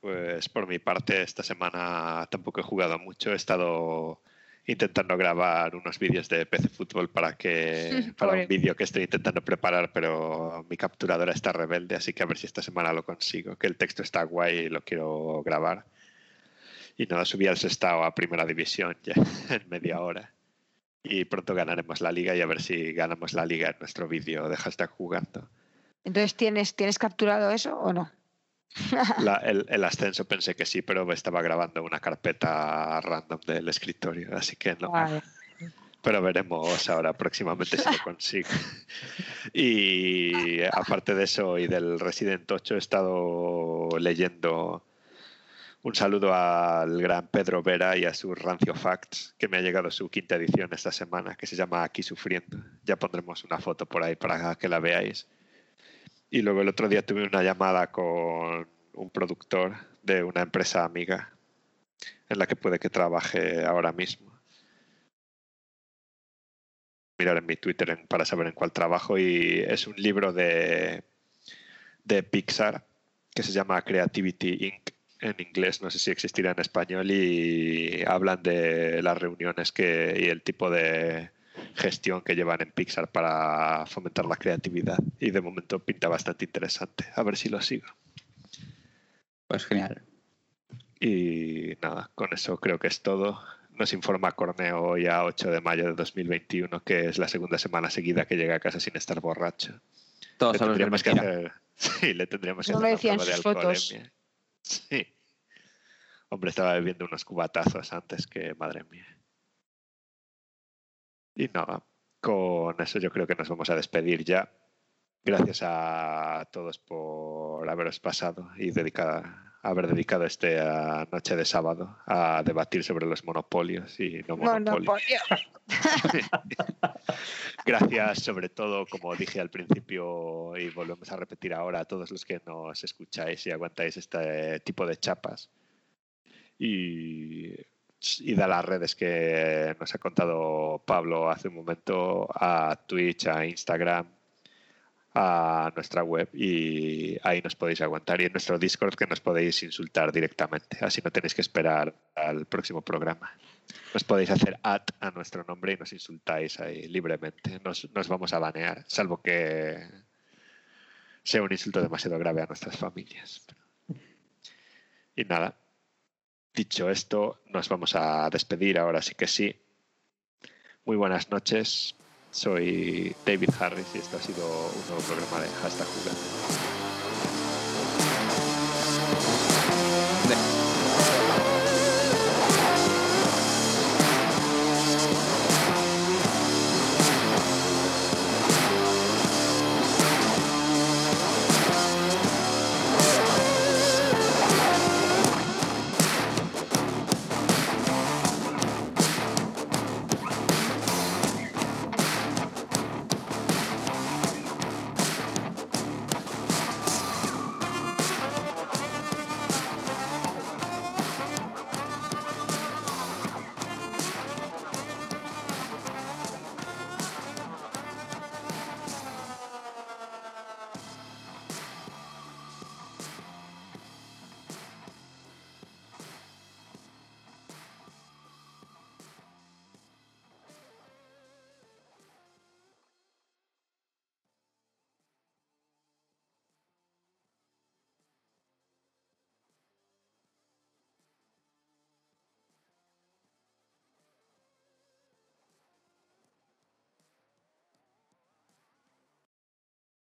pues por mi parte esta semana tampoco he jugado mucho, he estado intentando grabar unos vídeos de PC Fútbol para que para Pobre. un vídeo que estoy intentando preparar, pero mi capturadora está rebelde, así que a ver si esta semana lo consigo, que el texto está guay y lo quiero grabar. Y nada, subí al Sestao a Primera División ya en media hora. Y pronto ganaremos la liga y a ver si ganamos la liga en nuestro vídeo de hashtag jugando. Entonces, ¿tienes, ¿tienes capturado eso o no? La- el, el ascenso pensé que sí, pero estaba grabando una carpeta random del escritorio, así que no. Vale. Pero veremos ahora próximamente si lo consigo. Y aparte de eso y del Resident 8 he estado leyendo un saludo al gran Pedro Vera y a su Rancio Facts, que me ha llegado su quinta edición esta semana, que se llama Aquí Sufriendo. Ya pondremos una foto por ahí para que la veáis. Y luego el otro día tuve una llamada con un productor de una empresa amiga en la que puede que trabaje ahora mismo. Mirar en mi Twitter en- para saber en cuál trabajo y es un libro de, de Pixar que se llama Creativity Inc. en inglés, no sé si existirá en español y hablan de las reuniones que y el tipo de gestión que llevan en Pixar para fomentar la creatividad y de momento pinta bastante interesante. A ver si lo sigo. Pues genial. Y nada, con eso creo que es todo. Nos informa Corneo hoy a 8 de mayo de 2021 que es la segunda semana seguida que llega a casa sin estar borracho. Todos Le tendríamos que hacer, sí, le tendríamos que Eso hacer lo una decía en prueba de sus fotos. alcoholemia. Sí. Hombre, estaba bebiendo unos cubatazos antes que, madre mía. Y nada, con eso yo creo que nos vamos a despedir ya. Gracias a todos por haberos pasado y haber dedicado esta noche de sábado a debatir sobre los monopolios y no monopolios. Monopolio. Gracias sobre todo, como dije al principio y volvemos a repetir ahora, a todos los que nos escucháis y aguantáis este tipo de chapas. Y, y de las redes que nos ha contado Pablo hace un momento, a Twitch, a Instagram, a nuestra web y ahí nos podéis aguantar. Y en nuestro Discord que nos podéis insultar directamente, así no tenéis que esperar al próximo programa. Nos podéis hacer ad a nuestro nombre y nos insultáis ahí libremente. Nos, nos vamos a banear, salvo que sea un insulto demasiado grave a nuestras familias. Y nada, dicho esto, nos vamos a despedir ahora sí que sí. Muy buenas noches. Soy David Harris y esto ha sido un nuevo programa de Hashtag Jugando.